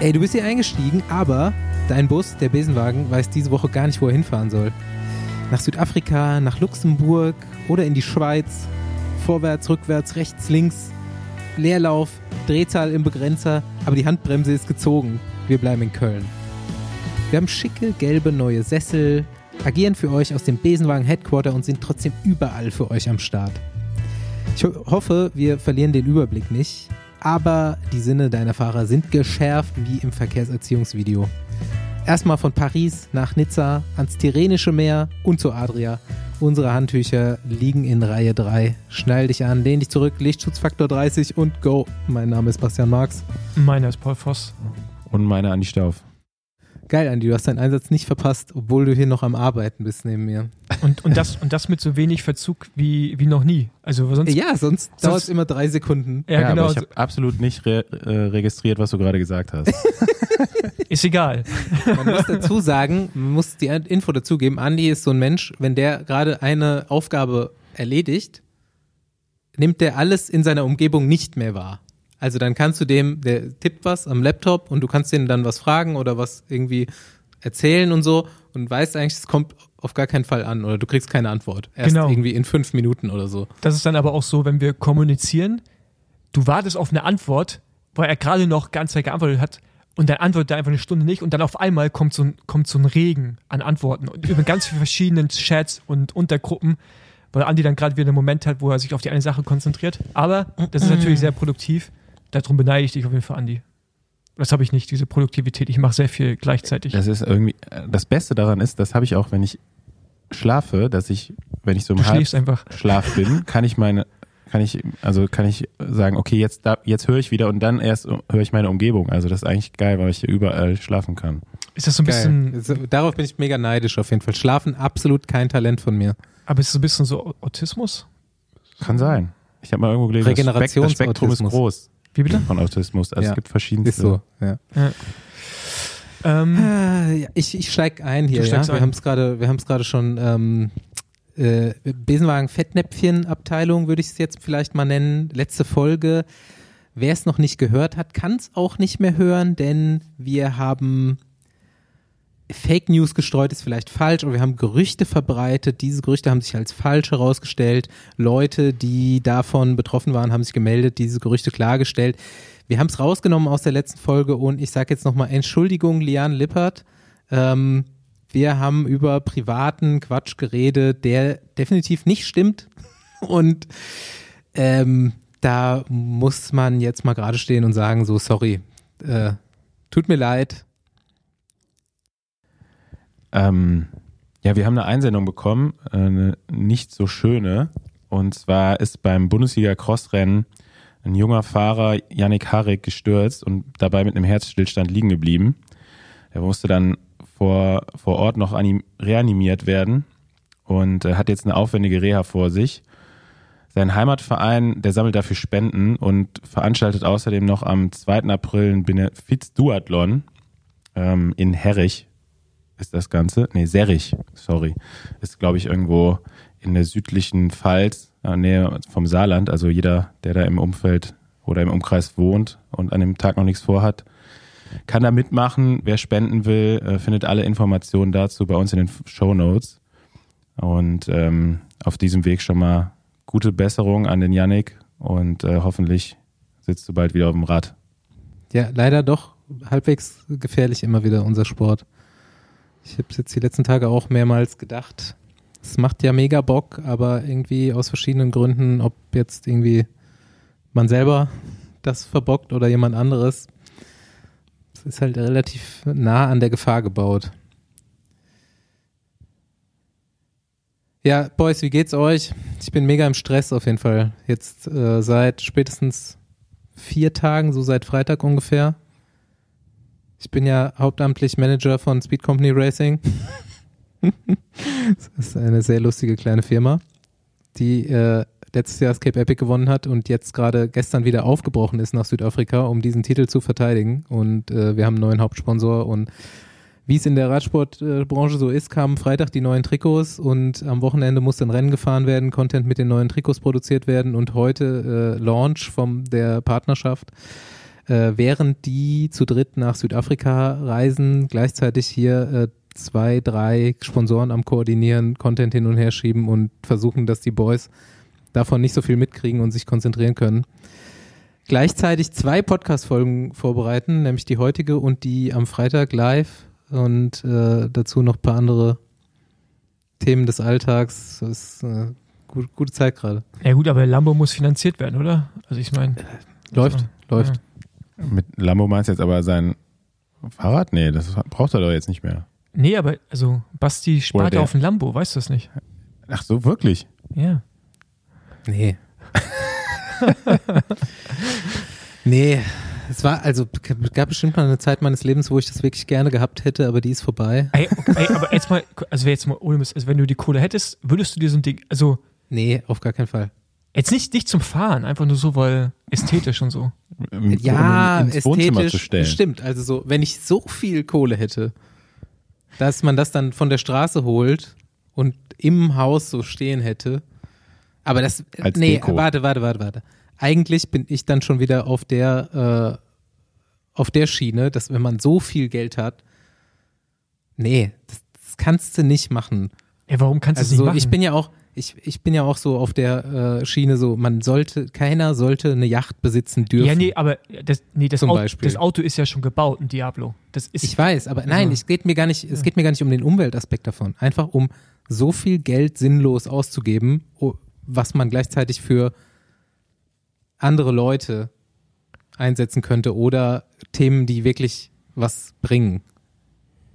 Ey, du bist hier eingestiegen, aber dein Bus, der Besenwagen, weiß diese Woche gar nicht, wo er hinfahren soll. Nach Südafrika, nach Luxemburg oder in die Schweiz. Vorwärts, rückwärts, rechts, links. Leerlauf, Drehzahl im Begrenzer, aber die Handbremse ist gezogen. Wir bleiben in Köln. Wir haben schicke, gelbe, neue Sessel, agieren für euch aus dem Besenwagen Headquarter und sind trotzdem überall für euch am Start. Ich ho hoffe, wir verlieren den Überblick nicht, aber die Sinne deiner Fahrer sind geschärft wie im Verkehrserziehungsvideo. Erstmal von Paris nach Nizza, ans Tyrrhenische Meer und zur Adria. Unsere Handtücher liegen in Reihe 3. Schnall dich an, lehn dich zurück, Lichtschutzfaktor 30 und go. Mein Name ist Bastian Marx. Meiner ist Paul Voss. Und meine Andi Stauf. Geil, Andi, du hast deinen Einsatz nicht verpasst, obwohl du hier noch am Arbeiten bist neben mir. Und, und, das, und das mit so wenig Verzug wie, wie noch nie. Also sonst, Ja, sonst, dauert es immer drei Sekunden. ja, genau, aber ich habe absolut nicht re äh, registriert, was du gerade gesagt hast. ist egal. Man muss dazu sagen, man muss die Info dazugeben, Andi ist so ein Mensch, wenn der gerade eine Aufgabe erledigt, nimmt der alles in seiner Umgebung nicht mehr wahr. Also dann kannst du dem, der tippt was am Laptop und du kannst den dann was fragen oder was irgendwie erzählen und so und weißt eigentlich, es kommt auf gar keinen Fall an oder du kriegst keine Antwort. Erst Genau. irgendwie in fünf Minuten oder so. Das ist dann aber auch so, wenn wir kommunizieren, du wartest auf eine Antwort, weil er gerade noch ganz Zeit geantwortet hat und dann antwortet er einfach eine Stunde nicht und dann auf einmal kommt so ein, kommt so ein Regen an Antworten und über ganz viele verschiedene Chats und Untergruppen, weil Andi dann gerade wieder einen Moment hat, wo er sich auf die eine Sache konzentriert. Aber das ist natürlich sehr produktiv. Darum beneide ich dich auf jeden Fall, Andi. Das habe ich nicht, diese Produktivität. Ich mache sehr viel gleichzeitig. Das ist irgendwie, äh, das Beste daran ist, das habe ich auch, wenn ich schlafe, dass ich, wenn ich so Du im schläfst einfach. Halbschlaf bin, kann ich meine, kann ich, also kann ich sagen, okay, jetzt, da, jetzt höre ich wieder und dann erst höre ich meine Umgebung. Also das ist eigentlich geil, weil ich hier überall schlafen kann. Ist das so ein bisschen, Geil. Also, darauf bin ich mega neidisch auf jeden Fall. Schlafen absolut kein Talent von mir. aber ist es so ein bisschen so Autismus? Kann sein. Ich habe mal irgendwo gelesen, das, Spek das Spektrum ist groß Wie bitte? von Autismus. Also Ja. es gibt verschiedenste. Ist so, ja. Ähm, Äh, ja, Ich, ich steig ein hier, ja. ein. haben es gerade, wir haben es gerade schon ähm, äh, Besenwagen Fettnäpfchen Abteilung würde ich es jetzt vielleicht mal nennen. Letzte Folge. Wer es noch nicht gehört hat, kann es auch nicht mehr hören, denn wir haben Fake News gestreut, ist vielleicht falsch, aber wir haben Gerüchte verbreitet. Diese Gerüchte haben sich als falsch herausgestellt. Leute, die davon betroffen waren, haben sich gemeldet, diese Gerüchte klargestellt. Wir haben es rausgenommen aus der letzten Folge und ich sage jetzt nochmal Entschuldigung, Lian Lippert. Ähm, wir haben über privaten Quatsch geredet, der definitiv nicht stimmt. Und ähm, da muss man jetzt mal gerade stehen und sagen, so sorry, äh, tut mir leid. Ähm, ja, wir haben eine Einsendung bekommen, äh, eine nicht so schöne. Und zwar ist beim Bundesliga-Crossrennen ein junger Fahrer, Yannick Harik, gestürzt und dabei mit einem Herzstillstand liegen geblieben. Er musste dann vor, vor Ort noch anim, reanimiert werden und äh, hat jetzt eine aufwendige Reha vor sich. Sein Heimatverein, der sammelt dafür Spenden und veranstaltet außerdem noch am 2. April ein Benefiz-Duathlon ähm, in Herrich ist das Ganze. Nee, Serrich, sorry. Ist, glaube ich, irgendwo in der südlichen Pfalz, der Nähe vom Saarland. Also jeder, der da im Umfeld oder im Umkreis wohnt und an dem Tag noch nichts vorhat, kann da mitmachen. Wer spenden will, äh, findet alle Informationen dazu bei uns in den Show Notes. Und ähm, auf diesem Weg schon mal gute Besserung an den Yannick und äh, hoffentlich sitzt du bald wieder auf dem Rad. Ja, leider doch halbwegs gefährlich immer wieder unser Sport. Ich habe es jetzt die letzten Tage auch mehrmals gedacht. Es macht ja mega Bock, aber irgendwie aus verschiedenen Gründen, ob jetzt irgendwie man selber das verbockt oder jemand anderes, es ist halt relativ nah an der Gefahr gebaut. Ja, Boys, wie geht's euch? Ich bin mega im Stress auf jeden Fall. Jetzt äh, seit spätestens vier Tagen, so seit Freitag ungefähr. Ich bin ja hauptamtlich Manager von Speed Company Racing. das ist eine sehr lustige kleine Firma, die äh, letztes Jahr das Cape Epic gewonnen hat und jetzt gerade gestern wieder aufgebrochen ist nach Südafrika, um diesen Titel zu verteidigen. Und äh, wir haben einen neuen Hauptsponsor und wie es in der Radsportbranche so ist, kamen Freitag die neuen Trikots und am Wochenende musste ein Rennen gefahren werden, Content mit den neuen Trikots produziert werden und heute äh, Launch von der Partnerschaft. Äh, während die zu dritt nach Südafrika reisen, gleichzeitig hier äh, zwei, drei Sponsoren am Koordinieren, Content hin und her schieben und versuchen, dass die Boys davon nicht so viel mitkriegen und sich konzentrieren können. Gleichzeitig zwei Podcast-Folgen vorbereiten, nämlich die heutige und die am Freitag live und äh, dazu noch ein paar andere Themen des Alltags. Das ist äh, gut, gute Zeit gerade. Ja gut, aber Lambo muss finanziert werden, oder? Also ich meine. Läuft, Also, läuft. Mit Lambo meinst du jetzt aber sein Fahrrad? Nee, das braucht er doch jetzt nicht mehr. Nee, aber also Basti spart ja auf ein Lambo, weißt du das nicht? Ach so, wirklich? Ja. Nee. nee. Es war, also, gab bestimmt mal eine Zeit meines Lebens, wo ich das wirklich gerne gehabt hätte, aber die ist vorbei. Ey, okay, ey, aber jetzt mal, also jetzt mal ohne Mist, also wenn du die Kohle hättest, würdest du dir so ein Ding, also Nee, auf gar keinen Fall. Jetzt nicht, nicht zum Fahren, einfach nur so, weil ästhetisch und so. Ja, um ins Wohnzimmer zu ästhetisch. stellen. Stimmt. Also so, wenn ich so viel Kohle hätte, dass man das dann von der Straße holt und im Haus so stehen hätte. Aber das, Als nee, Deko. warte, warte, warte, warte. Eigentlich bin ich dann schon wieder auf der, äh, auf der Schiene, dass wenn man so viel Geld hat, nee, das, das kannst du nicht machen. Ja, warum kannst du Also es nicht so, machen? ich bin ja auch, ich, ich bin ja auch so auf der äh, Schiene so, man sollte, keiner sollte eine Yacht besitzen dürfen. ja, nee, aber das, nee, das, Auto, das Auto ist ja schon gebaut, ein Diablo. Das ist, Ich weiß, aber nein, es geht mir gar nicht, es geht mir gar nicht um den Umweltaspekt davon. Einfach um so viel Geld sinnlos auszugeben, was man gleichzeitig für andere Leute einsetzen könnte oder Themen, die wirklich was bringen.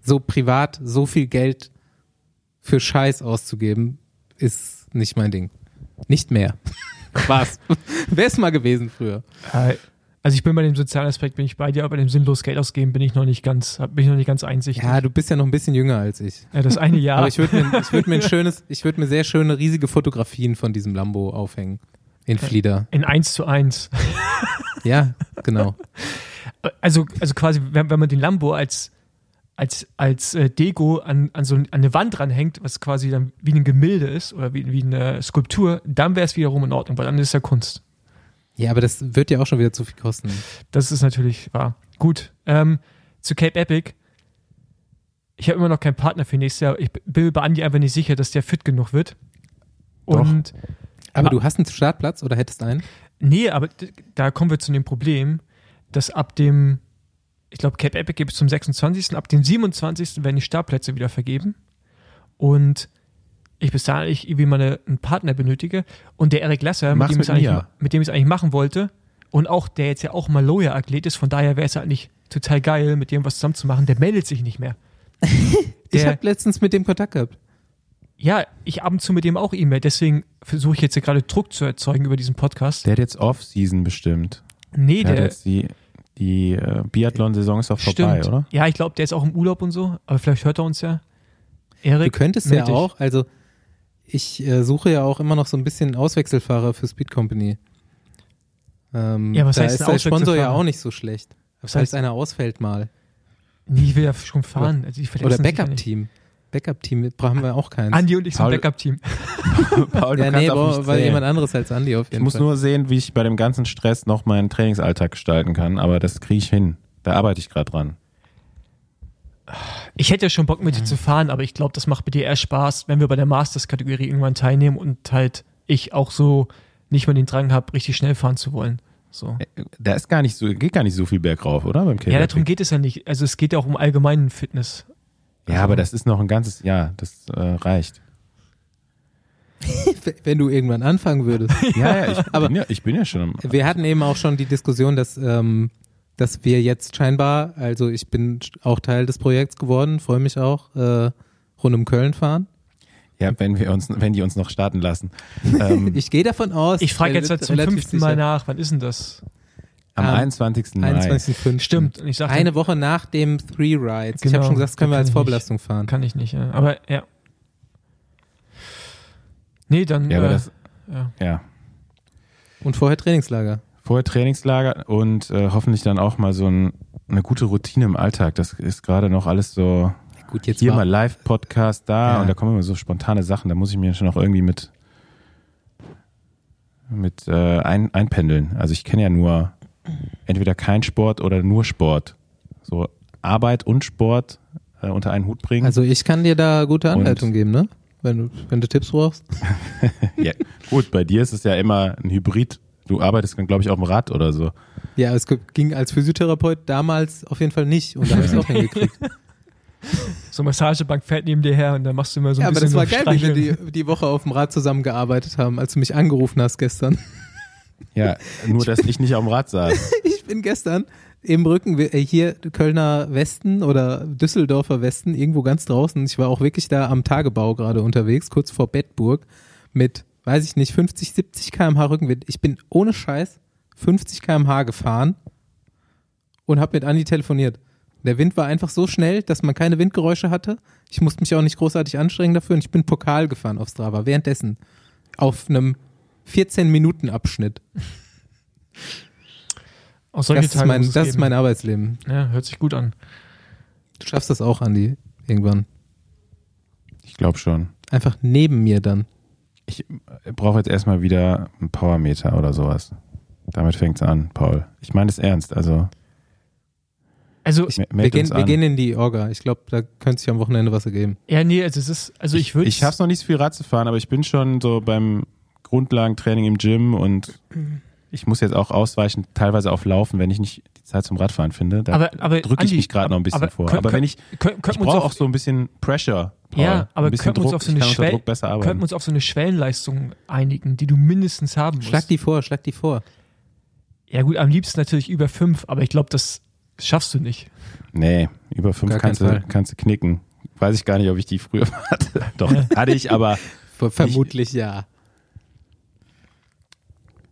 So privat so viel Geld für Scheiß auszugeben, ist nicht mein Ding. Nicht mehr. Was? Wäre es mal gewesen früher. äh, also ich bin bei dem sozialen Aspekt, bin ich bei dir, aber bei dem sinnlos Geld ausgeben bin ich noch nicht ganz, bin ich noch nicht ganz einsichtig. Ja, du bist ja noch ein bisschen jünger als ich. Ja, das eine Jahr. Aber ich würde mir, ich würd mir ein schönes, ich würde mir sehr schöne, riesige Fotografien von diesem Lambo aufhängen. In Flieder. in eins zu eins. Ja, genau. Also, also quasi, wenn, wenn man den Lambo als, als, als äh, Deko an, an so an eine Wand ranhängt, was quasi dann wie ein Gemälde ist oder wie, wie eine Skulptur, dann wäre es wiederum in Ordnung, weil dann ist ja Kunst. Ja, aber das wird ja auch schon wieder zu viel kosten. Das ist natürlich wahr. Gut. Ähm, zu Cape Epic. Ich habe immer noch keinen Partner für nächstes Jahr. Ich bin bei Andi einfach nicht sicher, dass der fit genug wird. Doch. Und Aber Ah. du hast einen Startplatz oder hättest einen? nee, aber da kommen wir zu dem Problem, dass ab dem, ich glaube, Cape Epic gibt es zum 26. Ab dem 27. werden die Startplätze wieder vergeben. Und ich bis dahin ich irgendwie mal eine, einen Partner benötige. Und der Eric Lasser, mit dem, ich mit mit dem ich es eigentlich machen wollte, und auch der jetzt ja auch mal Maloya-Athlet ist, von daher wäre es eigentlich total geil, mit dem was zusammen zu machen. Der meldet sich nicht mehr. Ich habe letztens mit dem Kontakt gehabt. Ja, ich ab und zu mit dem auch E-Mail, deswegen versuche ich jetzt hier gerade Druck zu erzeugen über diesen Podcast. Der hat jetzt Off-Season bestimmt. nee, Der hat der, jetzt die, die äh, Biathlon-Saison ist auch vorbei, stimmt. oder? Ja, ich glaube, der ist auch im Urlaub und so, aber vielleicht hört er uns ja. Du Erik, könntest meld ja dich. auch, also ich äh, suche ja auch immer noch so ein bisschen Auswechselfahrer für Speed Company. Ähm, Ja, was da heißt ist der Sponsor ja auch nicht so schlecht. Was Falls heißt, einer ausfällt mal. nee, ich will ja schon fahren. Also Oder nicht. Backup-Team. Backup-Team brauchen wir auch keins. Andi und ich sind Paul- Backup-Team. Paul, du ja, kannst nee, boah, weil jemand anderes als Andi auf Ich jeden muss Fall. nur sehen, wie ich bei dem ganzen Stress noch meinen Trainingsalltag gestalten kann, aber das kriege ich hin. Da arbeite ich gerade dran. Ich hätte ja schon Bock mit dir zu fahren, aber ich glaube, das macht mit dir eher Spaß, wenn wir bei der Masters-Kategorie irgendwann teilnehmen und halt ich auch so nicht mehr den Drang habe, richtig schnell fahren zu wollen. So. Da ist gar nicht so, geht gar nicht so viel bergauf, oder? Beim Ja, darum geht es ja nicht. Also es geht ja auch um allgemeinen Fitness. Ja, aber das ist noch ein ganzes Jahr. Das äh, reicht. Wenn du irgendwann anfangen würdest. Ja, ja, ich, Aber- bin, ja ich bin ja schon am. Wir hatten eben auch schon die Diskussion, dass, ähm, dass wir jetzt scheinbar, also ich bin auch Teil des Projekts geworden, freue mich auch, äh, rund um Köln fahren. Ja, wenn wir uns, wenn die uns noch starten lassen. Ähm, Ich gehe davon aus. Ich frage jetzt halt zum fünften Mal nach, wann ist denn das? Am am 21. Mai. 21.05. Stimmt. Ich sage, Eine Woche nach dem Three Rides. ich Genau, habe schon gesagt, das können wir als ich Vorbelastung fahren. kann ich nicht. Ja. Aber ja. Nee, dann. Ja, aber äh, das, ja. ja. Und vorher Trainingslager. Vorher Trainingslager und äh, hoffentlich dann auch mal so ein, eine gute Routine im Alltag. Das ist gerade noch alles so Gut, jetzt hier war, mal Live-Podcast da Ja. und da kommen immer so spontane Sachen. Da muss ich mir schon noch irgendwie mit mit äh, ein, einpendeln. Also ich kenne ja nur entweder kein Sport oder nur Sport. So Arbeit und Sport äh, unter einen Hut bringen. Also ich kann dir da gute Und- Anleitung geben, ne? Wenn du, wenn du Tipps brauchst. ja, gut, bei dir ist es ja immer ein Hybrid. Du arbeitest dann, glaube ich, auf dem Rad oder so. Ja, es ging als Physiotherapeut damals auf jeden Fall nicht und da habe ich es auch hingekriegt. So Massagebank fährt neben dir her und dann machst du immer so ein ja, aber bisschen das war geil, wie wir die, die Woche auf dem Rad zusammengearbeitet haben, als du mich angerufen hast gestern. Ja, nur dass ich nicht dem Rad saß. Ich bin gestern im Rücken, äh, hier Kölner Westen oder Düsseldorfer Westen, irgendwo ganz draußen. Ich war auch wirklich da am Tagebau gerade unterwegs, kurz vor Bettburg, mit, weiß ich nicht, 50, 70 km/h Rückenwind. Ich bin ohne Scheiß 50 km/h gefahren und habe mit Andi telefoniert. Der Wind war einfach so schnell, dass man keine Windgeräusche hatte. Ich musste mich auch nicht großartig anstrengen dafür und ich bin Pokal gefahren auf Strava. Währenddessen auf einem 14-Minuten-Abschnitt. Auch solche Das, ist mein, es das ist mein Arbeitsleben. Ja, hört sich gut an. Du schaffst das auch, Andi, irgendwann. Ich glaube schon. Einfach neben mir dann. Ich brauche jetzt erstmal wieder einen Powermeter oder sowas. Damit fängt's an, Paul. Ich meine es ernst. Also Also, Ich, wir, gehen, wir gehen in die Orga. Ich glaube, da könnte sich am Wochenende was ergeben. ja, nee, also es ist, also ich würde. ich schaff's noch nicht so viel Rad zu fahren, aber ich bin schon so beim Grundlagentraining im Gym und ich muss jetzt auch ausweichen, teilweise auf Laufen, wenn ich nicht die Zeit zum Radfahren finde. Da aber, aber drücke ich Andi, mich gerade noch ein bisschen aber vor. könnt- aber wenn ich, Könnt, ich könnten wir uns brauche auch so ein bisschen Pressure. Paul. Ja, aber ein bisschen könnten wir uns auf so eine ich Schwell- arbeiten. uns auf so eine Schwellenleistung einigen, die du mindestens haben musst. Schlag die vor, schlag die vor. ja gut, am liebsten natürlich über fünf, aber ich glaube, das schaffst du nicht. Nee, über fünf Gar kannst du, kannst du knicken. Weiß ich gar nicht, ob ich die früher hatte. Doch, hatte ich, aber Ver- Vermutlich ja.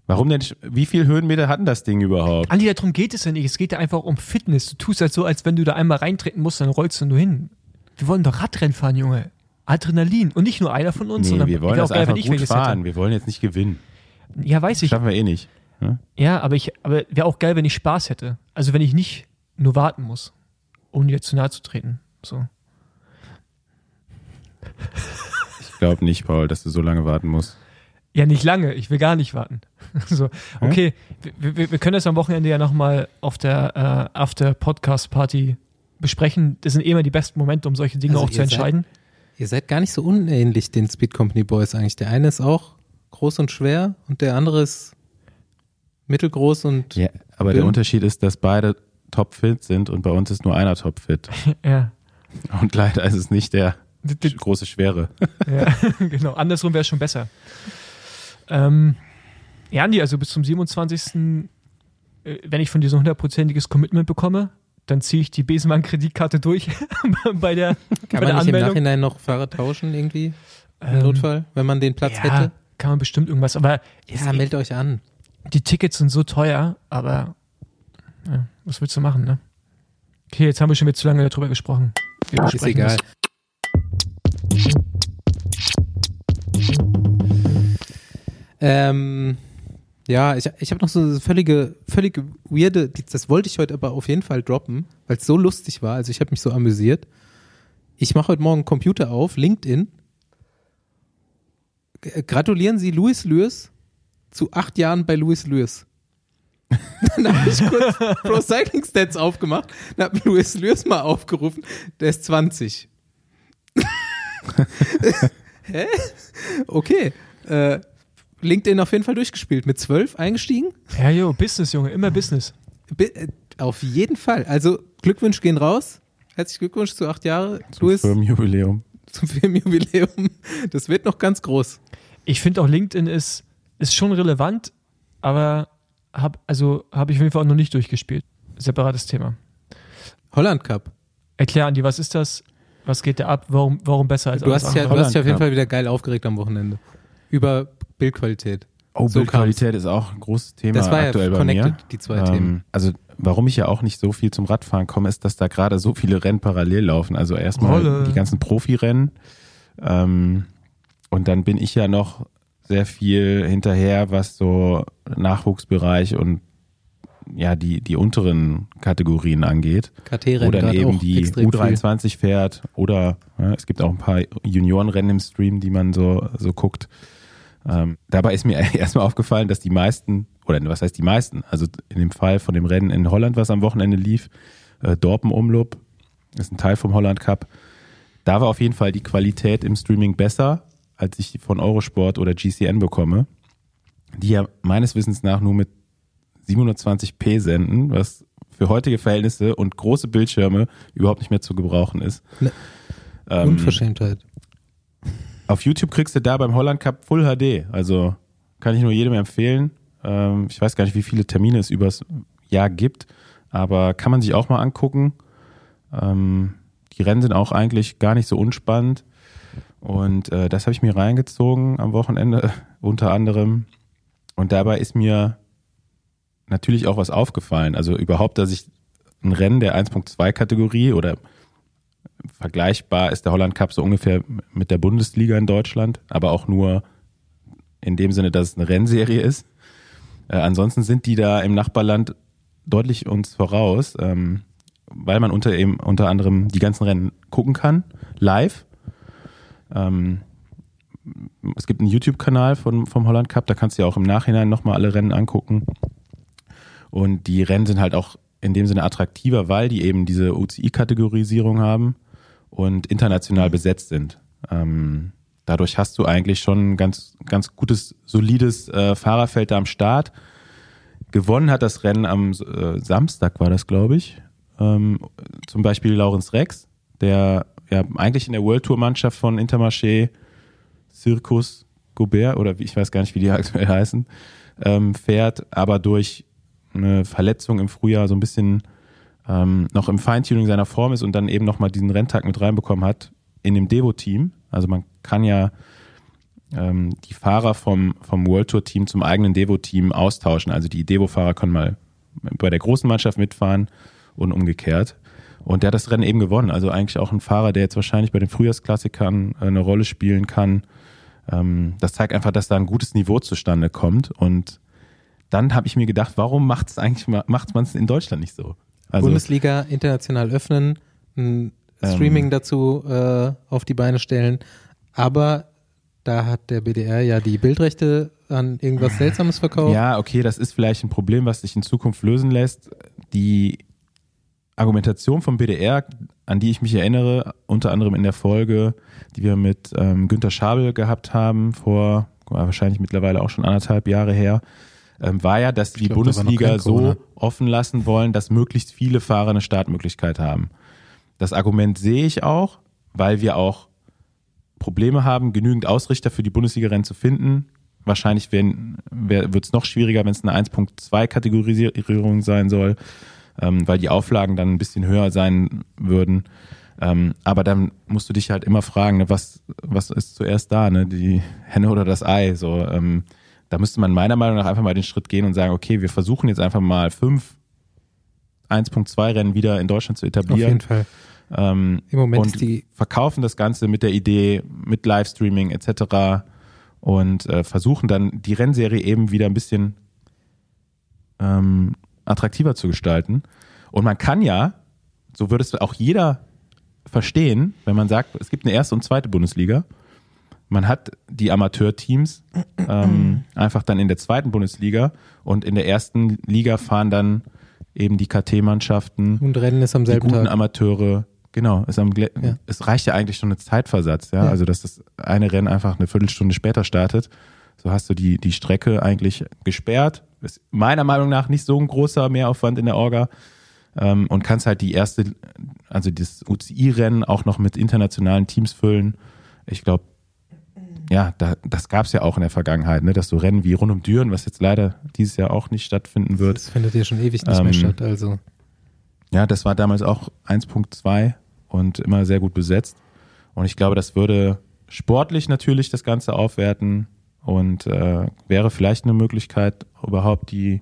Warum denn? Wie viel Höhenmeter hatten das Ding überhaupt? Andi, darum geht es ja nicht. Es geht ja einfach um Fitness. Du tust halt so, als wenn du da einmal reintreten musst, dann rollst du nur hin. Wir wollen doch Radrennen fahren, Junge. Adrenalin. Und nicht nur einer von uns, Nee, sondern wir wollen das geil, einfach ich gut fahren. Wir wollen jetzt nicht gewinnen. hätte. Ja, weiß ich. Schaffen wir eh nicht. ne? Ja, aber ich, aber wäre auch geil, wenn ich Spaß hätte. Also wenn ich nicht nur warten muss, ohne dir zu nahe zu treten. So. Ich glaube nicht, Paul, dass du so lange warten musst. Ja, nicht lange. Ich will gar nicht warten. so, okay. Wir, wir, wir können das am Wochenende ja nochmal auf der äh, After Podcast Party besprechen. Das sind eh immer die besten Momente, um solche Dinge Also auch zu ihr seid- entscheiden. Ihr seid gar nicht so unähnlich den Speed Company Boys eigentlich. Der eine ist auch groß und schwer und der andere ist mittelgroß und Ja, aber Dünn. der Unterschied ist, dass beide topfit sind und bei uns ist nur einer topfit. Ja. Und leider ist es nicht der große Schwere. Ja, genau. Andersrum wäre schon besser. Ähm, ja, Andi, also bis zum 27. äh, Wenn ich von dir so ein hundertprozentiges Commitment bekomme, dann ziehe ich die Besenmann-Kreditkarte durch bei der, kann bei der man nicht im Anmeldung. Nachhinein noch Fahrer tauschen irgendwie im Ähm, Notfall, wenn man den Platz ja, hätte? kann man bestimmt irgendwas. Aber Ja, meldet euch an. die Tickets sind so teuer, aber ja, was willst du machen, ne? Okay, jetzt haben wir schon wieder zu lange darüber gesprochen. Wir Ist egal. Ähm, ja, ich, ich habe noch so eine völlige, völlige weirde, das wollte ich heute aber auf jeden Fall droppen, weil es so lustig war. Also ich habe mich so amüsiert. Ich mache heute Morgen Computer auf, LinkedIn. G- Gratulieren Sie Louis Lewis zu acht Jahren bei Louis Lewis. Dann habe ich kurz Pro Cycling Stats aufgemacht, dann habe Louis Lewis mal aufgerufen, der ist 20. Hä? Okay. Äh, LinkedIn auf jeden Fall durchgespielt. Mit 12 eingestiegen? Ja, jo, Business, Junge, immer Business. Bi äh, auf jeden Fall. Also Glückwünsche gehen raus. Herzlichen Glückwunsch zu acht Jahre. Louis, Firmenjubiläum. zum Firmenjubiläum. Das wird noch ganz groß. Ich finde auch LinkedIn ist, ist schon relevant, aber hab, also habe ich auf jeden Fall auch noch nicht durchgespielt. Separates Thema. Holland Cup. Erklär, Andi, was ist das? Was geht da ab? Warum, warum besser als Du alles hast, ja, andere? du hast dich auf jeden. Fall wieder geil aufgeregt am Wochenende. Über Bildqualität. Oh, So Bildqualität ist auch ein großes Thema Das war ja aktuell bei connected, mir. die zwei Ähm, Themen. Also warum ich ja auch nicht so viel zum Radfahren komme, ist, dass da gerade so viele Rennen parallel laufen. Also erstmal Rolle. die ganzen Profirennen ähm, und dann bin ich ja noch sehr viel hinterher, was so Nachwuchsbereich und ja die die unteren Kategorien angeht, KT-Rennen wo dann eben die extrem viel. U23 fährt oder ja, es gibt auch ein paar Juniorenrennen im Stream, die man so so guckt. Ähm, dabei ist mir erstmal aufgefallen, dass die meisten oder was heißt die meisten, also in dem Fall von dem Rennen in Holland, was am Wochenende lief, äh, Dorpen Umlob, ist ein Teil vom Holland Cup. Da war auf jeden Fall die Qualität im Streaming besser, als ich von Eurosport oder GCN bekomme, die ja meines Wissens nach nur mit 720p senden, was für heutige Verhältnisse und große Bildschirme überhaupt nicht mehr zu gebrauchen ist. Ne. Ähm, Unverschämtheit. Auf YouTube kriegst du da beim Holland Cup Full HD. Also kann ich nur jedem empfehlen. Ähm, ich weiß gar nicht, wie viele Termine es übers Jahr gibt, aber kann man sich auch mal angucken. Ähm, die Rennen sind auch eigentlich gar nicht so unspannend. Und äh, das habe ich mir reingezogen am Wochenende unter anderem. Und dabei ist mir natürlich auch was aufgefallen. Also überhaupt, dass ich ein Rennen der 1.2 Kategorie oder vergleichbar ist der Holland Cup so ungefähr mit der Bundesliga in Deutschland, aber auch nur in dem Sinne, dass es eine Rennserie ist. Äh, ansonsten sind die da im Nachbarland deutlich uns voraus, ähm, weil man unter eben unter anderem die ganzen Rennen gucken kann, live. Ähm, es gibt einen YouTube-Kanal vom, Holland Cup, da kannst du ja auch im Nachhinein nochmal alle Rennen angucken. Und die Rennen sind halt auch in dem Sinne attraktiver, weil die eben diese UCI-Kategorisierung haben und international besetzt sind. Ähm, dadurch hast du eigentlich schon ein ganz, ganz gutes, solides äh, Fahrerfeld da am Start. Gewonnen hat das Rennen am äh, Samstag, war das, glaube ich. Ähm, zum Beispiel Laurens Rex, der ja eigentlich in der World Tour Mannschaft von Intermarché Circus Gobert oder wie, ich weiß gar nicht, wie die aktuell heißen, ähm, fährt, aber durch eine Verletzung im Frühjahr so ein bisschen ähm, noch im Feintuning seiner Form ist und dann eben nochmal diesen Renntag mit reinbekommen hat in dem Devo-Team. Also man kann ja ähm, die Fahrer vom, vom World Tour Team zum eigenen Devo-Team austauschen. Also die Devo-Fahrer können mal bei der großen Mannschaft mitfahren und umgekehrt. Und der hat das Rennen eben gewonnen. Also eigentlich auch ein Fahrer, der jetzt wahrscheinlich bei den Frühjahrsklassikern äh, eine Rolle spielen kann. Ähm, das zeigt einfach, dass da ein gutes Niveau zustande kommt. Und dann habe ich mir gedacht, warum macht es eigentlich macht man es in Deutschland nicht so? Also, Bundesliga international öffnen, ein Streaming ähm, dazu äh, auf die Beine stellen, aber da hat der BDR ja die Bildrechte an irgendwas Seltsames verkauft. Ja, okay, das ist vielleicht ein Problem, was sich in Zukunft lösen lässt. Die Argumentation vom BDR, an die ich mich erinnere, unter anderem in der Folge, die wir mit ähm, Günter Schabel gehabt haben, vor wahrscheinlich mittlerweile auch schon anderthalb Jahre her, ähm, war ja, dass die glaub, Bundesliga so offen lassen wollen, dass möglichst viele Fahrer eine Startmöglichkeit haben. Das Argument sehe ich auch, weil wir auch Probleme haben, genügend Ausrichter für die Bundesliga-Rennen zu finden. Wahrscheinlich wird es noch schwieriger, wenn es eine 1.2-Kategorisierung sein soll, ähm, weil die Auflagen dann ein bisschen höher sein würden. Ähm, aber dann musst du dich halt immer fragen, ne, was, was ist zuerst da, ne? die Henne oder das Ei? So, ähm, da müsste man meiner Meinung nach einfach mal den Schritt gehen und sagen, okay, wir versuchen jetzt einfach mal fünf 1.2 Rennen wieder in Deutschland zu etablieren. Auf jeden Fall. Ähm, Im Moment und die verkaufen das Ganze mit der Idee, mit Livestreaming etc. und äh, versuchen dann die Rennserie eben wieder ein bisschen ähm, attraktiver zu gestalten. Und man kann ja, so würde es auch jeder verstehen, wenn man sagt, es gibt eine erste und zweite Bundesliga man hat die Amateurteams ähm, einfach dann in der zweiten Bundesliga und in der ersten Liga fahren dann eben die KT-Mannschaften. Und Rennen ist am selben die guten Tag. Amateure. Genau, ist am, ja. es reicht ja eigentlich schon eine Zeitversatz, ja? ja? Also dass das eine Rennen einfach eine Viertelstunde später startet. So hast du die, die Strecke eigentlich gesperrt. Ist meiner Meinung nach nicht so ein großer Mehraufwand in der Orga. Ähm, und kannst halt die erste, also das UCI-Rennen auch noch mit internationalen Teams füllen. Ich glaube, ja, da, das gab es ja auch in der Vergangenheit, ne, dass so Rennen wie rund um Düren, was jetzt leider dieses Jahr auch nicht stattfinden wird. Das findet ja schon ewig nicht ähm, mehr statt, also. Ja, das war damals auch 1.2 und immer sehr gut besetzt. Und ich glaube, das würde sportlich natürlich das Ganze aufwerten und äh, wäre vielleicht eine Möglichkeit, überhaupt die,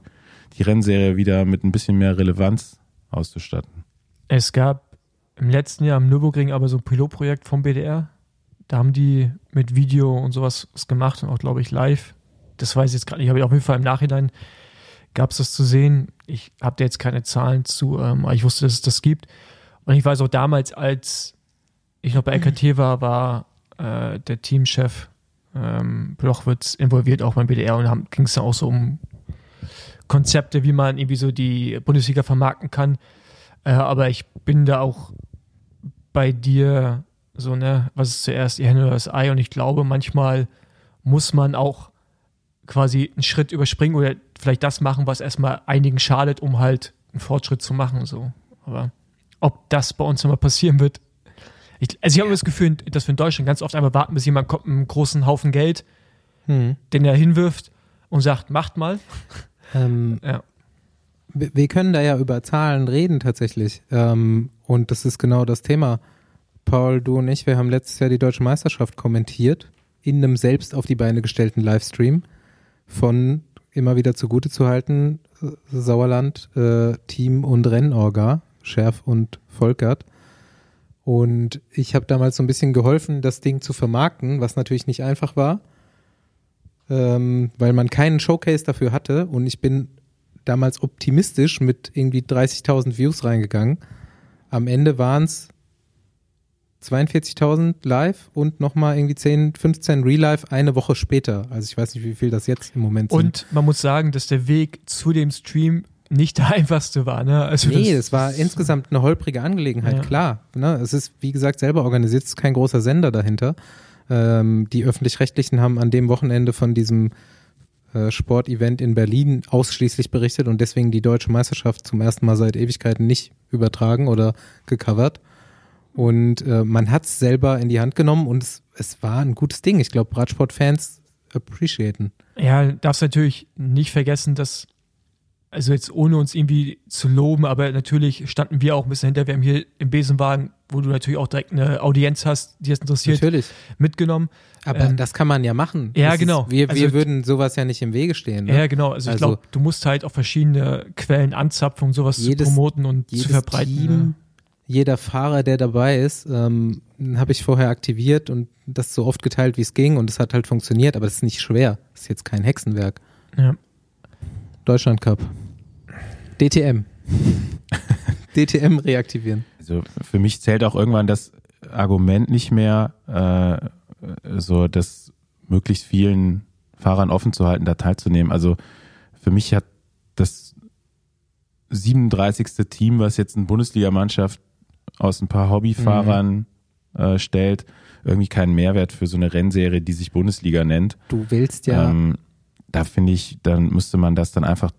die Rennserie wieder mit ein bisschen mehr Relevanz auszustatten. Es gab im letzten Jahr am Nürburgring aber so ein Pilotprojekt vom BDR, da haben die mit Video und sowas gemacht und auch, glaube ich, live. Das weiß ich jetzt gerade nicht, aber auf jeden Fall im Nachhinein gab es das zu sehen. Ich habe da jetzt keine Zahlen zu, ähm, aber ich wusste, dass es das gibt. Und ich weiß auch damals, als ich noch bei LKT war, war äh, der Teamchef ähm, Blochwitz involviert auch beim BDR und ging es dann auch so um Konzepte, wie man irgendwie so die Bundesliga vermarkten kann. Äh, aber ich bin da auch bei dir so, ne, was ist zuerst, die Hände oder das Ei? Und ich glaube, manchmal muss man auch quasi einen Schritt überspringen oder vielleicht das machen, was erstmal einigen schadet, um halt einen Fortschritt zu machen. So. Aber ob das bei uns immer passieren wird, ich, also ich habe das Gefühl, dass wir in Deutschland ganz oft einmal warten, bis jemand kommt mit einem großen Haufen Geld, Hm. den er hinwirft und sagt, macht mal. Ähm, Ja. wir wir können da ja über Zahlen reden tatsächlich. Ähm, und das ist genau das Thema. Paul, du und ich, wir haben letztes Jahr die deutsche Meisterschaft kommentiert in einem selbst auf die Beine gestellten Livestream von immer wieder zugute zu halten äh, Sauerland, äh, Team und Rennorga, Scherf und Volkert. Und ich habe damals so ein bisschen geholfen, das Ding zu vermarkten, was natürlich nicht einfach war, ähm, weil man keinen Showcase dafür hatte. Und ich bin damals optimistisch mit irgendwie 30.000 Views reingegangen. Am Ende waren es 42.000 live und nochmal irgendwie 10, 15 Real Life eine Woche später. Also ich weiß nicht, wie viel das jetzt im Moment sind. Und man muss sagen, dass der Weg zu dem Stream nicht der einfachste war. Ne? Also Nee, es war insgesamt eine holprige Angelegenheit, Ja. klar. Ne? Es ist, wie gesagt, selber organisiert, es ist kein großer Sender dahinter. Ähm, die Öffentlich-Rechtlichen haben an dem Wochenende von diesem äh, Sportevent in Berlin ausschließlich berichtet und deswegen die deutsche Meisterschaft zum ersten Mal seit Ewigkeiten nicht übertragen oder gecovert. Und äh, man hat es selber in die Hand genommen und es, es war ein gutes Ding. Ich glaube, Radsport-Fans appreciaten. Ja, darfst natürlich nicht vergessen, dass, also jetzt ohne uns irgendwie zu loben, aber natürlich standen wir auch ein bisschen hinter. Wir haben hier im Besenwagen, wo du natürlich auch direkt eine Audienz hast, die es interessiert, Natürlich. mitgenommen. Aber Ähm, das kann man ja machen. ja, Das genau. Ist, wir, wir Also- würden sowas ja nicht im Wege stehen. Ne? Ja, genau. Also, ich Also- glaube, du musst halt auch verschiedene Quellen anzapfen, um sowas Jedes- zu promoten und zu verbreiten. Team, ne? Jeder Fahrer, der dabei ist, ähm, habe ich vorher aktiviert und das so oft geteilt, wie es ging und es hat halt funktioniert, aber es ist nicht schwer. Es ist jetzt kein Hexenwerk. Ja. Deutschland Cup. DTM. DTM reaktivieren. Also für mich zählt auch irgendwann das Argument nicht mehr, äh, so das möglichst vielen Fahrern offen zu halten, da teilzunehmen. Also für mich hat das 37. Team, was jetzt eine Bundesligamannschaft aus ein paar Hobbyfahrern äh, stellt, irgendwie keinen Mehrwert für so eine Rennserie, die sich Bundesliga nennt. Du willst ja, Ähm, da finde ich, dann müsste man das dann einfach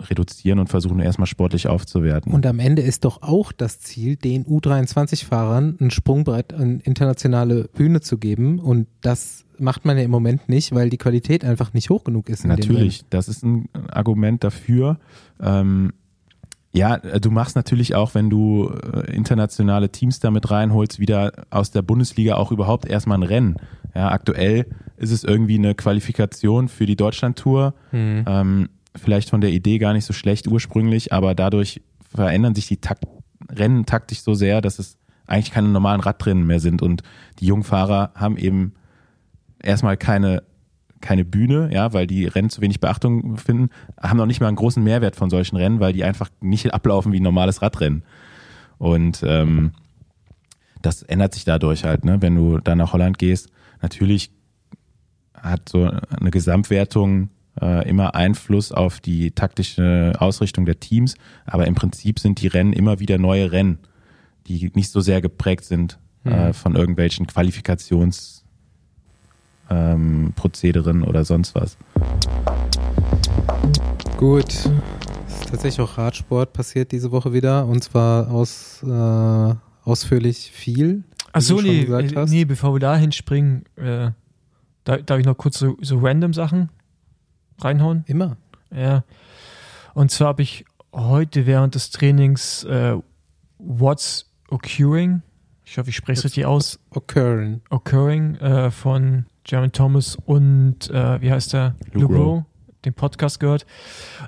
reduzieren und versuchen, erstmal sportlich aufzuwerten. und am Ende ist doch auch das Ziel, den U23-Fahrern ein Sprungbrett an internationale Bühne zu geben und das macht man ja im Moment nicht, weil die Qualität einfach nicht hoch genug ist. in Natürlich, das ist ein Argument dafür. Ähm, ja, du machst natürlich auch, wenn du äh, internationale Teams damit reinholst, wieder aus der Bundesliga auch überhaupt erstmal ein Rennen. Ja, aktuell ist es irgendwie eine Qualifikation für die Deutschlandtour. Rennen. Ähm, vielleicht von der Idee gar nicht so schlecht ursprünglich, aber dadurch verändern sich die Takt Rennen taktisch so sehr, dass es eigentlich keine normalen Radrennen mehr sind und die jungen Fahrer haben eben erstmal keine keine Bühne, ja, weil die Rennen zu wenig Beachtung finden, haben noch nicht mal einen großen Mehrwert von solchen Rennen, weil die einfach nicht ablaufen wie ein normales Radrennen. Und ähm, das ändert sich dadurch halt, ne? Wenn du dann nach Holland gehst, natürlich hat so eine Gesamtwertung äh, immer Einfluss auf die taktische Ausrichtung der Teams, aber im Prinzip sind die Rennen immer wieder neue Rennen, die nicht so sehr geprägt sind äh, von irgendwelchen Qualifikations ähm, Prozederen oder sonst was. Gut. Ist tatsächlich auch Radsport passiert diese Woche wieder und zwar aus, äh, ausführlich viel. Ach so, wie du schon nee, gesagt äh, hast. nee, bevor wir da hinspringen, äh, da, darf ich noch kurz so, so random Sachen reinhauen? Immer. Ja. Und zwar habe ich heute während des Trainings äh, What's Occurring, ich hoffe, ich spreche es richtig aus, Occurring. Occurring äh, von Jeremy Thomas und äh, wie heißt der? Luke Rowe, den Podcast gehört.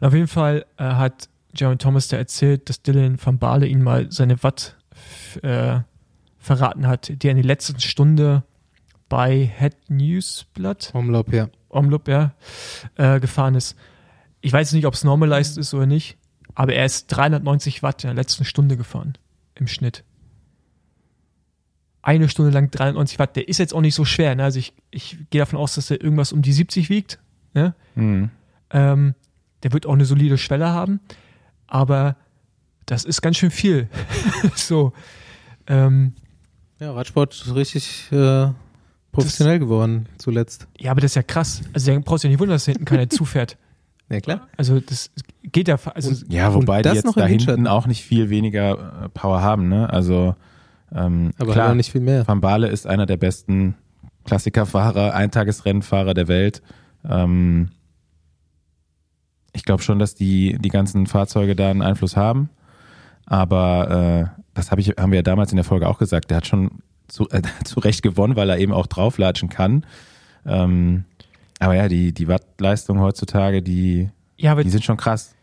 Und auf jeden Fall äh, hat Jeremy Thomas da erzählt, dass Dylan van Baale ihn mal seine Watt äh, verraten hat, die er in der letzten Stunde bei Head Newsblatt Umlauf, ja. Omloop, ja, äh, gefahren ist. Ich weiß nicht, ob es normalized ist oder nicht, aber er ist 390 Watt in der letzten Stunde gefahren. Im Schnitt. Eine Stunde lang 390 Watt. Der ist jetzt auch nicht so schwer. Ne? Also ich, ich gehe davon aus, dass er irgendwas um die 70 wiegt. Ne? Mhm. Ähm, der wird auch eine solide Schwelle haben, aber das ist ganz schön viel. so. Ähm, Ja, Radsport ist richtig äh, professionell geworden zuletzt. ja, aber das ist ja krass. Also da brauchst du ja nicht wundern, dass da hinten keiner zufährt. Ja, klar. Also das geht ja, also Ja, wobei die das jetzt da hinten auch nicht viel weniger äh, Power haben, ne? Also ähm, Aber klar, nicht viel mehr. Van Baale ist einer der besten Klassikerfahrer, Eintagesrennfahrer der Welt. Ähm, ich glaube schon, dass die, die ganzen Fahrzeuge da einen Einfluss haben. Aber äh, das hab ich, haben wir ja damals in der Folge auch gesagt. Der hat schon zu, äh, zu Recht gewonnen, weil er eben auch drauflatschen kann. Ähm, aber ja, die, die Wattleistung heutzutage, die, ja, aber die sind schon krass.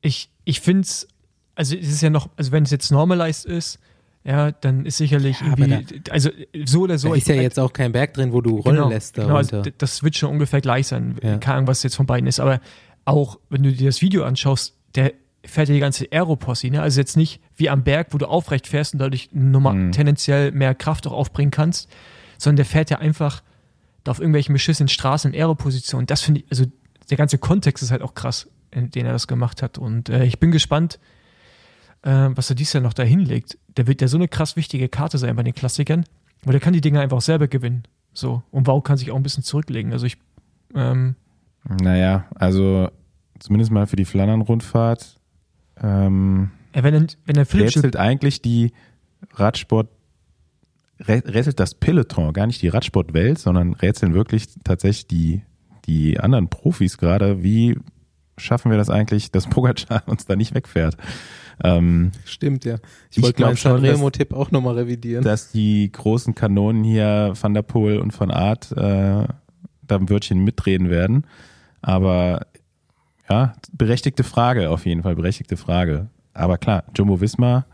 ich, ich finde es, also es ist ja noch, also wenn es jetzt normalized ist, ja, dann ist sicherlich Ja, aber irgendwie, also so oder so. da ist ja ich- jetzt auch kein Berg drin, wo du rollen genau, lässt genau, also das wird schon ungefähr gleich sein. Ja. Keine Ahnung, was jetzt von beiden ist, aber auch wenn du dir das Video anschaust, der fährt ja die ganze Aeropossi, ne? Also jetzt nicht wie am Berg, wo du aufrecht fährst und dadurch normal, Mhm. tendenziell mehr Kraft auch aufbringen kannst, sondern der fährt ja einfach da auf irgendwelchen beschissenen Straßen in Aeroposition. Das finde ich, also der ganze Kontext ist halt auch krass, in den er das gemacht hat. Und äh, ich bin gespannt, äh, was er dies Jahr noch da hinlegt. Der wird ja so eine krass wichtige Karte sein bei den Klassikern, weil der kann die Dinger einfach selber gewinnen. So. Und Wow kann sich auch ein bisschen zurücklegen. Also ich, ähm, Naja, also zumindest mal für die Flandern-Rundfahrt ähm, ja, wenn er, wenn er Philipp rätselt eigentlich die Radsport, rä- rätselt das Peloton, gar nicht die Radsportwelt, sondern rätseln wirklich tatsächlich die, die anderen Profis gerade, wie schaffen wir das eigentlich, dass Pogacar uns da nicht wegfährt. Ähm, Stimmt, ja. Ich, Ich wollte meinen Sanremo-Tipp auch nochmal revidieren. dass die großen Kanonen hier, Van der Poel und Van Aert, äh, da ein Wörtchen mitreden werden. Aber ja, berechtigte Frage auf jeden Fall, berechtigte Frage. Aber klar, Jumbo Visma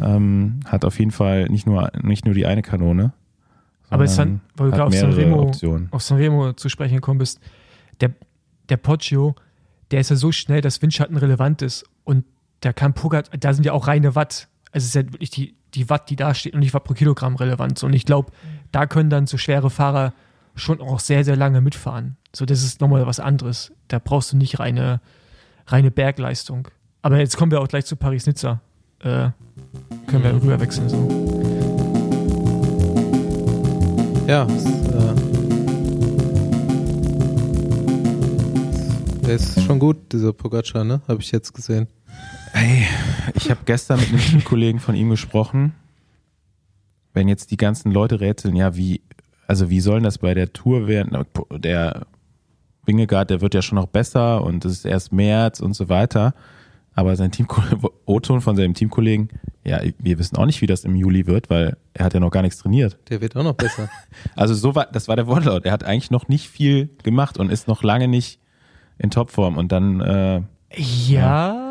ähm, hat auf jeden Fall nicht nur, nicht nur die eine Kanone. Aber es hat- weil du gerade auf mehrere Sanremo- Optionen. auf Sanremo zu sprechen gekommen bist, der, der Poggio, der ist ja so schnell, dass Windschatten relevant ist und da kann Pogacar, da sind ja auch reine Watt, also es ist ja wirklich die, die Watt, die da steht und nicht Watt pro Kilogramm relevant. Und ich glaube, da können dann so schwere Fahrer schon auch sehr, sehr lange mitfahren. So, das ist nochmal was anderes. Da brauchst du nicht reine, reine Bergleistung. Aber jetzt kommen wir auch gleich zu Paris-Nizza. Äh, können wir rüber wechseln. So. Ja, äh, der ist schon gut, dieser Pogacar, ne? Habe ich jetzt gesehen. Hey, ich habe gestern mit einem Teamkollegen von ihm gesprochen. Wenn jetzt die ganzen Leute rätseln, ja, wie, also wie sollen das bei der Tour werden? Der Wingegaard, der wird ja schon noch besser und es ist erst März und so weiter. Aber sein Teamkollege, O-Ton von seinem Teamkollegen, ja, wir wissen auch nicht, wie das im Juli wird, weil er hat ja noch gar nichts trainiert. Der wird auch noch besser. Also so war, das war der Wortlaut. Er hat eigentlich noch nicht viel gemacht und ist noch lange nicht in Topform und dann, äh, Ja,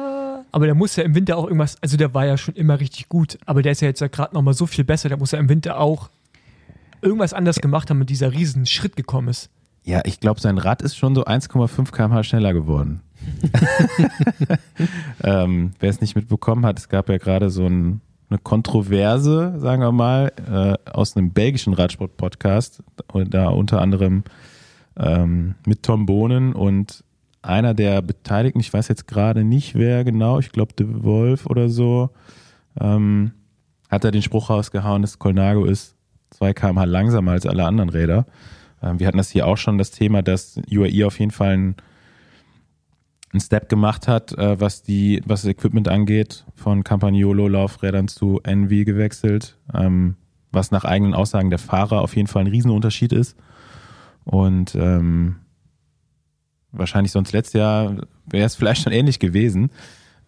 aber der muss ja im Winter auch irgendwas, also der war ja schon immer richtig gut, aber der ist ja jetzt ja gerade nochmal so viel besser, der muss ja im Winter auch irgendwas anders gemacht haben, mit dieser riesen Schritt gekommen ist. Ja, ich glaube, sein Rad ist schon so 1,5 km/h schneller geworden. ähm, Wer es nicht mitbekommen hat, es gab ja gerade so ein, eine Kontroverse, sagen wir mal, äh, aus einem belgischen Radsport-Podcast, da unter anderem ähm, mit Tom Bohnen und einer der Beteiligten, ich weiß jetzt gerade nicht wer genau, ich glaube De Wolf oder so, ähm, hat er den Spruch rausgehauen, dass Colnago ist 2 km/h langsamer als alle anderen Räder. Ähm, wir hatten das hier auch schon, das Thema, dass UAE auf jeden Fall einen, einen Step gemacht hat, äh, was, die, was das Equipment angeht, von Campagnolo-Laufrädern zu NV gewechselt, ähm, was nach eigenen Aussagen der Fahrer auf jeden Fall ein Riesenunterschied ist. Und ähm, wahrscheinlich sonst letztes Jahr wäre es vielleicht schon ähnlich gewesen.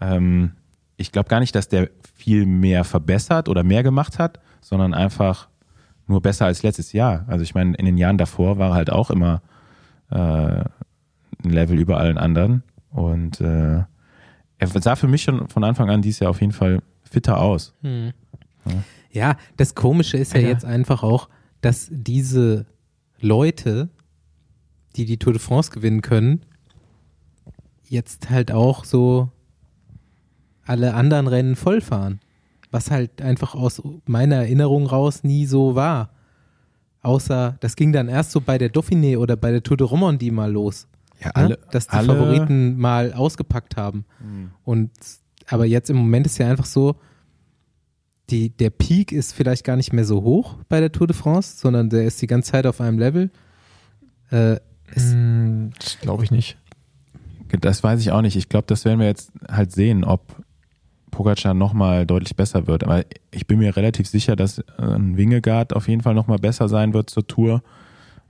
Ähm, ich glaube gar nicht, dass der viel mehr verbessert oder mehr gemacht hat, sondern einfach nur besser als letztes Jahr. Also ich meine, in den Jahren davor war er halt auch immer äh, ein Level über allen anderen. Und äh, er sah für mich schon von Anfang an dieses Jahr auf jeden Fall fitter aus. Hm. Ja, das Komische ist ja Alter. jetzt einfach auch, dass diese Leute, die die Tour de France gewinnen können, jetzt halt auch so alle anderen Rennen vollfahren. Was halt einfach aus meiner Erinnerung raus nie so war. Außer, das ging dann erst so bei der Dauphiné oder bei der Tour de Romandie mal los. Ja, ne? dass die alle-. Favoriten mal ausgepackt haben. Und aber jetzt im Moment ist ja einfach so, die, der Peak ist vielleicht gar nicht mehr so hoch bei der Tour de France, sondern der ist die ganze Zeit auf einem Level. Äh, Hm, das glaube ich nicht. Das weiß ich auch nicht. Ich glaube, das werden wir jetzt halt sehen, ob Pogacar nochmal deutlich besser wird. Aber ich bin mir relativ sicher, dass äh, ein Wingegaard auf jeden Fall nochmal besser sein wird zur Tour.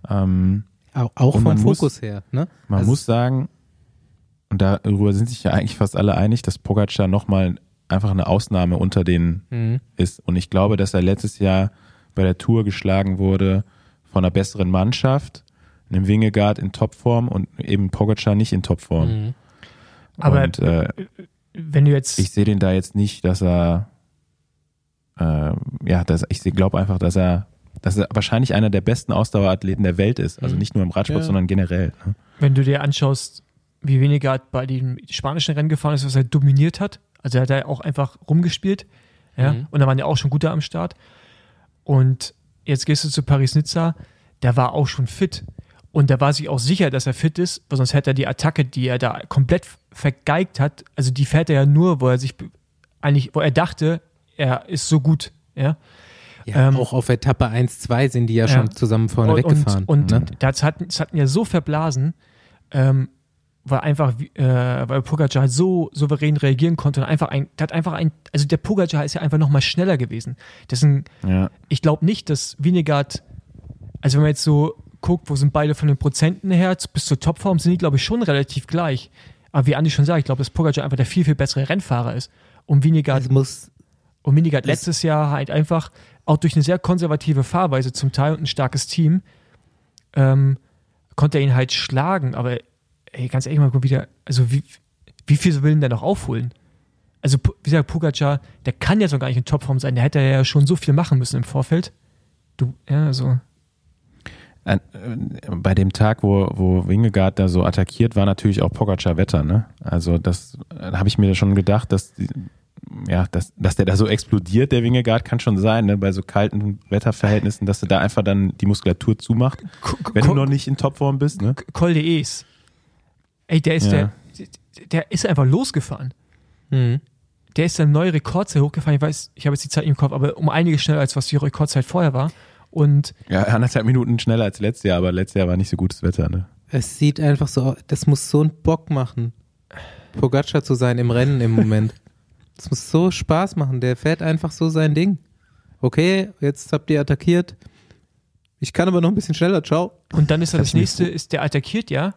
Ähm, auch vom man muss- Fokus her. Ne? man Also muss sagen, und darüber sind sich ja eigentlich fast alle einig, dass Pogacar nochmal einfach eine Ausnahme unter den Mhm. ist. Und ich glaube, dass er letztes Jahr bei der Tour geschlagen wurde von einer besseren Mannschaft, einem Wingegaard in Topform und eben Pogacar nicht in Topform. Mhm. Aber und äh, wenn du jetzt, ich sehe den da jetzt nicht, dass er, äh, ja, dass, ich glaube einfach, dass er, dass er wahrscheinlich einer der besten Ausdauerathleten der Welt ist. Also Mhm. nicht nur im Radsport, Ja. sondern generell. Ne? wenn du dir anschaust, wie weniger bei dem spanischen Rennen gefahren ist, was er dominiert hat, also er hat ja auch einfach rumgespielt, ja, Mhm. und da waren ja auch schon gute am Start. Und jetzt gehst du zu Paris-Nizza, der war auch schon fit. Und der war sich auch sicher, dass er fit ist, weil sonst hätte er die Attacke, die er da komplett vergeigt hat, also die fährt er ja nur, wo er sich eigentlich, wo er dachte, er ist so gut, ja. Ja, Ähm, auch auf Etappe 1, 2 sind die ja, ja. schon zusammen vorne und, weggefahren. Und, ne? und das hatten, das hatten ja so verblasen, ähm, weil einfach, äh, weil Pogacar halt so souverän reagieren konnte und einfach ein, der hat einfach ein, also der Pogacar ist ja einfach nochmal schneller gewesen. Deswegen, Ja. ich glaube nicht, dass Vinegard, also wenn man jetzt so guckt, wo sind beide von den Prozenten her, bis zur Topform sind die, glaube ich, schon relativ gleich. Aber wie Andi schon sagt, ich glaube, dass Pogacar einfach der viel, viel bessere Rennfahrer ist. Und Vinegard Es muss, und Das- letztes Jahr halt einfach auch durch eine sehr konservative Fahrweise zum Teil und ein starkes Team ähm, konnte er ihn halt schlagen. Aber ey, ganz ehrlich mal wieder, also wie, wie viel will denn der noch aufholen? Also wie gesagt, Pogacar, der kann jetzt noch gar nicht in Topform sein. Der hätte ja schon so viel machen müssen im Vorfeld. Du, ja, also äh, Bei dem Tag, wo, wo Wingegaard da so attackiert, war natürlich auch Pogacar Wetter, ne? Also das äh, habe ich mir schon gedacht, dass die, ja, dass, dass der da so explodiert, der Wingegaard, kann schon sein, ne? Bei so kalten Wetterverhältnissen, dass er da einfach dann die Muskulatur zumacht, wenn du noch nicht in Topform bist, ne? Col de Es. Ey, der ist Ja. der, der ist einfach losgefahren. mhm. Der ist dann neue Rekordzeit hochgefahren. Ich weiß, ich habe jetzt die Zeit nicht im Kopf, aber um einiges schneller als was die Rekordzeit vorher war. Und Ja, anderthalb Minuten schneller als letztes Jahr, aber letztes Jahr war nicht so gutes Wetter, ne? es sieht einfach so aus, das muss so einen Bock machen, Pogacar zu sein im Rennen im Moment. Das muss so Spaß machen, der fährt einfach so sein Ding. Okay, jetzt habt ihr attackiert. Ich kann aber noch ein bisschen schneller, ciao. Und dann ist er das mir nächste, ist der attackiert ja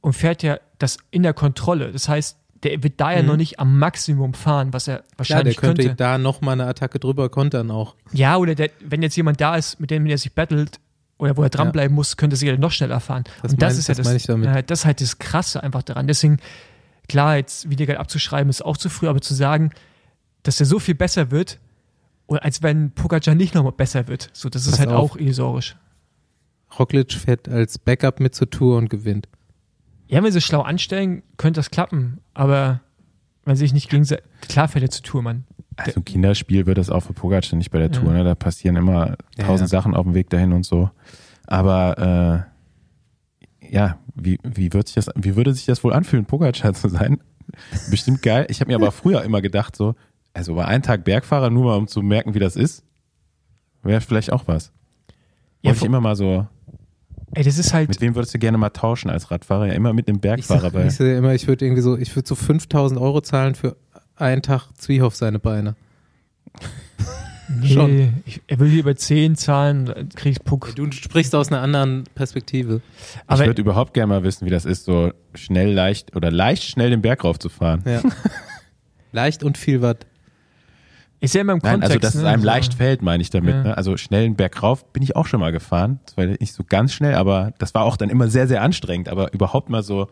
und fährt ja das in der Kontrolle. Das heißt, der wird da ja Mhm. noch nicht am Maximum fahren, was er Ja, der wahrscheinlich könnte könnte. da noch mal eine Attacke drüber kontern auch. Ja, oder der, wenn jetzt jemand da ist, mit dem er sich battelt oder wo er dranbleiben muss, könnte er sicher noch schneller fahren. Das und das mein- ist ja das das, äh, das ist halt das Krasse einfach daran. Deswegen, klar, jetzt Wiedergeld abzuschreiben ist auch zu früh, aber zu sagen, dass er so viel besser wird, als wenn Pogacar nicht nochmal besser wird, so, das ist Pass halt auf. auch illusorisch. Roglic fährt als Backup mit zur Tour und gewinnt. Ja, wenn sie es schlau anstellen, könnte das klappen. Aber wenn sie sich nicht gegenseitig. Klar fährt er zur Tour, Mann. Also ein Kinderspiel wird das auch für Pogacar nicht bei der Ja. Tour, ne? Da passieren immer Ja, tausend ja. Sachen auf dem Weg dahin und so. Aber äh, ja, wie, wie, wird sich das, wie würde sich das wohl anfühlen, Pogacar zu sein? Bestimmt geil. Ich habe mir aber früher immer gedacht, so, also bei einem Tag Bergfahrer, nur mal um zu merken, wie das ist, wäre vielleicht auch was. Ja, Wollte ich vor- immer mal so, Ey, das ist halt. mit wem würdest du gerne mal tauschen als Radfahrer? Ja, immer mit dem Ich Bergfahrer sag, bei. ich sag immer, ich würde irgendwie so, ich würde so 5000 Euro zahlen für einen Tag Zwiehoff seine Beine. nee, schon. Ich, er will lieber 10 zahlen, dann krieg ich Puck. Du sprichst aus einer anderen Perspektive. Ich Aber würde überhaupt gerne mal wissen, wie das ist, so schnell, leicht oder leicht schnell den Berg raufzufahren. Ja. Leicht und viel Watt. Ist ja immer im Nein, Kontext. also dass es ne, einem so. leicht fällt, meine ich damit. Ja. Ne? Also schnell einen Berg rauf bin ich auch schon mal gefahren. Das war nicht so ganz schnell, aber das war auch dann immer sehr, sehr anstrengend. Aber überhaupt mal so,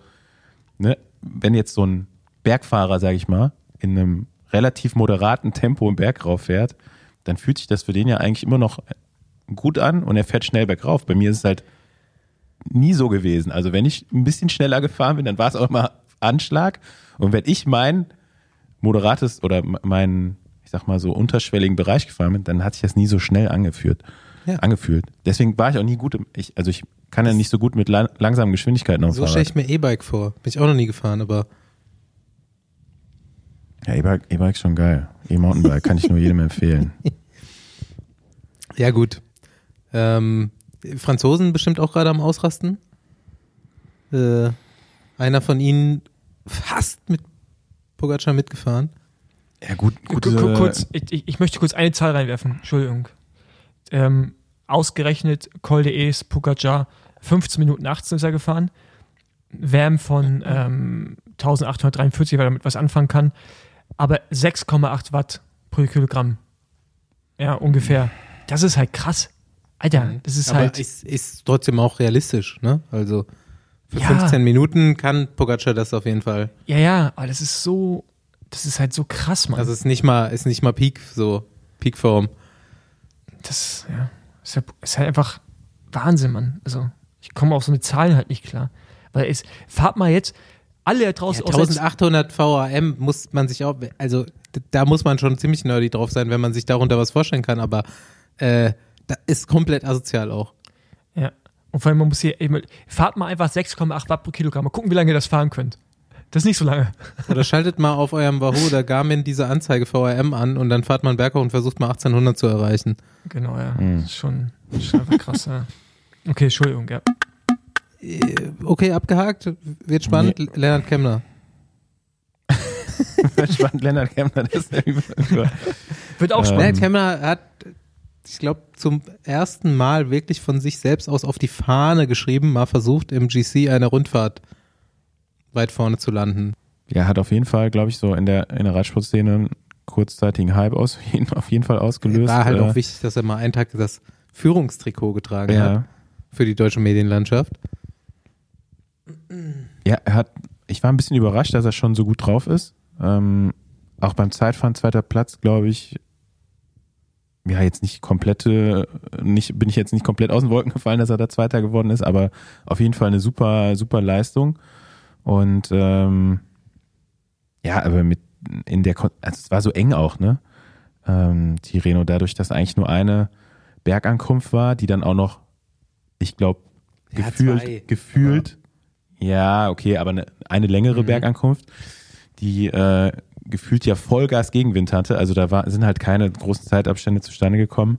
ne, wenn jetzt so ein Bergfahrer, sage ich mal, in einem relativ moderaten Tempo einen Berg rauf fährt, dann fühlt sich das für den ja eigentlich immer noch gut an und er fährt schnell bergauf. Bei mir ist es halt nie so gewesen. Also wenn ich ein bisschen schneller gefahren bin, dann war es auch immer Anschlag. Und wenn ich mein moderates oder mein, ich sag mal so unterschwelligen Bereich gefahren bin, dann hat sich das nie so schnell angeführt, Ja. angefühlt. Deswegen war ich auch nie gut im, ich, also ich kann ja nicht so gut mit lang langsamen Geschwindigkeiten auf So stelle ich mir E-Bike vor. Bin ich auch noch nie gefahren, aber Ja, E-Bike E-Bike ist schon geil. E-Mountainbike kann ich nur jedem empfehlen. ja gut. Ähm, Franzosen bestimmt auch gerade am Ausrasten. Äh, einer von ihnen fast mit Pogacar mitgefahren. Ja, gut, gut. Ku- ku- kurz, ich, ich- möchte kurz eine Zahl reinwerfen. Entschuldigung. Ähm, ausgerechnet Col de Es, Pogacar, 15 Minuten 18 ist er gefahren. Wärm von ähm, 1843, weil er damit was anfangen kann. Aber 6,8 Watt pro Kilogramm. Ja, ungefähr. Das ist halt krass. Alter, das ist aber halt. ist, ist trotzdem auch realistisch, ne? Also für Ja. 15 Minuten kann Pogacar das auf jeden Fall. ja, ja, aber das ist so. Das ist halt so krass, Mann. Das ist nicht mal, ist nicht mal Peak, so Peakform. das ja, ist, ja, ist halt einfach Wahnsinn, Mann. Also, ich komme auf so eine Zahlen halt nicht klar. Weil es, fahrt mal jetzt, alle Ja, draußen jetzt- 1800 VAM muss man sich auch, also da muss man schon ziemlich nerdy drauf sein, wenn man sich darunter was vorstellen kann, aber äh, da ist komplett asozial auch. Ja. Und vor allem, man muss hier eben, fahrt mal einfach 6,8 Watt pro Kilogramm. Mal gucken, wie lange ihr das fahren könnt. Das ist nicht so lange. Oder schaltet mal auf eurem Wahoo oder Garmin diese Anzeige VRM an und dann fahrt man berghoch und versucht mal 1800 zu erreichen. Genau, ja. Mhm. Das ist schon, schon einfach krass, ja. Okay, Entschuldigung, ja. Äh, Okay, abgehakt, wird spannend. Lennart Kemner. Spannend, Lennart Kemner, das ist irgendwie- Wird auch Ähm, spannend. Lennart Kemner hat, ich glaube, zum ersten Mal wirklich von sich selbst aus auf die Fahne geschrieben, mal versucht, im GC eine Rundfahrt weit vorne zu landen. Ja, hat auf jeden Fall, glaube ich, so in der, in der Radsportszene einen kurzzeitigen Hype aus, auf jeden Fall ausgelöst. War halt Äh, auch wichtig, dass er mal einen Tag das Führungstrikot getragen hat Ja, für die deutsche Medienlandschaft. ja, er hat, ich war ein bisschen überrascht, dass er schon so gut drauf ist. Ähm, auch beim Zeitfahren zweiter Platz, glaube ich, ja, jetzt nicht komplette, nicht, bin ich jetzt nicht komplett aus den Wolken gefallen, dass er da Zweiter geworden ist, aber auf jeden Fall eine super, super Leistung. Und ähm, ja, aber mit in der, Kon also es war so eng auch, ne? Ähm, Tireno, dadurch, dass eigentlich nur eine Bergankunft war, die dann auch noch, ich glaube, Ja, gefühlt, zwei. gefühlt, ja, okay, aber eine, eine längere Mhm. Bergankunft, die äh, gefühlt ja Vollgas Gegenwind hatte. Also da war, sind halt keine großen Zeitabstände zustande gekommen.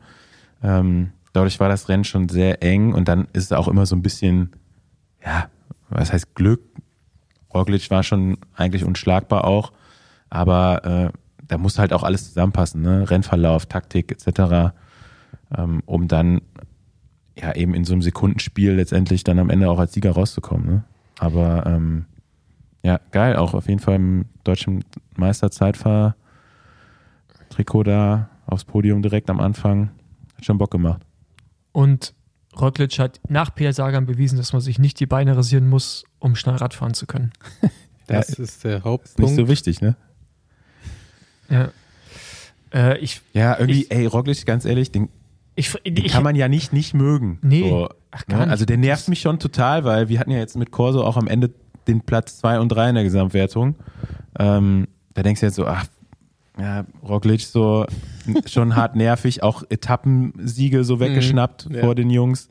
Ähm, dadurch war das Rennen schon sehr eng und dann ist es auch immer so ein bisschen, ja, was heißt Glück? Roglic war schon eigentlich unschlagbar auch, aber äh, da muss halt auch alles zusammenpassen, ne? Rennverlauf, Taktik etc., ähm, um dann ja eben in so einem Sekundenspiel letztendlich dann am Ende auch als Sieger rauszukommen. Ne? Aber ähm, ja, geil, auch auf jeden Fall im deutschen Meisterzeitfahr Trikot da aufs Podium direkt am Anfang. Hat schon Bock gemacht. Und Roglic hat nach Peter Sagan bewiesen, dass man sich nicht die Beine rasieren muss, um schnell Radfahren zu können. Das Ja, ist der Nicht Hauptpunkt. so wichtig, ne? Ja. Äh, ich, Ja, irgendwie, Ich- ey, Roglic, ganz ehrlich, den, ich, den kann man ja nicht nicht mögen. Nee. So, Ach, ne? gar nicht. Also der nervt mich schon total, weil wir hatten ja jetzt mit Corso auch am Ende den Platz zwei und drei in der Gesamtwertung. Ähm, da denkst du jetzt so, ach, ja, Roglic so schon hart nervig, auch Etappensiege so weggeschnappt ja. vor den Jungs.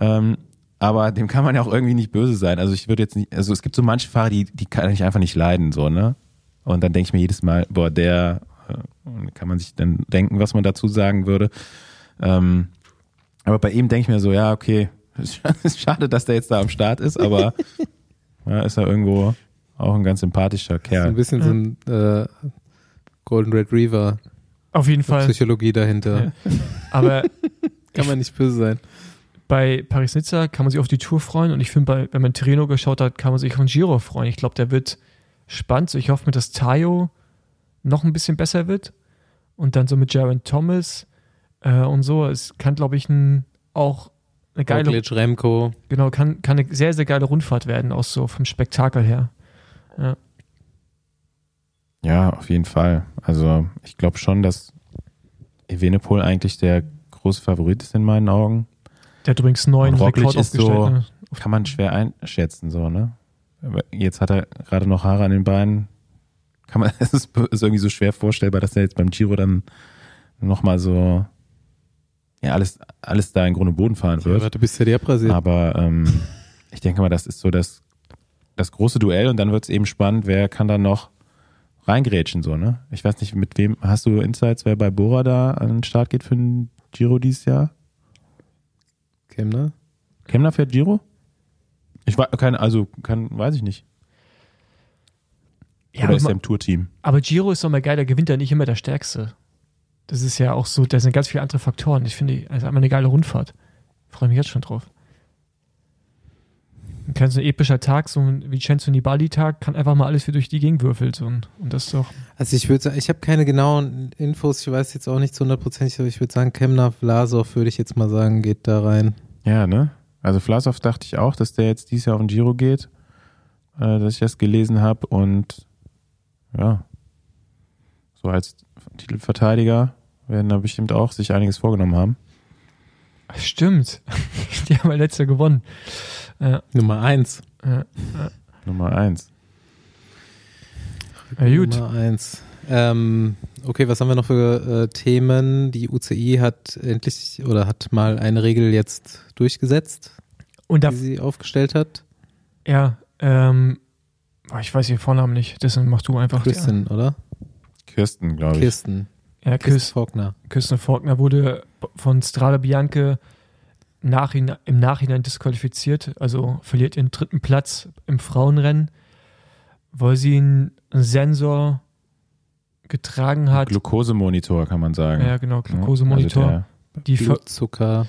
Ähm, aber dem kann man ja auch irgendwie nicht böse sein. Also ich würde jetzt nicht, also es gibt so manche Fahrer, die, die kann ich einfach nicht leiden, so, ne? Und dann denke ich mir jedes Mal, boah, der äh, kann man sich dann denken, was man dazu sagen würde. Ähm, aber bei ihm denke ich mir so, ja, okay, es ist schade, dass der jetzt da am Start ist, aber ja, ist er irgendwo auch ein ganz sympathischer So ein Kerl. bisschen so ein äh, Golden Retriever auf jeden Fall. Psychologie dahinter. Aber Kann man nicht böse sein. Bei Paris-Nizza kann man sich auf die Tour freuen und ich finde, bei- wenn man Tirreno geschaut hat, kann man sich auf den Giro freuen. Ich glaube, der wird spannend. So, Ich hoffe mir, dass Tayo noch ein bisschen besser wird und dann so mit Jaron Thomas äh, und so. Es kann, glaube ich, ein, auch eine geile, Roglic, Remco. genau, kann, kann eine sehr, sehr geile Rundfahrt werden, auch so vom Spektakel her. Ja, auf jeden Fall. Also ich glaube schon, dass Evenepoel eigentlich der große Favorit ist in meinen Augen. Der hat übrigens neun Rekord ist aufgestellt. so- ne? Kann man schwer einschätzen, so, ne? Aber jetzt hat er gerade noch Haare an den Beinen. Kann man, es ist, ist irgendwie so schwer vorstellbar, dass er jetzt beim Giro dann nochmal so, ja alles, alles da in Grund und Boden fahren wird. Ja, du bist ja die abrasiert. Aber ähm, ich denke mal, das ist so das, das große Duell und dann wird es eben spannend, wer kann dann noch reingrätschen, so, ne? Ich weiß nicht, mit wem, hast du Insights, wer bei Bora da an den Start geht für den Giro dieses Jahr? Kemner? Kemner fährt Giro? Ich weiß, keine, also, kann, weiß ich nicht. Ja, Oder aber, ist er im Tourteam? aber Giro ist doch mal geil, der gewinnt ja nicht immer der Stärkste. Das ist ja auch so, da sind ganz viele andere Faktoren. Ich finde, es ist einfach eine geile Rundfahrt. Freue mich jetzt schon drauf. Kann so ein epischer Tag, so ein Vincenzo Nibali-Tag, kann einfach mal alles wieder durch die Gegend würfeln. So. Und und das ist doch. Also ich würde sagen, ich habe keine genauen Infos, ich weiß jetzt auch nicht zu hundertprozentig, aber ich würde sagen, Kemner, Vlasov würde ich jetzt mal sagen, geht da rein. Ja, ne? Also Vlasov dachte ich auch, dass der jetzt dieses Jahr auf den Giro geht, äh, dass ich das gelesen habe und ja, so als Titelverteidiger werden da bestimmt auch sich einiges vorgenommen haben. Stimmt. die haben ja letztes Jahr gewonnen. Ja, Nummer eins. ja. Nummer eins. Ja, gut. Nummer eins. Ähm, okay, was haben wir noch für äh, Themen? Die UCI hat endlich oder hat mal eine Regel jetzt durchgesetzt, Und da, die sie aufgestellt hat. ja, ähm, ich weiß ihren Vornamen nicht, deswegen mach du einfach. Kristin, oder? Kirsten, glaube ich. Kirsten. Ja, Kirsten Faulkner. Kirsten Faulkner wurde von Strada Bianche nachhinein, im Nachhinein disqualifiziert, also verliert ihren dritten Platz im Frauenrennen, weil sie einen Sensor getragen hat. Glukosemonitor kann man sagen. ja, genau, Glukosemonitor, Also die Blutzucker.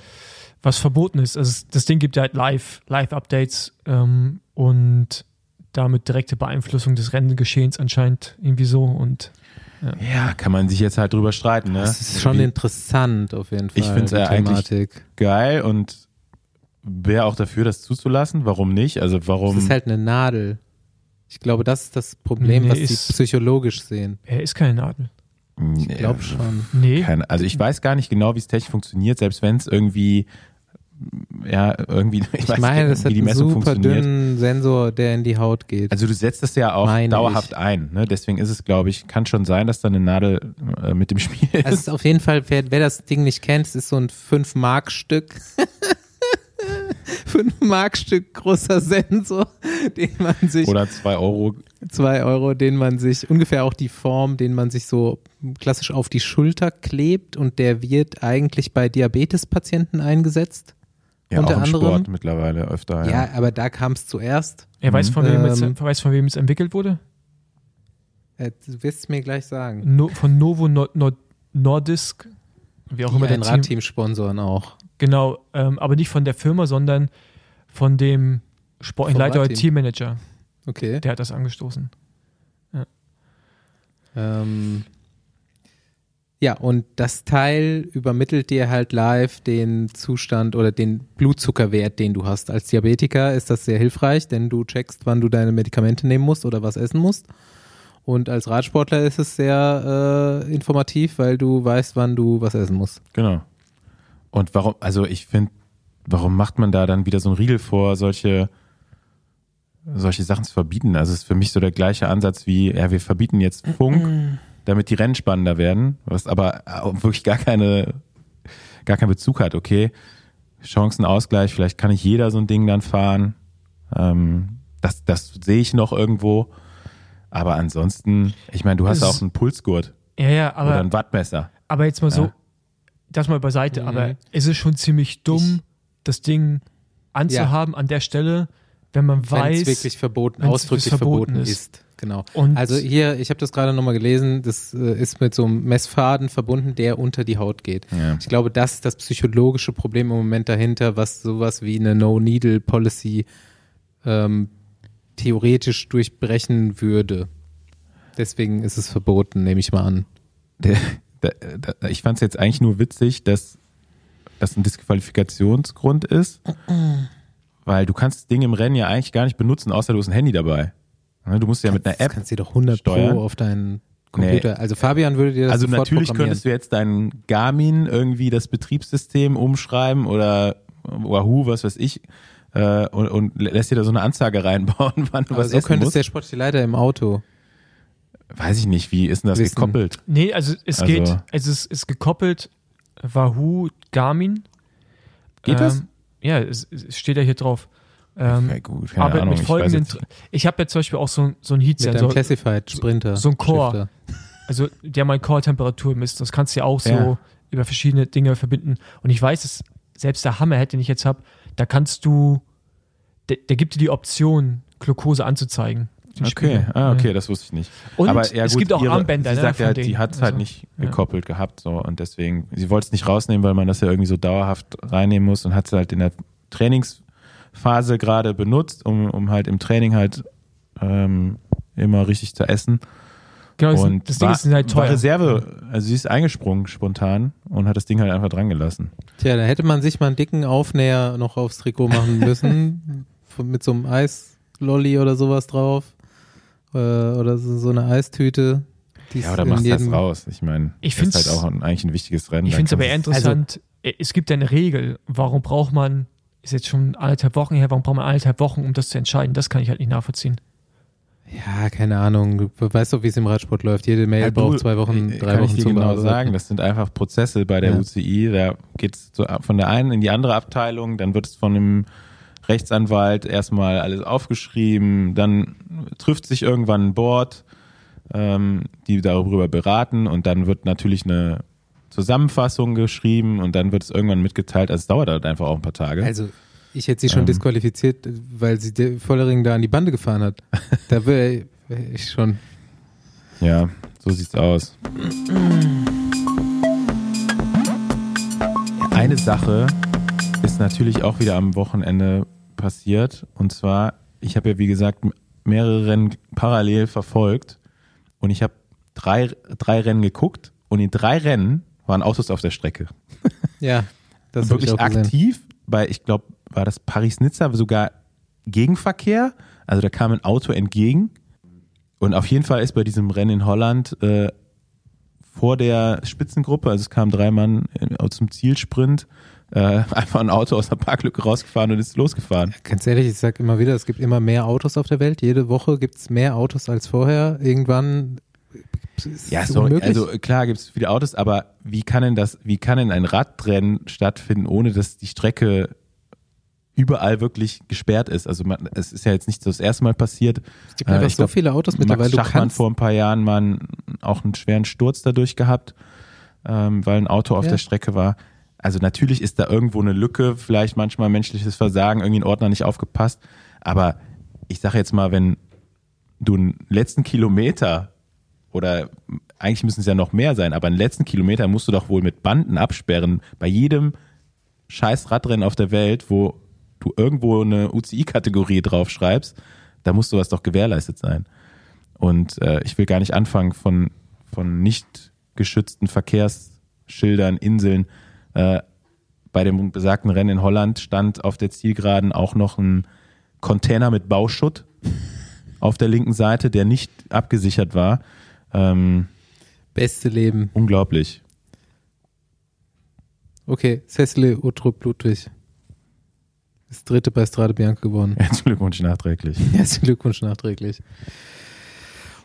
was verboten ist. Also das Ding gibt ja halt live, Live-Updates ähm, und damit direkte Beeinflussung des Rennengeschehens anscheinend irgendwie so und ja, kann man sich jetzt halt drüber streiten. Ne? Das ist schon Wie interessant auf jeden Fall. Ich find's die ja eigentlich- geil und wäre auch dafür, das zuzulassen. Warum nicht? Also Es warum? ist halt eine Nadel. Ich glaube, das ist das Problem, Nee, was die ist- psychologisch sehen. er ist keine Nadel. Ich glaube schon. Nee. Keine, also ich weiß gar nicht genau, wie es technisch funktioniert, selbst wenn es irgendwie ja irgendwie ich, Ich weiß meine, nicht, das wie hat die einen Messung super funktioniert. dünnen Sensor, der in die Haut geht. Also du setzt das ja auch Meine dauerhaft ich. ein, ne? Deswegen ist es, glaube ich, kann schon sein, dass da eine Nadel äh, mit dem Spiel ist. Also es ist auf jeden Fall, wer, wer das Ding nicht kennt, es ist so ein 5-Mark-Stück. 5-Mark-Stück großer Sensor, den man sich, Oder zwei Euro. 2 Euro, den man sich, ungefähr auch die Form, den man sich so klassisch auf die Schulter klebt und der wird eigentlich bei Diabetespatienten eingesetzt. Ja, Unter auch im anderem- Sport mittlerweile öfter. Ja, Ja. aber da kam es zuerst. Er weiß, von wem es, Ähm. weiß, von wem es entwickelt wurde? Äh, Du wirst es mir gleich sagen. No, von Novo Nord, Nord, Nordisk, wie auch Die immer der. Radteam sponsoren auch. Genau, ähm, aber nicht von der Firma, sondern von dem Sportleiter oder. Teammanager. Okay. Der hat das angestoßen. Ähm, ja, und das Teil übermittelt dir halt live den Zustand oder den Blutzuckerwert, den du hast. Als Diabetiker ist das sehr hilfreich, denn du checkst, wann du deine Medikamente nehmen musst oder was essen musst. Und als Radsportler ist es sehr äh, informativ, weil du weißt, wann du was essen musst. Genau. Und warum, also ich finde, warum macht man da dann wieder so einen Riegel vor, solche, solche Sachen zu verbieten? Also es ist für mich so der gleiche Ansatz wie, ja, wir verbieten jetzt Funk, damit die Rennen spannender werden, was aber auch wirklich gar keine, gar keinen Bezug hat. Okay, Chancenausgleich, vielleicht kann nicht jeder so ein Ding dann fahren. Ähm, das, das sehe ich noch irgendwo. Aber ansonsten, ich meine, du hast Es- auch einen Pulsgurt Ja, ja, oder aber, ein Wattmesser. aber jetzt mal so, Ja. das mal beiseite, Mhm. aber es ist schon ziemlich dumm, das Ding anzuhaben an der Stelle, wenn man Wenn weiß, es wirklich verboten, ausdrücklich verboten verboten, ist. ist. Genau. Und- also hier, ich habe das gerade nochmal gelesen, das äh, ist mit so einem Messfaden verbunden, der unter die Haut geht. Ja. Ich glaube, das ist das psychologische Problem im Moment dahinter, was sowas wie eine No-Needle-Policy ähm, theoretisch durchbrechen würde. Deswegen ist es verboten, nehme ich mal an. Der, der, der, ich fand es jetzt eigentlich nur witzig, dass das ein Disqualifikationsgrund ist, weil du kannst das Ding im Rennen ja eigentlich gar nicht benutzen, außer du hast ein Handy dabei. Ne, Du musst ja mit einer Das App. kannst du doch 100 steuern. Pro auf deinen Computer. Nee. Also Fabian würde dir das Also sofort natürlich könntest du jetzt dein Garmin irgendwie das Betriebssystem umschreiben oder Wahoo, was weiß ich, äh, und, und lässt dir da so eine Anzeige reinbauen, wann du Aber was so essen könntest musst. der sportliche Leiter im Auto. Weiß ich nicht, wie ist denn das Wissen. gekoppelt? Nee, also es Also- geht, es ist, ist gekoppelt, Wahoo Garmin. Geht das? Ähm, ja, es, es steht ja hier drauf. Ähm, Ja, gut, keine aber Ahnung, mit ich folgenden, jetzt- ich habe ja zum Beispiel auch so, so ein Mit Heatsensor, Classified Sprinter. so ein Core. Shifter. also der mal Core-Temperatur misst. Das kannst du ja auch so Ja. über verschiedene Dinge verbinden. Und ich weiß, dass selbst der Hammerhead, den ich jetzt habe, da kannst du, der, der gibt dir die Option, Glucose anzuzeigen. Okay, Spiegel. ah, okay, das wusste ich nicht. Und aber ja, es gut, gibt auch ihre, Armbänder, Sie ne, sagt ja, denen. die hat es halt Also, nicht ja. gekoppelt gehabt, so und deswegen, sie wollte es nicht rausnehmen, weil man das ja irgendwie so dauerhaft reinnehmen muss und hat es halt in der Trainingsphase gerade benutzt, um, um halt im Training halt ähm, immer richtig zu essen. Genau, das, und das Ding war, ist halt war teuer. Reserve, also sie ist eingesprungen spontan und hat das Ding halt einfach dran gelassen. Tja, da hätte man sich mal einen dicken Aufnäher noch aufs Trikot machen müssen. Mit so einem Eislolli oder sowas drauf. Äh, oder so, so eine Eistüte. Ja, oder machst das jedem- raus. Ich meine, Ich das ist halt auch ein, eigentlich ein wichtiges Rennen. Ich finde es aber eher interessant, es gibt ja eine Regel, warum braucht man, ist jetzt schon anderthalb Wochen her, warum braucht man anderthalb Wochen, um das zu entscheiden? Das kann ich halt nicht nachvollziehen. Ja, keine Ahnung. Du weißt doch, wie es im Radsport läuft. Jede Mail Ja, du, braucht zwei Wochen, äh, drei kann Wochen ich dir zum genau Bearbeiten. sagen. Das sind einfach Prozesse bei der Ja. UCI. Da geht es so von der einen in die andere Abteilung, dann wird es von einem Rechtsanwalt erstmal alles aufgeschrieben, dann trifft sich irgendwann ein Board, ähm, die darüber beraten und dann wird natürlich eine Zusammenfassung geschrieben und dann wird es irgendwann mitgeteilt. Also es dauert halt einfach auch ein paar Tage. Also, ich hätte sie schon Ähm. disqualifiziert, weil sie der Vollering da an die Bande gefahren hat. da wäre wär ich schon. Ja, so sieht's aus. Eine Sache ist natürlich auch wieder am Wochenende passiert. Und zwar, ich habe ja wie gesagt mehrere Rennen parallel verfolgt und ich habe drei, drei Rennen geguckt und in drei Rennen waren Autos auf der Strecke. Ja, das ich wirklich aktiv, bei, ich glaube, war das Paris-Nizza sogar Gegenverkehr. Also da kam ein Auto entgegen. Und auf jeden Fall ist bei diesem Rennen in Holland äh, vor der Spitzengruppe, also es kamen drei Mann äh, zum Zielsprint, äh, einfach ein Auto aus der Parklücke rausgefahren und ist losgefahren. Ganz ehrlich, ich sag immer wieder, es gibt immer mehr Autos auf der Welt. Jede Woche gibt es mehr Autos als vorher. Irgendwann ist Ja, sorry, unmöglich. also klar gibt es viele Autos, aber wie kann denn das, wie kann denn ein Radrennen stattfinden, ohne dass die Strecke überall wirklich gesperrt ist? Also man, es ist ja jetzt nicht so das erste Mal passiert. es gibt einfach äh, so glaub, viele Autos mittlerweile. Max Schachmann vor ein paar Jahren mal einen- auch einen schweren Sturz dadurch gehabt, ähm, weil ein Auto auf Ja. der Strecke war. Also natürlich ist da irgendwo eine Lücke, vielleicht manchmal menschliches Versagen, irgendwie ein Ordner nicht aufgepasst. Aber ich sage jetzt mal, wenn du einen letzten Kilometer oder eigentlich müssen es ja noch mehr sein, aber einen letzten Kilometer musst du doch wohl mit Banden absperren bei jedem scheiß Radrennen auf der Welt, wo du irgendwo eine UCI-Kategorie draufschreibst, da muss sowas doch gewährleistet sein. Und äh, ich will gar nicht anfangen von, von nicht geschützten Verkehrsschildern, Inseln. Äh, bei dem besagten Rennen in Holland stand auf der Zielgeraden auch noch ein Container mit Bauschutt auf der linken Seite, der nicht abgesichert war. Ähm, beste Leben. unglaublich. Okay, Cecily Utrup Ludwig. Das dritte bei Strade Bianca gewonnen. Herzlichen Glückwunsch nachträglich. Herzlichen Glückwunsch nachträglich.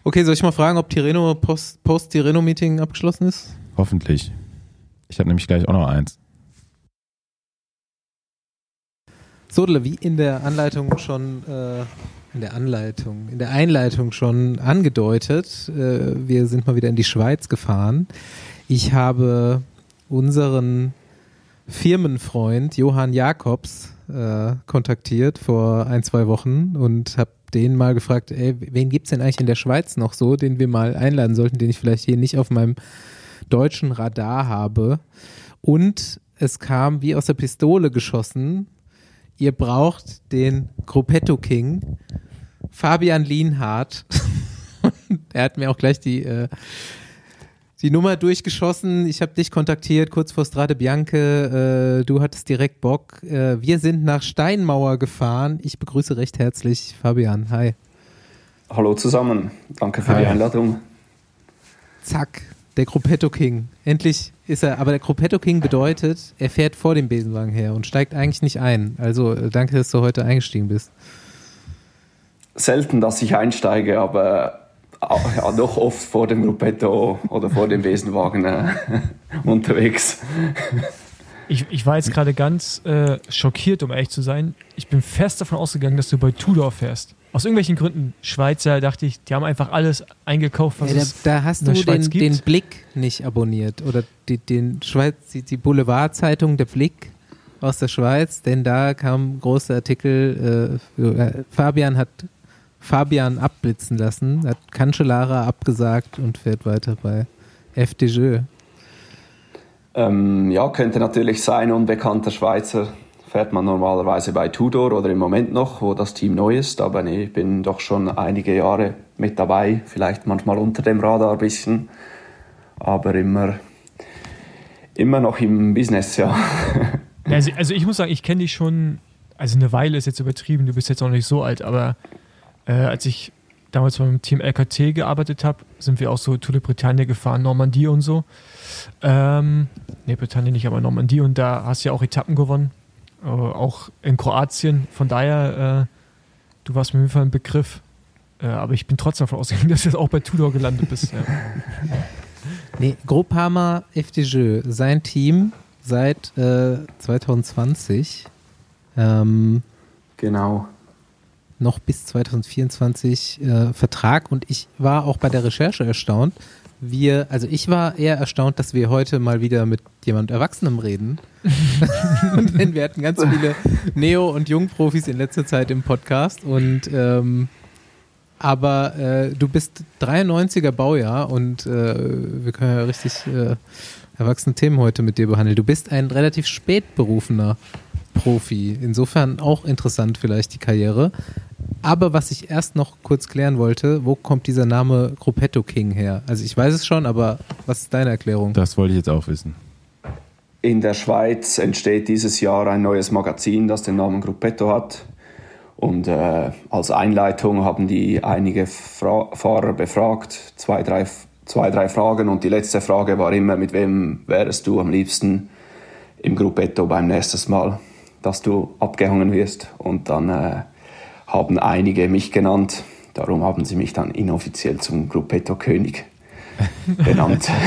Okay, soll ich mal fragen, ob Tireno Post- Post-Tireno-Meeting abgeschlossen ist? Hoffentlich. Ich habe nämlich gleich auch noch eins. Sodele, wie in der Anleitung schon, äh, in der Anleitung, in der Einleitung schon angedeutet, äh, wir sind mal wieder in die Schweiz gefahren. Ich habe unseren Firmenfreund Johann Jakobs äh, kontaktiert vor ein, zwei Wochen und habe den mal gefragt, ey, wen gibt's denn eigentlich in der Schweiz noch so, den wir mal einladen sollten, den ich vielleicht hier nicht auf meinem deutschen Radar habe. Und es kam wie aus der Pistole geschossen, ihr braucht den Gruppetto King, Fabian Lienhardt. er hat mir auch gleich die, äh, die Nummer durchgeschossen. Ich habe dich kontaktiert, kurz vor Strade Bianche. Äh, du hattest direkt Bock. Äh, wir sind nach Steinmauer gefahren. Ich begrüße recht herzlich Fabian. Hi. Hallo zusammen, danke für Hi. die Einladung. Zack, der Gruppetto King. Endlich ist er, aber der Gruppetto King bedeutet, er fährt vor dem Besenwagen her und steigt eigentlich nicht ein. Also äh, danke, dass du heute eingestiegen bist. Selten, dass ich einsteige, aber äh, ja, doch oft vor dem Gruppetto oder vor dem Besenwagen äh, unterwegs. Ich, ich war jetzt gerade ganz äh, schockiert, um ehrlich zu sein. Ich bin fest davon ausgegangen, dass du bei Tudor fährst. Aus irgendwelchen Gründen. Schweizer, dachte ich, die haben einfach alles eingekauft, was Ja, da, es da hast in du der Schweiz den, gibt. den Blick nicht abonniert oder die, den Schweiz, die, die Boulevardzeitung Der Blick aus der Schweiz, denn da kam großer Artikel, äh, äh, Fabian hat Fabian abblitzen lassen, hat Cancellara abgesagt und fährt weiter bei FDJ. Ähm, ja, könnte natürlich sein, unbekannter Schweizer fährt man normalerweise bei Tudor oder im Moment noch, wo das Team neu ist. Aber nee, ich bin doch schon einige Jahre mit dabei, vielleicht manchmal unter dem Radar ein bisschen, aber immer, immer noch im Business, ja. Also, also ich muss sagen, ich kenne dich schon, also eine Weile ist jetzt übertrieben, du bist jetzt auch nicht so alt, aber äh, als ich damals beim Team LKT gearbeitet habe, sind wir auch so Tour de Bretagne gefahren, Normandie und so. Ähm, ne, Bretagne nicht, aber Normandie und da hast du ja auch Etappen gewonnen, äh, auch in Kroatien. Von daher, äh, du warst mir auf jeden Fall ein Begriff. Äh, aber ich bin trotzdem davon ausgegangen, dass du jetzt auch bei Tudor gelandet bist. Ja. Nee, Groupama FDJ, sein Team seit äh, 2020. Ähm, genau. noch bis 2024 äh, Vertrag und ich war auch bei der Recherche erstaunt. Wir, also ich war eher erstaunt, dass wir heute mal wieder mit jemand Erwachsenem reden. Denn wir hatten ganz viele Neo- und Jungprofis in letzter Zeit im Podcast und ähm, aber äh, du bist 93er Baujahr und äh, wir können ja richtig äh, erwachsene Themen heute mit dir behandeln. Du bist ein relativ spät berufener Profi. Insofern auch interessant vielleicht die Karriere. Aber was ich erst noch kurz klären wollte, wo kommt dieser Name Gruppetto King her? Also ich weiß es schon, aber was ist deine Erklärung? Das wollte ich jetzt auch wissen. In der Schweiz entsteht dieses Jahr ein neues Magazin, das den Namen Gruppetto hat. Und äh, als Einleitung haben die einige Fra Fahrer befragt, zwei drei, zwei, drei Fragen. Und die letzte Frage war immer, mit wem wärst du am liebsten im Gruppetto beim nächsten Mal, dass du abgehangen wirst. Und dann äh, haben einige mich genannt. Darum haben sie mich dann inoffiziell zum Gruppetto-König benannt.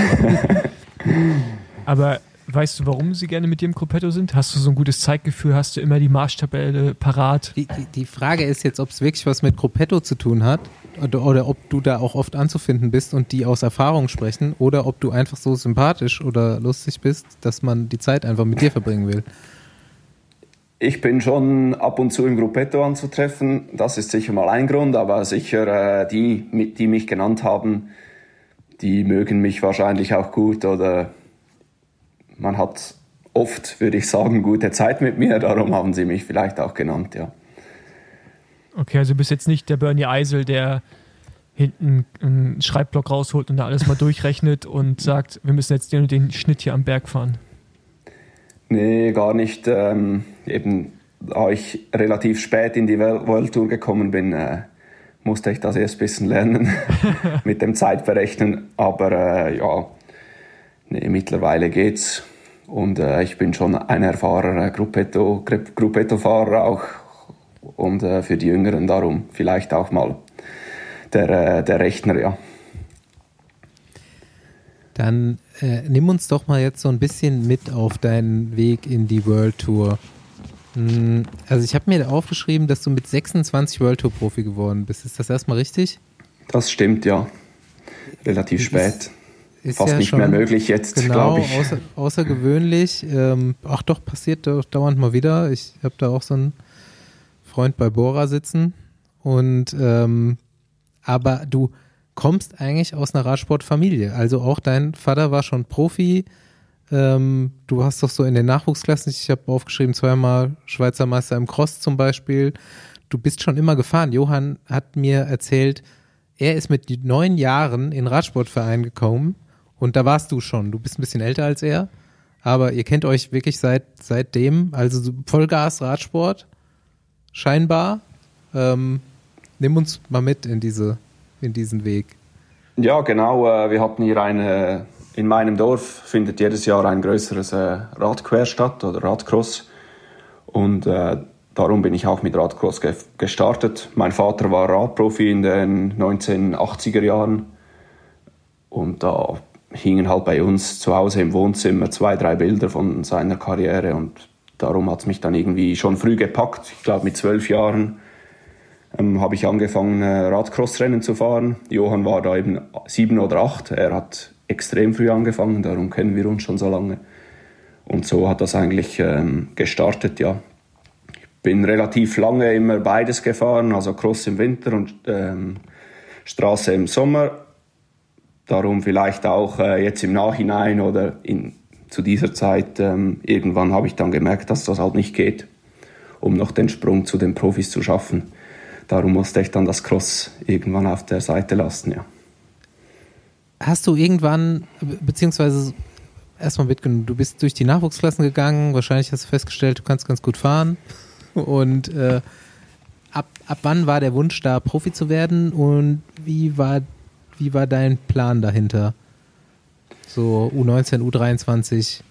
Aber weißt du, warum sie gerne mit dir im Gruppetto sind? Hast du so ein gutes Zeitgefühl? Hast du immer die Marschtabelle parat? Die, die, die Frage ist jetzt, ob es wirklich was mit Gruppetto zu tun hat oder, oder ob du da auch oft anzufinden bist und die aus Erfahrung sprechen oder ob du einfach so sympathisch oder lustig bist, dass man die Zeit einfach mit dir verbringen will. Ich bin schon ab und zu im Gruppetto anzutreffen. Das ist sicher mal ein Grund, aber sicher äh, die, die mich genannt haben, die mögen mich wahrscheinlich auch gut oder man hat oft, würde ich sagen, gute Zeit mit mir. Darum haben sie mich vielleicht auch genannt, ja. Okay, also du bist jetzt nicht der Bernie Eisel, der hinten einen Schreibblock rausholt und da alles mal durchrechnet und sagt, wir müssen jetzt den und den Schnitt hier am Berg fahren. Nee, gar nicht. Ähm, eben, da ich relativ spät in die World Tour gekommen bin, äh, musste ich das erst ein bisschen lernen mit dem Zeitberechnen. Aber äh, ja, nee, mittlerweile geht's. Und äh, ich bin schon ein erfahrener Gru- Gruppetto-Fahrer auch. Und äh, für die Jüngeren darum vielleicht auch mal der, äh, der Rechner, ja. Dann äh, nimm uns doch mal jetzt so ein bisschen mit auf deinen Weg in die World Tour. Hm, Also ich habe mir aufgeschrieben, dass du mit 26 World Tour Profi geworden bist. Ist das erstmal richtig? Das stimmt, ja. Relativ Ist- spät. Ist Fast ja nicht mehr möglich jetzt, Genau, glaube ich. außer, außergewöhnlich. Ähm, ach doch, passiert doch dauernd mal wieder. Ich habe da auch so einen Freund bei Bora sitzen. Und ähm, aber du kommst eigentlich aus einer Radsportfamilie. Also auch dein Vater war schon Profi. Ähm, du hast doch so in den Nachwuchsklassen, ich habe aufgeschrieben, zweimal Schweizer Meister im Cross zum Beispiel. Du bist schon immer gefahren. Johann hat mir erzählt, er ist mit neun Jahren in Radsportverein gekommen und da warst du schon. Du bist ein bisschen älter als er, aber ihr kennt euch wirklich seit seitdem. Also so Vollgas Radsport, scheinbar. Ähm, nimm uns mal mit in diese in diesen Weg. Ja, genau. äh, Wir hatten hier eine, in meinem Dorf findet jedes Jahr ein größeres äh, Radquer statt oder Radcross. Und äh, darum bin ich auch mit Radcross ge gestartet. Mein Vater war Radprofi in den 1980er Jahren. Und da hingen halt bei uns zu Hause im Wohnzimmer zwei, drei Bilder von seiner Karriere und darum hat es mich dann irgendwie schon früh gepackt. Ich glaube, mit zwölf Jahren ähm, habe ich angefangen, äh, Radcross-Rennen zu fahren. Johann war da eben sieben oder acht. Er hat extrem früh angefangen, darum kennen wir uns schon so lange. Und so hat das eigentlich ähm, gestartet, ja. Ich bin relativ lange immer beides gefahren, also Cross im Winter und ähm, Straße im Sommer. Darum vielleicht auch äh, jetzt im Nachhinein oder in, zu dieser Zeit, ähm, irgendwann habe ich dann gemerkt, dass das halt nicht geht, um noch den Sprung zu den Profis zu schaffen. Darum musste ich dann das Cross irgendwann auf der Seite lassen, ja. Hast du irgendwann, beziehungsweise erstmal mitgenommen, du bist durch die Nachwuchsklassen gegangen, wahrscheinlich hast du festgestellt, du kannst ganz gut fahren. Und äh, ab, ab wann war der Wunsch da, Profi zu werden und wie war, wie war dein Plan dahinter? So U19, U23?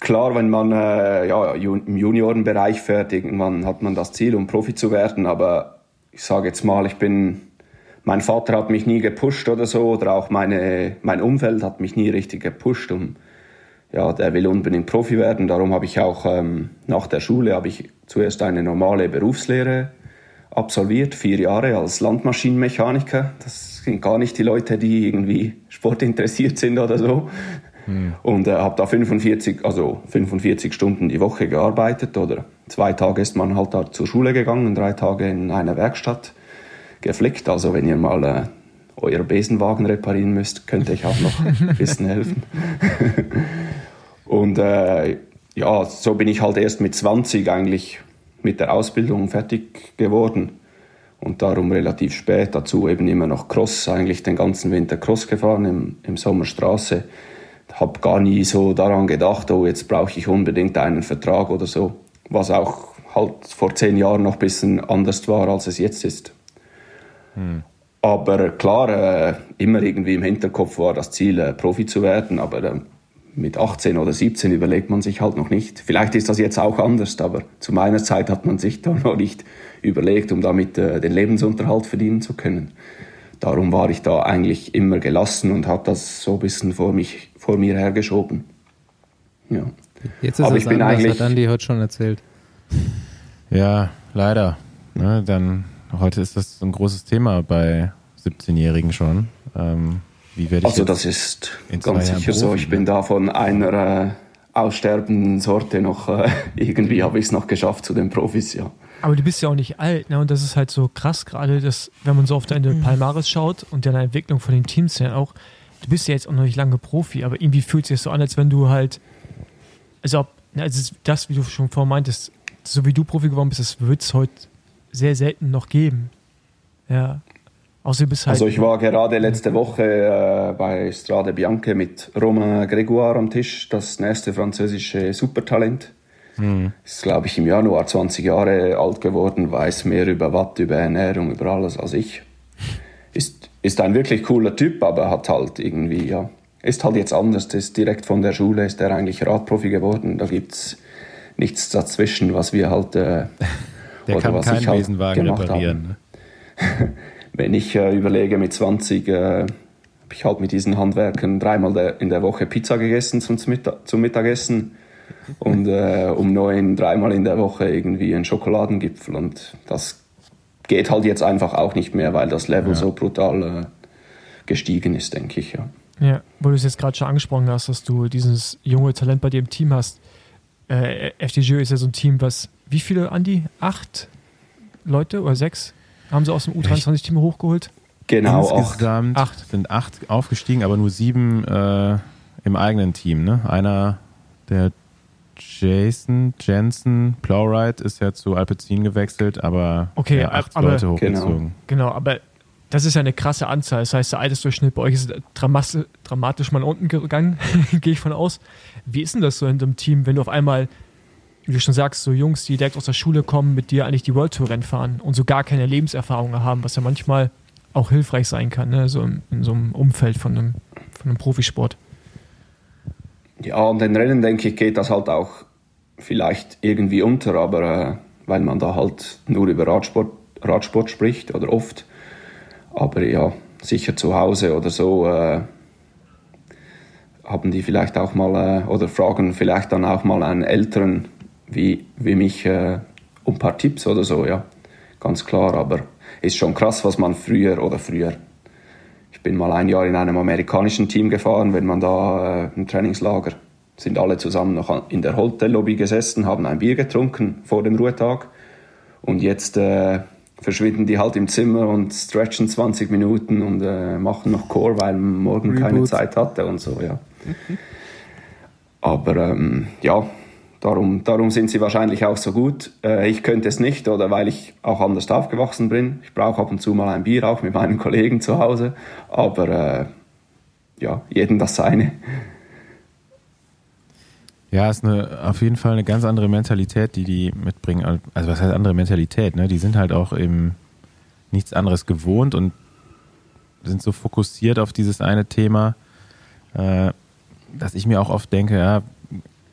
Klar, wenn man äh, ja, im Juniorenbereich fährt, irgendwann hat man das Ziel, um Profi zu werden. Aber ich sage jetzt mal, ich bin, mein Vater hat mich nie gepusht oder so, oder auch meine, mein Umfeld hat mich nie richtig gepusht, um ja, der will unbedingt Profi werden. Darum habe ich auch ähm, nach der Schule habe ich zuerst eine normale Berufslehre absolviert, vier Jahre als Landmaschinenmechaniker. Das sind gar nicht die Leute, die irgendwie sportinteressiert sind oder so. Hm. Und äh, habe da 45, also 45 Stunden die Woche gearbeitet oder zwei Tage ist man halt da zur Schule gegangen, drei Tage in einer Werkstatt geflickt. Also wenn ihr mal äh, euer Besenwagen reparieren müsst, könnte ich auch noch ein bisschen helfen. Und äh, ja, so bin ich halt erst mit 20 eigentlich mit der Ausbildung fertig geworden und darum relativ spät dazu eben immer noch Cross, eigentlich den ganzen Winter Cross gefahren, im, im Sommer. Habe gar nie so daran gedacht, oh, jetzt brauche ich unbedingt einen Vertrag oder so, was auch halt vor zehn Jahren noch ein bisschen anders war, als es jetzt ist. Hm. Aber klar, äh, immer irgendwie im Hinterkopf war das Ziel, äh, Profi zu werden, aber äh, mit 18 oder 17 überlegt man sich halt noch nicht. Vielleicht ist das jetzt auch anders, aber zu meiner Zeit hat man sich da noch nicht überlegt, um damit äh, den Lebensunterhalt verdienen zu können. Darum war ich da eigentlich immer gelassen und habe das so ein bisschen vor, mich, vor mir hergeschoben. Ja. Jetzt ist aber ich bin anders, eigentlich, hat Andi heute schon erzählt. Ja, leider. Ne, dann heute ist das ein großes Thema bei 17-Jährigen schon. Ähm, wie werde ich also das ist ganz sicher so. Ich bin da von einer äh, aussterbenden Sorte noch, äh, irgendwie habe ich es noch geschafft zu den Profis, ja. Aber du bist ja auch nicht alt, ne? Und das ist halt so krass gerade, dass, wenn man so auf deine mhm. Palmares schaut und deine Entwicklung von den Teams ja auch, du bist ja jetzt auch noch nicht lange Profi, aber irgendwie fühlt es sich so an, als wenn du halt, also, ob, ne, also das, wie du schon vorhin meintest, so wie du Profi geworden bist, das wird es heute sehr selten noch geben. Ja. Also, halt also ich war gerade letzte Woche äh, bei Strade Bianche mit Romain Grégoire am Tisch, das nächste französische Supertalent. Mhm. Ist, glaube ich, im Januar 20 Jahre alt geworden, weiß mehr über Watt, über Ernährung, über alles als ich. Ist, ist ein wirklich cooler Typ, aber hat halt irgendwie, ja, ist halt jetzt anders. Ist direkt von der Schule ist er eigentlich Radprofi geworden. Da gibt es nichts dazwischen, was wir halt. Äh, der kann keinen halt Besenwagen reparieren. Ne? wenn ich äh, überlege, mit 20 äh, habe ich halt mit diesen Handwerkern dreimal der, in der Woche Pizza gegessen zum, Mittag, zum Mittagessen und äh, um neun dreimal in der Woche irgendwie einen Schokoladengipfel. Und das geht halt jetzt einfach auch nicht mehr, weil das Level ja. so brutal äh, gestiegen ist, denke ich. Ja, ja weil du es jetzt gerade schon angesprochen hast, dass du dieses junge Talent bei dir im Team hast. Äh, FDJ ist ja so ein Team, was, wie viele, Andi? Acht Leute oder sechs? Haben sie aus dem U23-Team hochgeholt? Genau, Insgesamt acht. sind acht aufgestiegen, aber nur sieben äh, im eigenen Team. Ne? Einer, der Jason Jensen Plowright, ist ja zu Alpecin gewechselt, aber okay, ja, acht aber, Leute hochgezogen. Genau. genau, aber das ist ja eine krasse Anzahl. Das heißt, der Altersdurchschnitt bei euch ist dramatisch, dramatisch mal unten gegangen, gehe ich von aus. Wie ist denn das so in einem Team, wenn du auf einmal wie du schon sagst, so Jungs, die direkt aus der Schule kommen, mit dir eigentlich die World Tour Rennen fahren und so gar keine Lebenserfahrung haben, was ja manchmal auch hilfreich sein kann, ne? so in, in so einem Umfeld von einem, von einem Profisport. Ja, an den Rennen, denke ich, geht das halt auch vielleicht irgendwie unter, aber äh, weil man da halt nur über Radsport, Radsport spricht oder oft. Aber ja, sicher zu Hause oder so, äh, haben die vielleicht auch mal äh, oder fragen vielleicht dann auch mal einen Älteren wie, wie mich äh, um ein paar Tipps oder so, ja. Ganz klar, aber ist schon krass, was man früher oder früher. Ich bin mal ein Jahr in einem amerikanischen Team gefahren, wenn man da äh, im Trainingslager sind alle zusammen noch in der Hotellobby gesessen, haben ein Bier getrunken vor dem Ruhetag und jetzt äh, verschwinden die halt im Zimmer und stretchen 20 Minuten und äh, machen noch Core, weil man morgen Reboot. keine Zeit hatte und so, ja. Aber ähm, ja, Darum, darum sind sie wahrscheinlich auch so gut. Äh, ich könnte es nicht oder weil ich auch anders aufgewachsen bin. Ich brauche ab und zu mal ein Bier auch mit meinen Kollegen zu Hause. Aber äh, ja, jedem das seine. Ja, ist eine, auf jeden Fall eine ganz andere Mentalität, die die mitbringen. Also was heißt andere Mentalität? Ne? Die sind halt auch eben nichts anderes gewohnt und sind so fokussiert auf dieses eine Thema, äh, dass ich mir auch oft denke, ja,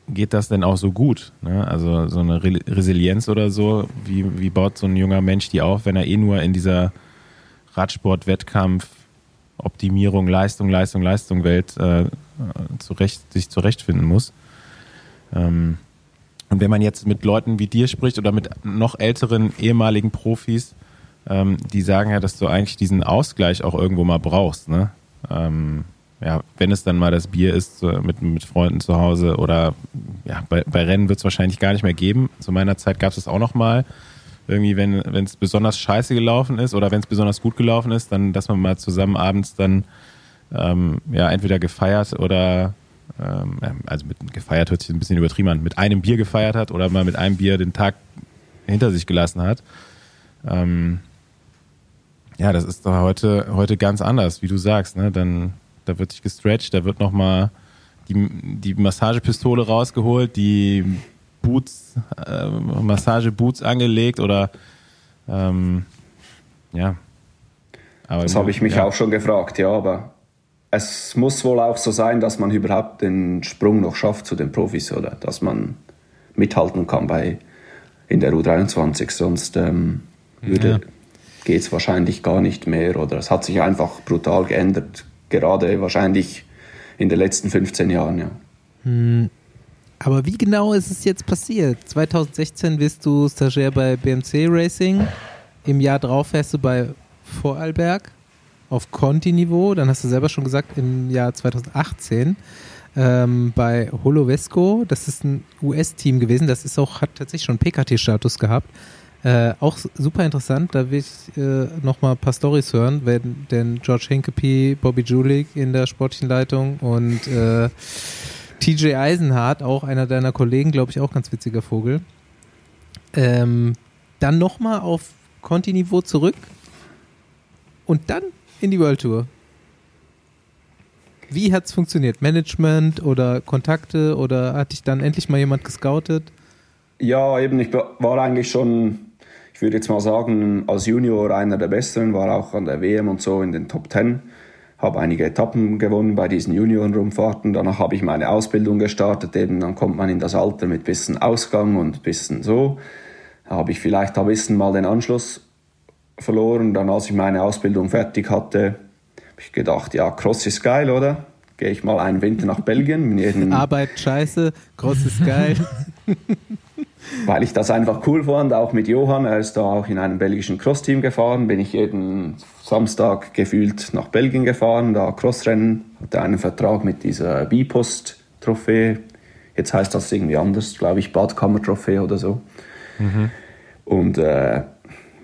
geht das denn auch so gut? Ne? Also so eine Re Resilienz oder so, wie, wie baut so ein junger Mensch die auf, wenn er eh nur in dieser Radsport-Wettkampf, Optimierung, Leistung, Leistung, Leistung Welt äh, zurecht, sich zurechtfinden muss? Ähm, und wenn man jetzt mit Leuten wie dir spricht oder mit noch älteren ehemaligen Profis, ähm, die sagen ja, dass du eigentlich diesen Ausgleich auch irgendwo mal brauchst. Ne? Ähm, ja, wenn es dann mal das Bier ist mit, mit Freunden zu Hause oder ja, bei, bei Rennen wird es wahrscheinlich gar nicht mehr geben. Zu meiner Zeit gab es es auch noch mal. Irgendwie, wenn es besonders scheiße gelaufen ist oder wenn es besonders gut gelaufen ist, dann, dass man mal zusammen abends dann ähm, ja entweder gefeiert oder ähm, also mit gefeiert hört sich ein bisschen übertrieben an, mit einem Bier gefeiert hat oder mal mit einem Bier den Tag hinter sich gelassen hat. Ähm, ja, das ist doch heute, heute ganz anders, wie du sagst. Ne? Dann da wird sich gestretched, da wird nochmal die, die Massagepistole rausgeholt, die Boots, äh, Massageboots angelegt oder ähm, ja. Aber das habe ich mich ja. auch schon gefragt, ja, aber es muss wohl auch so sein, dass man überhaupt den Sprung noch schafft zu den Profis oder dass man mithalten kann bei in der U23, sonst ähm, würde, ja. geht es wahrscheinlich gar nicht mehr oder es hat sich einfach brutal geändert gerade wahrscheinlich in den letzten 15 Jahren, ja. Hm. Aber wie genau ist es jetzt passiert? 2016 bist du Stagiaire bei BMC Racing. Im Jahr drauf fährst du bei Vorarlberg auf Conti-Niveau. Dann hast du selber schon gesagt, im Jahr 2018 ähm, bei Holovesco. Das ist ein US-Team gewesen. Das ist auch, hat tatsächlich schon PKT-Status gehabt. Äh, auch super interessant, da will ich äh, nochmal ein paar Stories hören, wenn, denn George Hinkepie, Bobby Julik in der sportlichen Leitung und äh, TJ Eisenhardt, auch einer deiner Kollegen, glaube ich, auch ganz witziger Vogel. Ähm, dann nochmal auf Conti-Niveau zurück und dann in die World Tour. Wie hat es funktioniert? Management oder Kontakte oder hat dich dann endlich mal jemand gescoutet? Ja, eben, ich war eigentlich schon ich würde jetzt mal sagen, als Junior einer der Besseren, war auch an der WM und so in den Top Ten. Habe einige Etappen gewonnen bei diesen Juniorenrundfahrten. Danach habe ich meine Ausbildung gestartet. Eben, dann kommt man in das Alter mit bisschen Ausgang und bisschen so. Da habe ich vielleicht ein bisschen mal den Anschluss verloren. Dann, als ich meine Ausbildung fertig hatte, habe ich gedacht, ja, Cross ist geil, oder? Gehe ich mal einen Winter nach Belgien. Arbeit scheiße, Cross ist geil. weil ich das einfach cool fand, auch mit Johann. Er ist da auch in einem belgischen Crossteam gefahren. Bin ich jeden Samstag gefühlt nach Belgien gefahren, da Crossrennen. Hatte einen Vertrag mit dieser Bipost-Trophäe. Jetzt heißt das irgendwie anders, glaube ich, Badkammer-Trophäe oder so. Mhm. Und äh,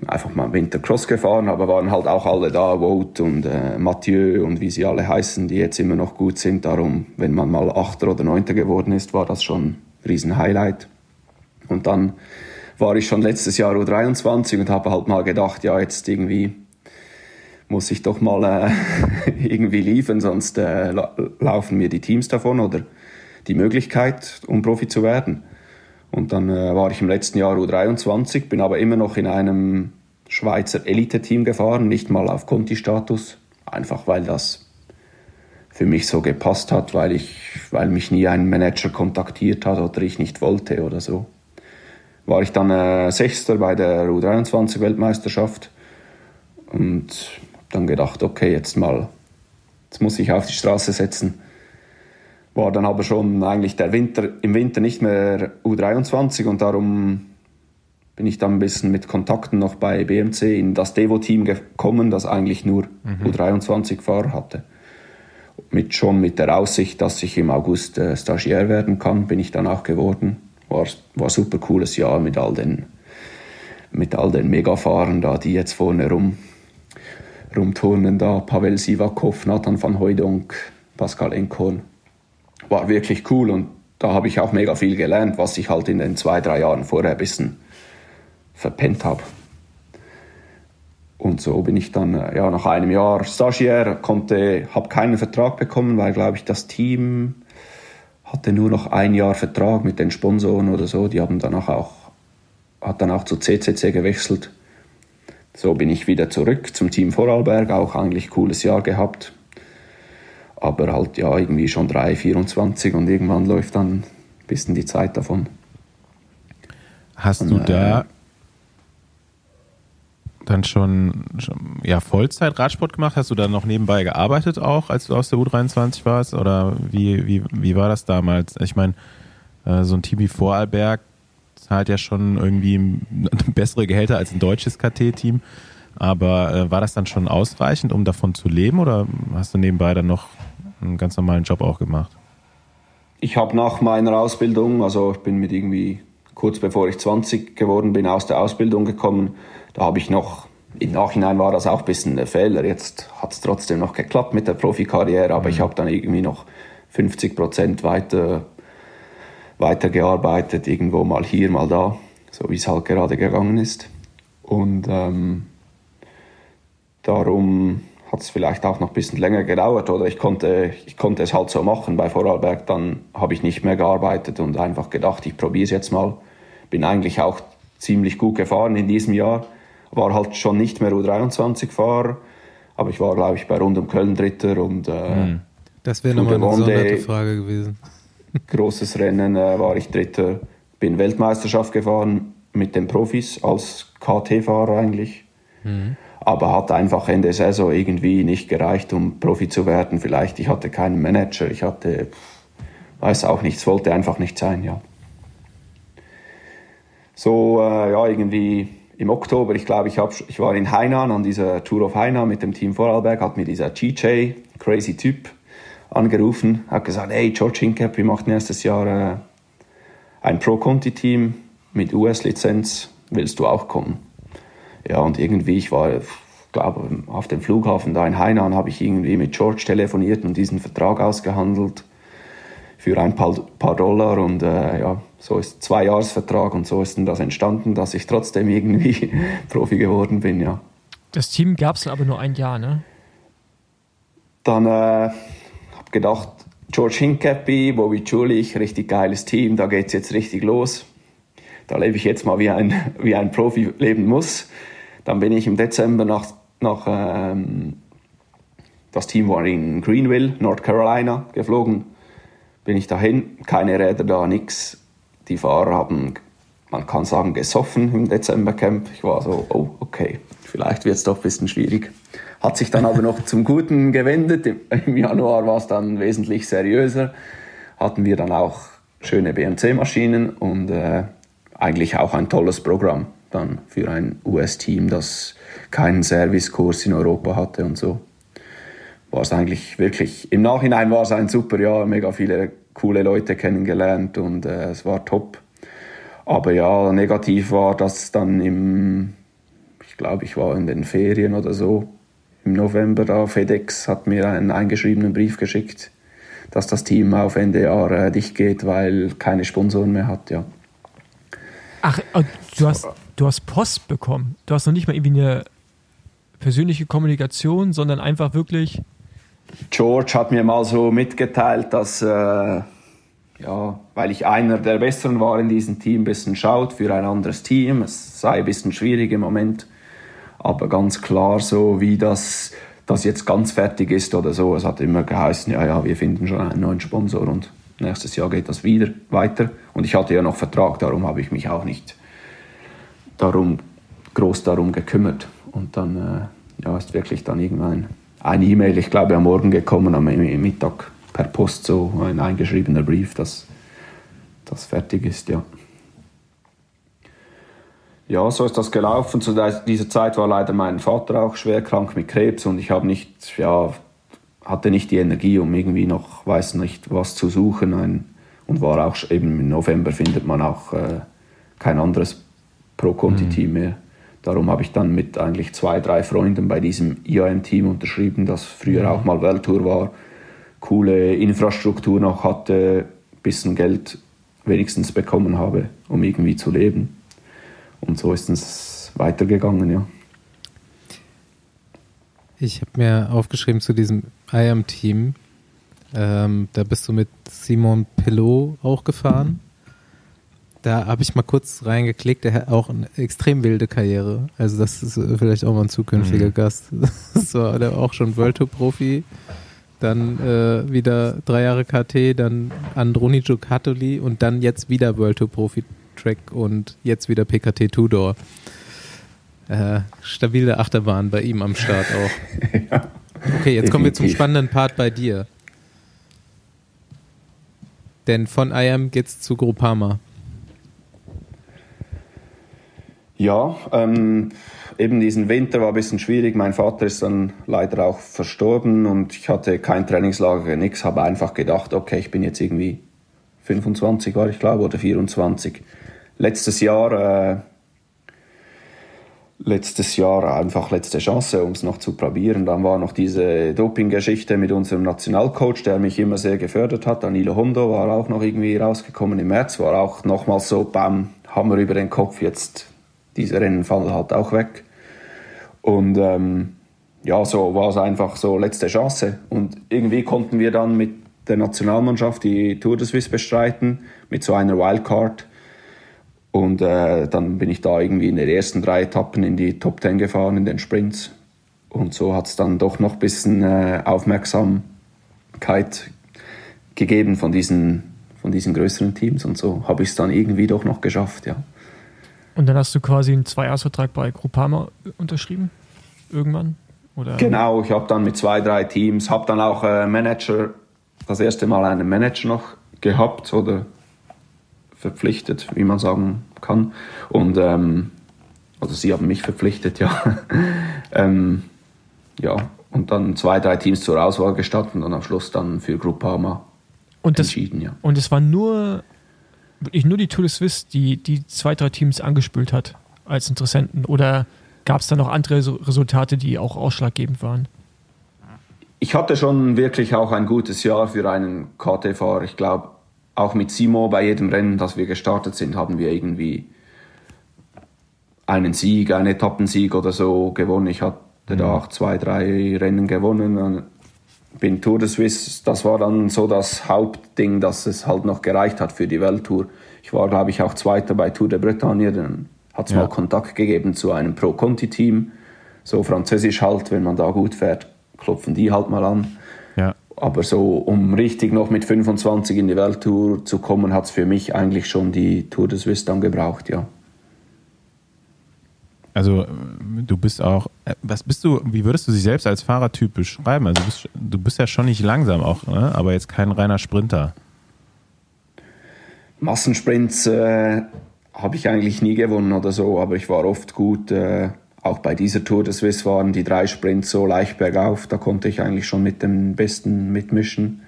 einfach mal im Winter Cross gefahren, aber waren halt auch alle da, Wout und äh, Mathieu und wie sie alle heißen, die jetzt immer noch gut sind. Darum, wenn man mal Achter oder Neunter geworden ist, war das schon ein riesen Highlight. Und dann war ich schon letztes Jahr U23 und habe halt mal gedacht, ja, jetzt irgendwie muss ich doch mal äh, irgendwie liefern, sonst äh, laufen mir die Teams davon oder die Möglichkeit, um Profi zu werden. Und dann äh, war ich im letzten Jahr U23, bin aber immer noch in einem Schweizer Elite-Team gefahren, nicht mal auf Conti-Status, einfach weil das für mich so gepasst hat, weil, ich, weil mich nie ein Manager kontaktiert hat oder ich nicht wollte oder so war ich dann äh, Sechster bei der U23-Weltmeisterschaft und dann gedacht, okay, jetzt mal, jetzt muss ich auf die Straße setzen. war dann aber schon eigentlich der Winter, im Winter nicht mehr U23 und darum bin ich dann ein bisschen mit Kontakten noch bei BMC in das Devo-Team gekommen, das eigentlich nur mhm. U23-Fahrer hatte. Mit, schon mit der Aussicht, dass ich im August äh, Stagiaire werden kann, bin ich dann auch geworden. War, war super cooles Jahr mit all den, mit all den Megafahrern da, die jetzt vorne rum, rumturnen da. Pavel Sivakov, Nathan van Hooydonk, Pascal Enkorn. War wirklich cool und da habe ich auch mega viel gelernt, was ich halt in den zwei, drei Jahren vorher ein bisschen verpennt habe. Und so bin ich dann äh, ja, nach einem Jahr Stagiaire, konnte, habe keinen Vertrag bekommen, weil, glaube ich, das Team hatte nur noch ein Jahr Vertrag mit den Sponsoren oder so. Die haben danach auch, hat dann auch zu CCC gewechselt. So bin ich wieder zurück zum Team Vorarlberg, auch eigentlich cooles Jahr gehabt. Aber halt ja irgendwie schon 3, 24 und irgendwann läuft dann ein bisschen die Zeit davon. Hast und, du da äh, dann schon, schon ja, Vollzeit Radsport gemacht? Hast du dann noch nebenbei gearbeitet auch, als du aus der U23 warst? Oder wie, wie, wie war das damals? Ich meine, äh, so ein Team wie Vorarlberg zahlt ja schon irgendwie bessere Gehälter als ein deutsches KT-Team. Aber äh, war das dann schon ausreichend, um davon zu leben? Oder hast du nebenbei dann noch einen ganz normalen Job auch gemacht? Ich habe nach meiner Ausbildung, also ich bin mit irgendwie kurz bevor ich 20 geworden bin, aus der Ausbildung gekommen da habe ich noch, im Nachhinein war das auch ein bisschen ein Fehler. Jetzt hat es trotzdem noch geklappt mit der Profikarriere, aber mhm. ich habe dann irgendwie noch 50 Prozent weiter, weitergearbeitet, irgendwo mal hier, mal da, so wie es halt gerade gegangen ist. Und ähm, darum hat es vielleicht auch noch ein bisschen länger gedauert oder ich konnte, ich konnte es halt so machen. Bei Vorarlberg dann habe ich nicht mehr gearbeitet und einfach gedacht, ich probiere es jetzt mal. Bin eigentlich auch ziemlich gut gefahren in diesem Jahr war halt schon nicht mehr U23-Fahrer, aber ich war, glaube ich, bei Rund um Köln Dritter und äh, hm. Das wäre nochmal eine gesonderte Frage gewesen. Großes Rennen äh, war ich Dritter, bin Weltmeisterschaft gefahren mit den Profis als KT-Fahrer eigentlich. Mhm. Aber hat einfach Ende Saison irgendwie nicht gereicht, um Profi zu werden. Vielleicht, ich hatte keinen Manager, ich hatte, weiß auch nicht, es wollte einfach nicht sein, ja. So, äh, ja, irgendwie im Oktober, ich glaube, ich, hab, ich war in Hainan an dieser Tour of Hainan mit dem Team Vorarlberg, hat mir dieser GJ, crazy Typ, angerufen, hat gesagt, hey, George Hinkep, wir machen nächstes Jahr äh, ein Pro-Conti-Team mit US-Lizenz, willst du auch kommen? Ja, und irgendwie, ich war, glaube auf dem Flughafen da in Hainan, habe ich irgendwie mit George telefoniert und diesen Vertrag ausgehandelt für ein paar, paar Dollar und äh, ja, so ist zwei Jahresvertrag und so ist dann das entstanden, dass ich trotzdem irgendwie Profi geworden bin, ja. Das Team gab es aber nur ein Jahr, ne? Dann äh, habe gedacht, George Hincapie, Bobby Julich, richtig geiles Team, da geht es jetzt richtig los. Da lebe ich jetzt mal wie ein, wie ein Profi leben muss. Dann bin ich im Dezember nach, nach ähm, das Team war in Greenville, North Carolina, geflogen bin ich dahin, keine Räder da, nichts. Die Fahrer haben, man kann sagen, gesoffen im Dezembercamp. Ich war so, oh, okay, vielleicht wird es doch ein bisschen schwierig. Hat sich dann aber noch zum Guten gewendet. Im Januar war es dann wesentlich seriöser. Hatten wir dann auch schöne BMC-Maschinen und äh, eigentlich auch ein tolles Programm dann für ein US-Team, das keinen Servicekurs in Europa hatte und so war es eigentlich wirklich, im Nachhinein war es ein super Jahr, mega viele coole Leute kennengelernt und äh, es war top. Aber ja, negativ war das dann im, ich glaube, ich war in den Ferien oder so, im November da, FedEx hat mir einen eingeschriebenen Brief geschickt, dass das Team auf Ende Jahr äh, dicht geht, weil keine Sponsoren mehr hat, ja. Ach, du hast, du hast Post bekommen. Du hast noch nicht mal irgendwie eine persönliche Kommunikation, sondern einfach wirklich George hat mir mal so mitgeteilt, dass, äh, ja, weil ich einer der Besseren war in diesem Team, ein bisschen schaut für ein anderes Team. Es sei ein bisschen schwierig im Moment, aber ganz klar so, wie das, das jetzt ganz fertig ist oder so. Es hat immer geheißen, ja, ja, wir finden schon einen neuen Sponsor und nächstes Jahr geht das wieder weiter. Und ich hatte ja noch Vertrag, darum habe ich mich auch nicht darum, groß darum gekümmert. Und dann äh, ja, ist wirklich dann irgendwann eine E-Mail, ich glaube am Morgen gekommen, am Mittag per Post so ein eingeschriebener Brief, dass das fertig ist, ja. Ja, so ist das gelaufen. Zu dieser Zeit war leider mein Vater auch schwer krank mit Krebs und ich habe nicht, ja, hatte nicht die Energie, um irgendwie noch, weiß nicht, was zu suchen. Ein, und war auch eben im November findet man auch äh, kein anderes Pro-Conti-Team mhm. mehr. Darum habe ich dann mit eigentlich zwei, drei Freunden bei diesem IAM-Team unterschrieben, das früher mhm. auch mal Welttour war, coole Infrastruktur noch hatte, bisschen Geld wenigstens bekommen habe, um irgendwie zu leben. Und so ist es weitergegangen, ja. Ich habe mir aufgeschrieben zu diesem IAM-Team, ähm, da bist du mit Simon Pelot auch gefahren. Da habe ich mal kurz reingeklickt, der hat auch eine extrem wilde Karriere. Also das ist vielleicht auch mal ein zukünftiger mhm. Gast. Das war der auch schon World Tour Profi. Dann äh, wieder drei Jahre KT, dann Andronico Katoli und dann jetzt wieder World Tour Profi Track und jetzt wieder PKT Tudor. Äh, stabile Achterbahn bei ihm am Start auch. ja, okay, jetzt kommen wir zum spannenden Part bei dir. Denn von IAM geht's zu Groupama. Ja, ähm, eben diesen Winter war ein bisschen schwierig. Mein Vater ist dann leider auch verstorben und ich hatte kein Trainingslager, nichts. Habe einfach gedacht, okay, ich bin jetzt irgendwie 25 war ich glaube oder 24. Letztes Jahr, äh, letztes Jahr einfach letzte Chance, um es noch zu probieren. Dann war noch diese Doping-Geschichte mit unserem Nationalcoach, der mich immer sehr gefördert hat. Danilo Hondo war auch noch irgendwie rausgekommen im März, war auch nochmals so, bam, Hammer über den Kopf, jetzt diese Rennen fallen halt auch weg. Und ähm, ja, so war es einfach so letzte Chance. Und irgendwie konnten wir dann mit der Nationalmannschaft die Tour de Suisse bestreiten, mit so einer Wildcard. Und äh, dann bin ich da irgendwie in den ersten drei Etappen in die Top Ten gefahren, in den Sprints. Und so hat es dann doch noch ein bisschen äh, Aufmerksamkeit gegeben von diesen, von diesen größeren Teams. Und so habe ich es dann irgendwie doch noch geschafft, ja. Und dann hast du quasi einen Zweijahresvertrag bei Groupama unterschrieben? Irgendwann? Oder? Genau, ich habe dann mit zwei, drei Teams, habe dann auch äh, Manager, das erste Mal einen Manager noch gehabt oder verpflichtet, wie man sagen kann. Und ähm, oder sie haben mich verpflichtet, ja. ähm, ja, und dann zwei, drei Teams zur Auswahl gestattet und am Schluss dann für Groupama und entschieden, ja. Und es war nur wirklich nur die Tour de Suisse, die die zwei, drei Teams angespült hat als Interessenten? Oder gab es da noch andere Resultate, die auch ausschlaggebend waren? Ich hatte schon wirklich auch ein gutes Jahr für einen KT-Fahrer. Ich glaube, auch mit Simo bei jedem Rennen, das wir gestartet sind, haben wir irgendwie einen Sieg, einen Etappensieg oder so gewonnen. Ich hatte mhm. da auch zwei, drei Rennen gewonnen. Bin Tour de Suisse, das war dann so das Hauptding, dass es halt noch gereicht hat für die Welttour. Ich war, glaube ich, auch Zweiter bei Tour de Bretagne. Dann hat es ja. mal Kontakt gegeben zu einem Pro-Conti-Team. So französisch halt, wenn man da gut fährt, klopfen die halt mal an. Ja. Aber so, um richtig noch mit 25 in die Welttour zu kommen, hat es für mich eigentlich schon die Tour de Suisse dann gebraucht, ja. Also du bist auch, äh, was bist du, wie würdest du dich selbst als Fahrertyp beschreiben? Also du bist, du bist ja schon nicht langsam auch, ne? aber jetzt kein reiner Sprinter. Massensprints äh, habe ich eigentlich nie gewonnen oder so, aber ich war oft gut. Äh, auch bei dieser Tour des Swiss waren die drei Sprints so leicht bergauf, da konnte ich eigentlich schon mit dem Besten mitmischen.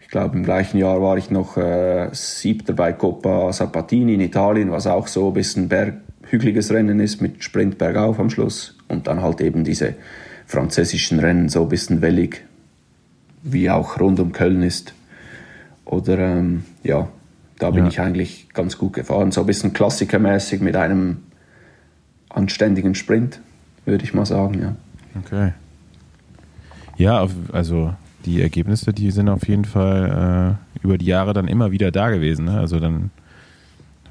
Ich glaube, im gleichen Jahr war ich noch äh, Siebter bei Coppa Sabatini in Italien, was auch so ein bisschen berg hügeliges Rennen ist mit Sprint bergauf am Schluss und dann halt eben diese französischen Rennen so ein bisschen wellig, wie auch rund um Köln ist. Oder ähm, ja, da bin ja. ich eigentlich ganz gut gefahren. So ein bisschen klassikermäßig mit einem anständigen Sprint, würde ich mal sagen, ja. Okay. Ja, also die Ergebnisse, die sind auf jeden Fall äh, über die Jahre dann immer wieder da gewesen. Ne? Also dann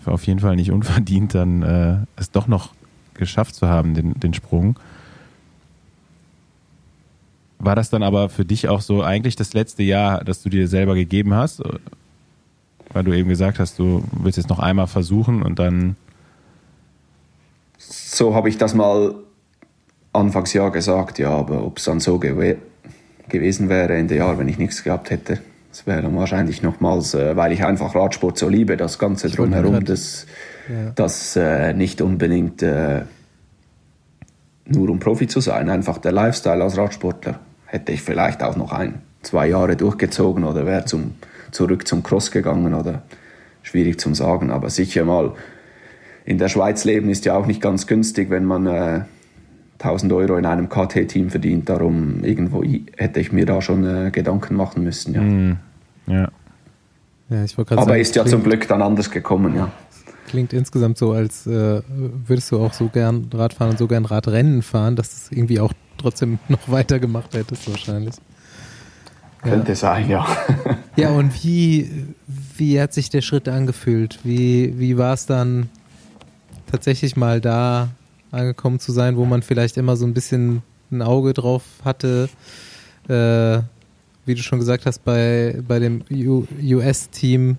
auf jeden Fall nicht unverdient, dann äh, es doch noch geschafft zu haben, den, den Sprung. War das dann aber für dich auch so eigentlich das letzte Jahr, das du dir selber gegeben hast? Weil du eben gesagt hast, du willst jetzt noch einmal versuchen und dann. So habe ich das mal Anfangsjahr gesagt, ja, aber ob es dann so gewesen wäre in den Jahren, wenn ich nichts gehabt hätte. Das wäre dann wahrscheinlich nochmals, äh, weil ich einfach Radsport so liebe, das Ganze drumherum, das, ja. das äh, nicht unbedingt äh, nur um Profi zu sein, einfach der Lifestyle als Radsportler hätte ich vielleicht auch noch ein, zwei Jahre durchgezogen oder wäre zum, zurück zum Cross gegangen oder schwierig zum sagen, aber sicher mal in der Schweiz leben ist ja auch nicht ganz günstig, wenn man äh, 1000 Euro in einem KT-Team verdient. Darum irgendwo hätte ich mir da schon äh, Gedanken machen müssen. Ja. Mm, ja. ja ich Aber sagen, ist ja klingt, zum Glück dann anders gekommen, ja. Klingt insgesamt so, als äh, würdest du auch so gern Radfahren und so gern Radrennen fahren, dass du es irgendwie auch trotzdem noch weitergemacht hättest wahrscheinlich. Könnte ja. sein, ja. ja, und wie, wie hat sich der Schritt angefühlt? Wie, wie war es dann tatsächlich mal da angekommen zu sein, wo man vielleicht immer so ein bisschen ein Auge drauf hatte? Äh, wie du schon gesagt hast, bei, bei dem US-Team,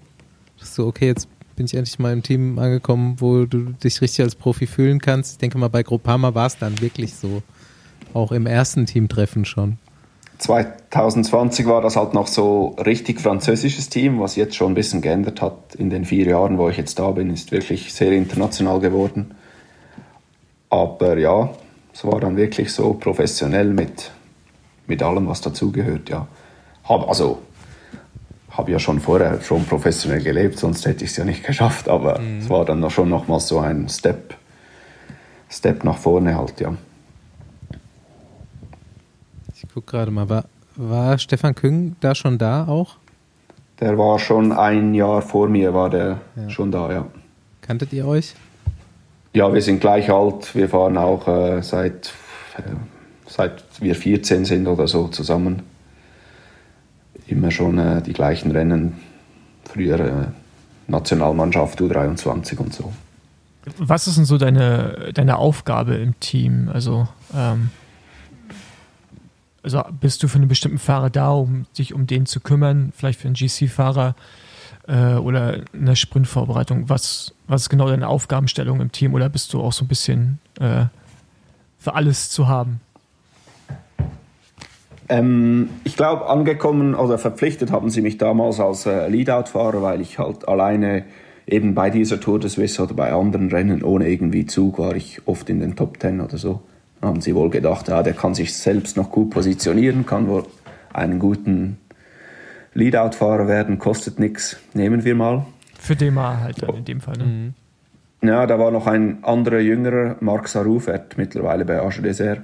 so, okay, jetzt bin ich endlich mal im Team angekommen, wo du dich richtig als Profi fühlen kannst. Ich denke mal, bei Groupama war es dann wirklich so. Auch im ersten Teamtreffen schon. 2020 war das halt noch so richtig französisches Team, was jetzt schon ein bisschen geändert hat. In den vier Jahren, wo ich jetzt da bin, ist wirklich sehr international geworden. Aber ja, es war dann wirklich so professionell mit, mit allem, was dazugehört. Ja. Hab, also, habe ja schon vorher schon professionell gelebt, sonst hätte ich es ja nicht geschafft. Aber mhm. es war dann noch schon nochmal so ein Step, Step nach vorne halt, ja gucke gerade mal, war, war Stefan Küng da schon da auch? Der war schon ein Jahr vor mir, war der ja. schon da, ja. Kanntet ihr euch? Ja, wir sind gleich alt. Wir fahren auch äh, seit, äh, seit wir 14 sind oder so zusammen. Immer schon äh, die gleichen Rennen. Früher äh, Nationalmannschaft U23 und so. Was ist denn so deine, deine Aufgabe im Team? Also ähm, also bist du für einen bestimmten Fahrer da, um dich um den zu kümmern, vielleicht für einen GC-Fahrer äh, oder eine Sprintvorbereitung? Was, was ist genau deine Aufgabenstellung im Team oder bist du auch so ein bisschen äh, für alles zu haben? Ähm, ich glaube, angekommen oder verpflichtet haben sie mich damals als äh, Leadout-Fahrer, weil ich halt alleine eben bei dieser Tour de Suisse oder bei anderen Rennen ohne irgendwie Zug war ich oft in den Top Ten oder so haben sie wohl gedacht, ja, der kann sich selbst noch gut positionieren, kann wohl einen guten Leadout-Fahrer werden, kostet nichts, nehmen wir mal. Für DMA halt dann in dem Fall. Ne? Mhm. Ja, da war noch ein anderer jüngerer, Marc Sarou, fährt mittlerweile bei Age Desert.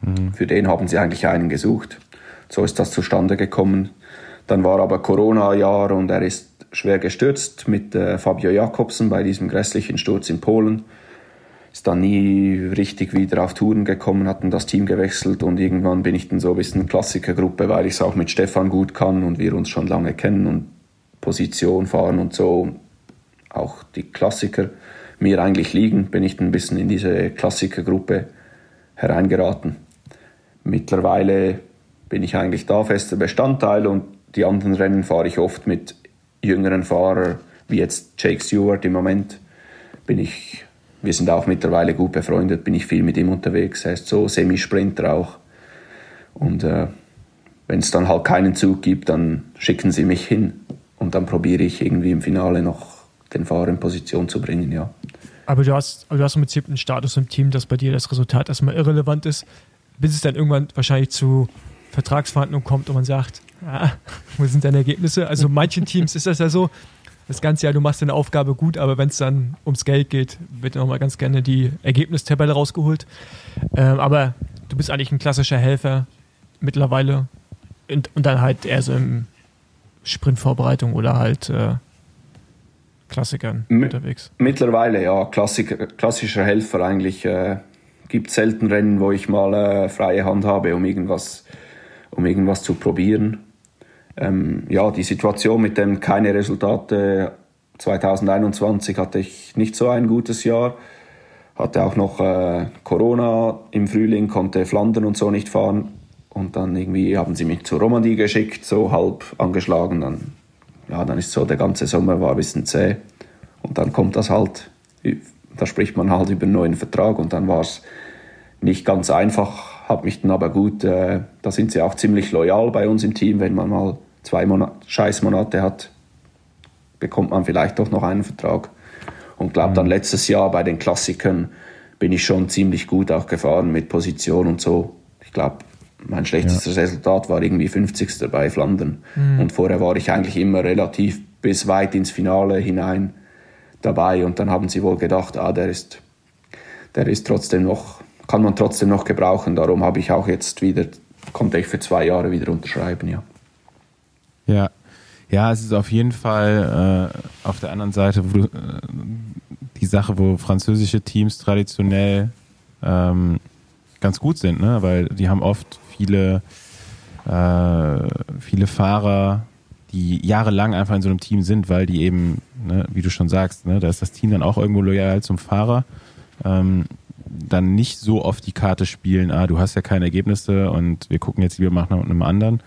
Mhm. Für den haben sie eigentlich einen gesucht. So ist das zustande gekommen. Dann war aber Corona-Jahr und er ist schwer gestürzt mit äh, Fabio Jakobsen bei diesem grässlichen Sturz in Polen ist dann nie richtig wieder auf Touren gekommen, hatten das Team gewechselt und irgendwann bin ich dann so ein bisschen Klassikergruppe, weil ich es auch mit Stefan gut kann und wir uns schon lange kennen und Position fahren und so. Auch die Klassiker mir eigentlich liegen, bin ich dann ein bisschen in diese Klassikergruppe hereingeraten. Mittlerweile bin ich eigentlich da fester Bestandteil und die anderen Rennen fahre ich oft mit jüngeren Fahrern, wie jetzt Jake Stewart im Moment, bin ich wir sind auch mittlerweile gut befreundet, bin ich viel mit ihm unterwegs. Er ist so Semisprinter auch. Und äh, wenn es dann halt keinen Zug gibt, dann schicken sie mich hin. Und dann probiere ich irgendwie im Finale noch den Fahrer in Position zu bringen, ja. Aber du hast, du hast im Prinzip einen Status im Team, dass bei dir das Resultat erstmal irrelevant ist, bis es dann irgendwann wahrscheinlich zu Vertragsverhandlungen kommt und man sagt, ah, wo sind deine Ergebnisse? Also manchen Teams ist das ja so, das ganze Jahr, du machst deine Aufgabe gut, aber wenn es dann ums Geld geht, wird nochmal ganz gerne die Ergebnistabelle rausgeholt. Ähm, aber du bist eigentlich ein klassischer Helfer mittlerweile und, und dann halt eher so im Sprintvorbereitung oder halt äh, Klassikern M unterwegs. Mittlerweile, ja, Klassik, klassischer Helfer eigentlich. Äh, gibt selten Rennen, wo ich mal äh, freie Hand habe, um irgendwas, um irgendwas zu probieren ähm, ja, die Situation mit dem keine Resultate 2021 hatte ich nicht so ein gutes Jahr. Hatte auch noch äh, Corona im Frühling, konnte Flandern und so nicht fahren. Und dann irgendwie haben sie mich zur Romandie geschickt, so halb angeschlagen. Dann, ja, dann ist so der ganze Sommer war ein bisschen zäh. Und dann kommt das halt, da spricht man halt über einen neuen Vertrag und dann war es nicht ganz einfach habe mich dann aber gut, äh, da sind sie auch ziemlich loyal bei uns im Team, wenn man mal zwei Monat, Scheißmonate hat, bekommt man vielleicht doch noch einen Vertrag. Und glaube dann letztes Jahr bei den Klassikern bin ich schon ziemlich gut auch gefahren mit Position und so. Ich glaube, mein schlechtestes ja. Resultat war irgendwie 50. bei Flandern. Mhm. Und vorher war ich eigentlich immer relativ bis weit ins Finale hinein dabei. Und dann haben sie wohl gedacht, ah, der ist, der ist trotzdem noch, kann man trotzdem noch gebrauchen. Darum habe ich auch jetzt wieder, konnte ich für zwei Jahre wieder unterschreiben, ja. Ja. Ja, es ist auf jeden Fall äh, auf der anderen Seite wo, äh, die Sache, wo französische Teams traditionell ähm, ganz gut sind, ne? weil die haben oft viele, äh, viele Fahrer, die jahrelang einfach in so einem Team sind, weil die eben, ne, wie du schon sagst, ne, da ist das Team dann auch irgendwo loyal zum Fahrer. Ähm, dann nicht so oft die Karte spielen, ah, du hast ja keine Ergebnisse und wir gucken jetzt lieber nach einem anderen,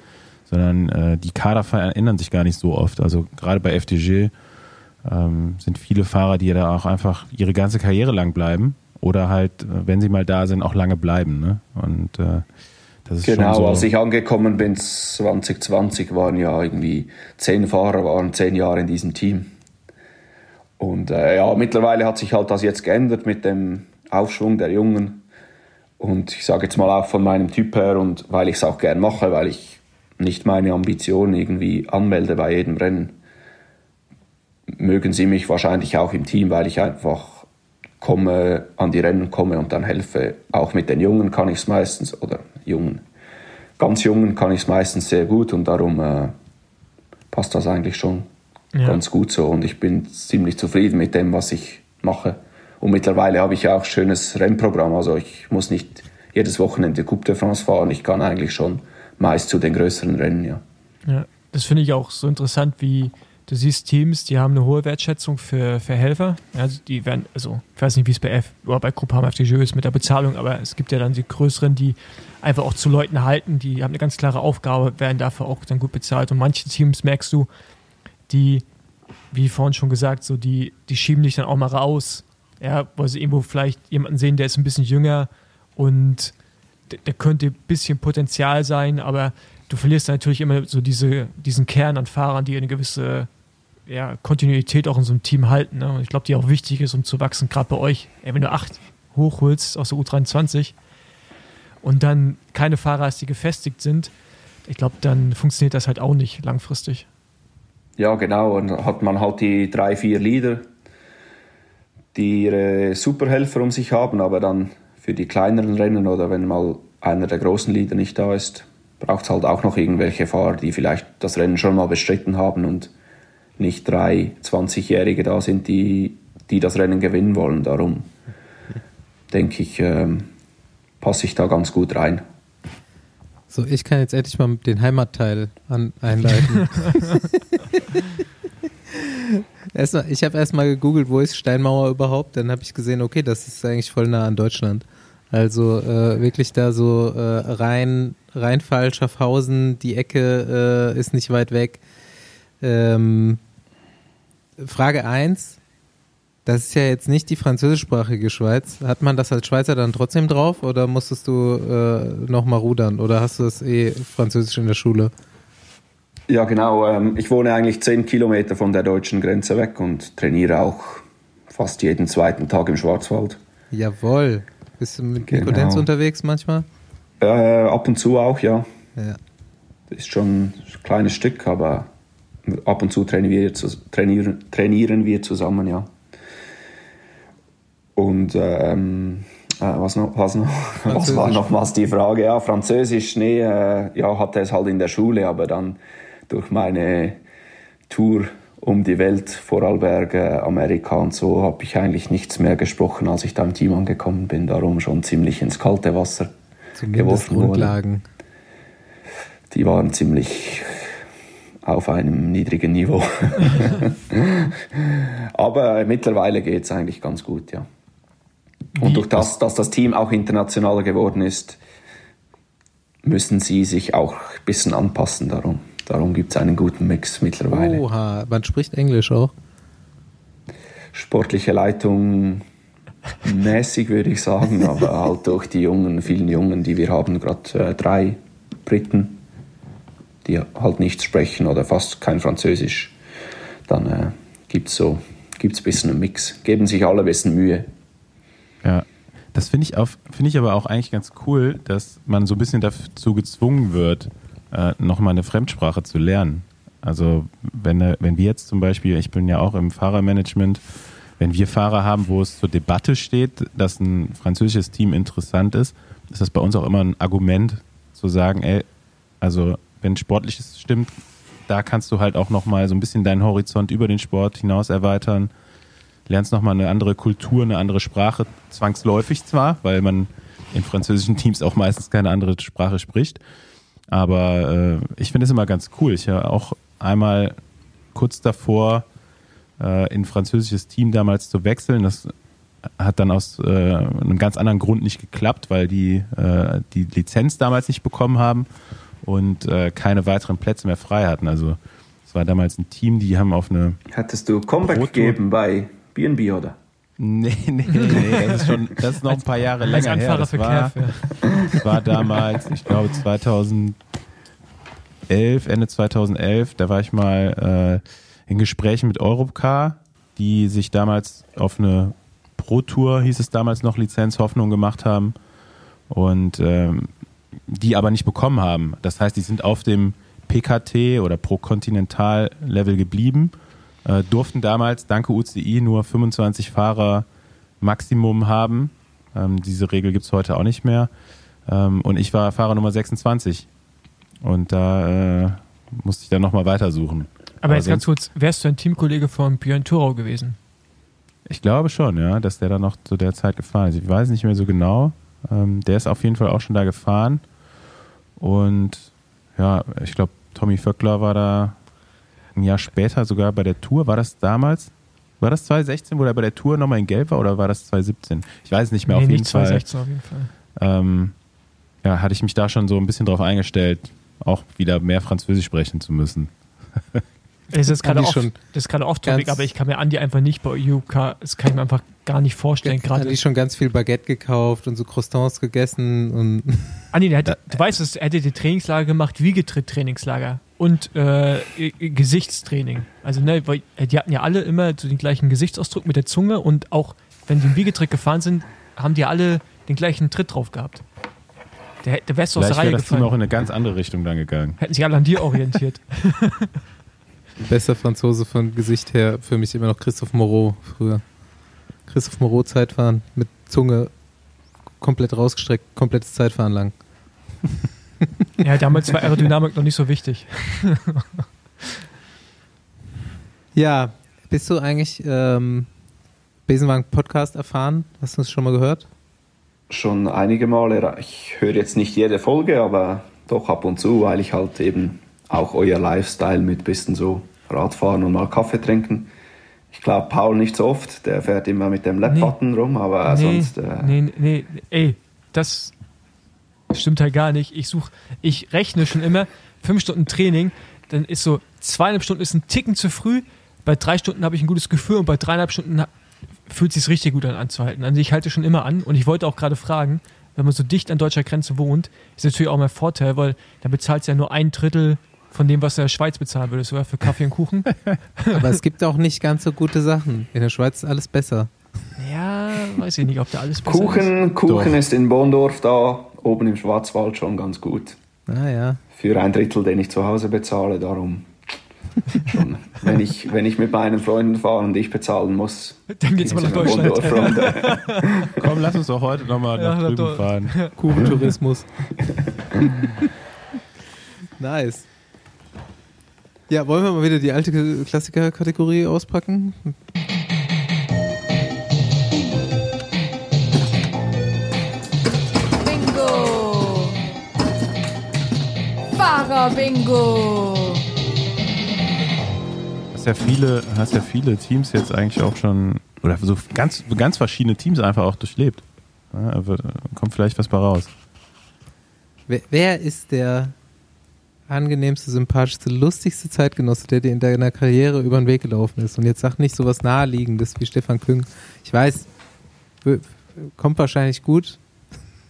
sondern äh, die Kader verändern sich gar nicht so oft. Also gerade bei FDG ähm, sind viele Fahrer, die ja da auch einfach ihre ganze Karriere lang bleiben oder halt, äh, wenn sie mal da sind, auch lange bleiben. Ne? Und äh, das ist genau, so als ich angekommen bin 2020 waren ja irgendwie zehn Fahrer waren zehn Jahre in diesem Team. Und äh, ja, mittlerweile hat sich halt das jetzt geändert mit dem Aufschwung der Jungen. Und ich sage jetzt mal auch von meinem Typ her und weil ich es auch gern mache, weil ich nicht meine Ambitionen irgendwie anmelde bei jedem Rennen, mögen sie mich wahrscheinlich auch im Team, weil ich einfach komme, an die Rennen komme und dann helfe. Auch mit den Jungen kann ich es meistens, oder Jungen, ganz Jungen kann ich es meistens sehr gut und darum äh, passt das eigentlich schon ja. ganz gut so und ich bin ziemlich zufrieden mit dem, was ich mache. Und mittlerweile habe ich auch ein schönes Rennprogramm, also ich muss nicht jedes Wochenende Coupe de France fahren, ich kann eigentlich schon meist zu den größeren Rennen, ja. Ja, das finde ich auch so interessant, wie du siehst Teams, die haben eine hohe Wertschätzung für, für Helfer. Also die werden, also ich weiß nicht, wie es bei F oder bei Groupama FDJ ist mit der Bezahlung, aber es gibt ja dann die größeren, die einfach auch zu Leuten halten, die haben eine ganz klare Aufgabe, werden dafür auch dann gut bezahlt. Und manche Teams merkst du, die, wie vorhin schon gesagt, so die, die schieben dich dann auch mal raus, ja, weil sie irgendwo vielleicht jemanden sehen, der ist ein bisschen jünger und der, könnte ein bisschen Potenzial sein, aber du verlierst natürlich immer so diese, diesen Kern an Fahrern, die eine gewisse ja, Kontinuität auch in so einem Team halten. Ne? Und ich glaube, die auch wichtig ist, um zu wachsen, gerade bei euch. Ey, wenn du acht hochholst aus der U23 und dann keine Fahrer hast, die gefestigt sind, ich glaube, dann funktioniert das halt auch nicht langfristig. Ja, genau. Und hat man halt die drei, vier Leader, die ihre Superhelfer um sich haben, aber dann für die kleineren Rennen oder wenn mal einer der großen Leader nicht da ist, braucht es halt auch noch irgendwelche Fahrer, die vielleicht das Rennen schon mal bestritten haben und nicht drei 20-Jährige da sind, die, die das Rennen gewinnen wollen. Darum denke ich, ähm, passe ich da ganz gut rein. So, ich kann jetzt endlich mal den Heimatteil an, einleiten. erstmal, ich habe erstmal gegoogelt, wo ist Steinmauer überhaupt? Dann habe ich gesehen, okay, das ist eigentlich voll nah an Deutschland. Also äh, wirklich da so äh, Rhein, Rheinfall, Schaffhausen, die Ecke äh, ist nicht weit weg. Ähm, Frage 1. Das ist ja jetzt nicht die französischsprachige Schweiz. Hat man das als Schweizer dann trotzdem drauf oder musstest du äh, nochmal rudern oder hast du das eh Französisch in der Schule? Ja, genau. Ähm, ich wohne eigentlich 10 Kilometer von der deutschen Grenze weg und trainiere auch fast jeden zweiten Tag im Schwarzwald. Jawohl. Bist du mit genau. Nikodenz unterwegs manchmal? Äh, ab und zu auch, ja. ja. Ist schon ein kleines Stück, aber ab und zu trainieren wir, trainieren, trainieren wir zusammen, ja. Und ähm, äh, was, noch, was, noch, was war nochmals die Frage? Ja, Französisch, nee, äh, ja, hatte es halt in der Schule, aber dann durch meine Tour um die Welt, Vorarlberg, Amerika und so, habe ich eigentlich nichts mehr gesprochen, als ich da im Team angekommen bin. Darum schon ziemlich ins kalte Wasser Zumindest geworfen Grundlagen. Worden. Die waren ziemlich auf einem niedrigen Niveau. Aber mittlerweile geht es eigentlich ganz gut, ja. Und durch das, dass das Team auch internationaler geworden ist, müssen sie sich auch ein bisschen anpassen darum. Darum gibt es einen guten Mix mittlerweile. Oha, man spricht Englisch auch? Sportliche Leitung mäßig, würde ich sagen, aber halt durch die jungen, vielen Jungen, die wir haben, gerade äh, drei Briten, die halt nichts sprechen oder fast kein Französisch, dann äh, gibt es so gibt's ein bisschen einen Mix. Geben sich alle ein bisschen Mühe. Ja, das finde ich, find ich aber auch eigentlich ganz cool, dass man so ein bisschen dazu gezwungen wird, äh, nochmal eine Fremdsprache zu lernen. Also wenn, äh, wenn wir jetzt zum Beispiel, ich bin ja auch im Fahrermanagement, wenn wir Fahrer haben, wo es zur Debatte steht, dass ein französisches Team interessant ist, ist das bei uns auch immer ein Argument zu sagen, ey, also wenn sportliches stimmt, da kannst du halt auch nochmal so ein bisschen deinen Horizont über den Sport hinaus erweitern. Lernst nochmal eine andere Kultur, eine andere Sprache, zwangsläufig zwar, weil man in französischen Teams auch meistens keine andere Sprache spricht. Aber äh, ich finde es immer ganz cool. Ich habe auch einmal kurz davor äh, in ein französisches Team damals zu wechseln. Das hat dann aus äh, einem ganz anderen Grund nicht geklappt, weil die äh, die Lizenz damals nicht bekommen haben und äh, keine weiteren Plätze mehr frei hatten. Also es war damals ein Team, die haben auf eine. Hattest du Comeback gegeben bei BNB oder? Nee, nee, nee, das ist schon, das ist noch ein paar Jahre länger her. Das war, das war damals, ich glaube 2011, Ende 2011, da war ich mal äh, in Gesprächen mit Europcar, die sich damals auf eine Pro Tour, hieß es damals noch, Lizenz Hoffnung gemacht haben. Und ähm, die aber nicht bekommen haben. Das heißt, die sind auf dem PKT oder Pro Continental Level geblieben, äh, durften damals danke UCI nur 25 Fahrer Maximum haben. Ähm, diese Regel gibt es heute auch nicht mehr. Ähm, und ich war Fahrer Nummer 26. Und da äh, musste ich dann nochmal weitersuchen. Aber, aber jetzt ganz kurz, wärst du ein Teamkollege von Björn Thurau gewesen? Ich glaube schon, ja, dass der da noch zu der Zeit gefahren ist. Ich weiß nicht mehr so genau. Ähm, der ist auf jeden Fall auch schon da gefahren. Und ja, ich glaube, Tommy Vöckler war da ein Jahr später sogar bei der Tour. War das damals? War das 2016, wo er bei der Tour nochmal in Gelb war oder war das 2017? Ich weiß nicht mehr, nee, auf, jeden 2016 auf jeden Fall. Ähm, ja, hatte ich mich da schon so ein bisschen drauf eingestellt, auch wieder mehr Französisch sprechen zu müssen. Das ist gerade off, das ist gerade off topic, aber ich kann mir Andi einfach nicht bei UK, das kann ich mir einfach gar nicht vorstellen. Gerade Andi schon ganz viel Baguette gekauft und so Croissants gegessen und. Andi, der hätte, du weißt, er hätte die Trainingslager gemacht, Wiegetritt-Trainingslager und äh, Gesichtstraining. Also ne, weil die hatten ja alle immer so den gleichen Gesichtsausdruck mit der Zunge und auch wenn die im Wiegetritt gefahren sind, haben die alle den gleichen Tritt drauf gehabt. Der, der wärst du aus der Reihe das Team auch in eine ganz andere Richtung dann gegangen. Hätten sich alle an dir orientiert. Bester Franzose von Gesicht her für mich immer noch Christoph Moreau früher. Christoph Moreau Zeitfahren mit Zunge komplett rausgestreckt, komplettes Zeitfahren lang. Ja, damals war Aerodynamik noch nicht so wichtig. ja, bist du eigentlich ähm, Besenwagen Podcast erfahren? Hast du es schon mal gehört? Schon einige Male. Ich höre jetzt nicht jede Folge, aber doch ab und zu, weil ich halt eben auch euer Lifestyle mit bisschen so Radfahren und mal Kaffee trinken. Ich glaube, Paul nicht so oft, der fährt immer mit dem Lap-Button nee, rum, aber nee, sonst. Äh nee, nee, ey, das stimmt halt gar nicht. Ich suche, ich rechne schon immer fünf Stunden Training, dann ist so zweieinhalb Stunden ist ein Ticken zu früh, bei drei Stunden habe ich ein gutes Gefühl und bei dreieinhalb Stunden fühlt es sich richtig gut an anzuhalten. Also ich halte schon immer an und ich wollte auch gerade fragen, wenn man so dicht an deutscher Grenze wohnt, ist natürlich auch mein Vorteil, weil da bezahlt es ja nur ein Drittel von dem, was du in der Schweiz bezahlen würdest, oder? Für Kaffee und Kuchen. Aber es gibt auch nicht ganz so gute Sachen. In der Schweiz ist alles besser. Ja, weiß ich nicht, ob da alles besser Kuchen, ist. Kuchen ist in Bondorf da, oben im Schwarzwald schon ganz gut. Ah ja. Für ein Drittel, den ich zu Hause bezahle, darum. Schon. wenn, ich, wenn ich mit meinen Freunden fahre und ich bezahlen muss, dann geht's mal nach Deutschland. Komm, lass uns doch heute nochmal ja, nach drüben fahren. Kuchentourismus. nice. Ja, wollen wir mal wieder die alte Klassiker-Kategorie auspacken? Fahrer-Bingo! Hast ja viele, hast ja viele Teams jetzt eigentlich auch schon, oder so ganz, ganz verschiedene Teams einfach auch durchlebt. Ja, kommt vielleicht was bei raus. Wer, wer ist der angenehmste, sympathischste, lustigste Zeitgenosse, der dir in deiner Karriere über den Weg gelaufen ist? Und jetzt sag nicht so was Naheliegendes wie Stefan Küng. Ich weiß, Kommt wahrscheinlich gut.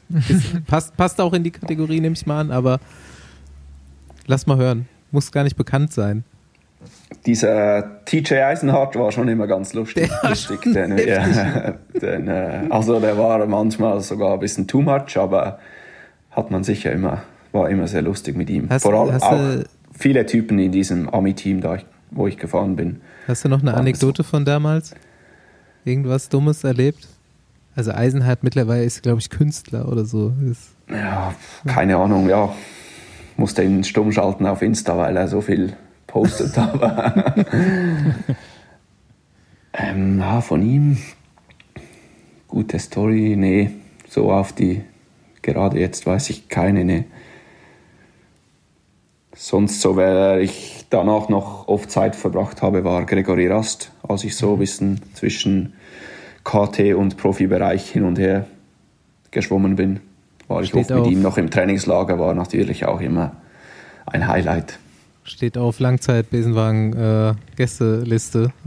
Ist, passt, passt auch in die Kategorie, nehme ich mal an, aber lass mal hören. Muss gar nicht bekannt sein. Dieser TJ Eisenhardt war schon immer ganz lustig. Der lustig denn, ja, denn, äh, also der war manchmal sogar ein bisschen too much, aber hat man sicher immer, war immer sehr lustig mit ihm. Hast- Vor allem hast auch du- viele Typen in diesem ich, wo ich gefahren bin. Hast du noch eine Anekdote von damals? Irgendwas Dummes erlebt? Also Eisenhardt mittlerweile ist, glaube ich, Künstler oder so. Ist, Ja, keine Ahnung, ja. Musste ihn stumm schalten auf Insta, weil er so viel postet. Aber ähm, ja, von ihm, gute Story, nee, so auf die, gerade jetzt weiß ich keine, nee. Sonst, so wer ich danach noch oft Zeit verbracht habe, war Gregory Rast, als ich so ein bisschen zwischen KT und Profibereich hin und her geschwommen bin. War ich Steht oft mit auf. ihm noch im Trainingslager, war natürlich auch immer ein Highlight. steht auf Langzeit-Besenwagen äh,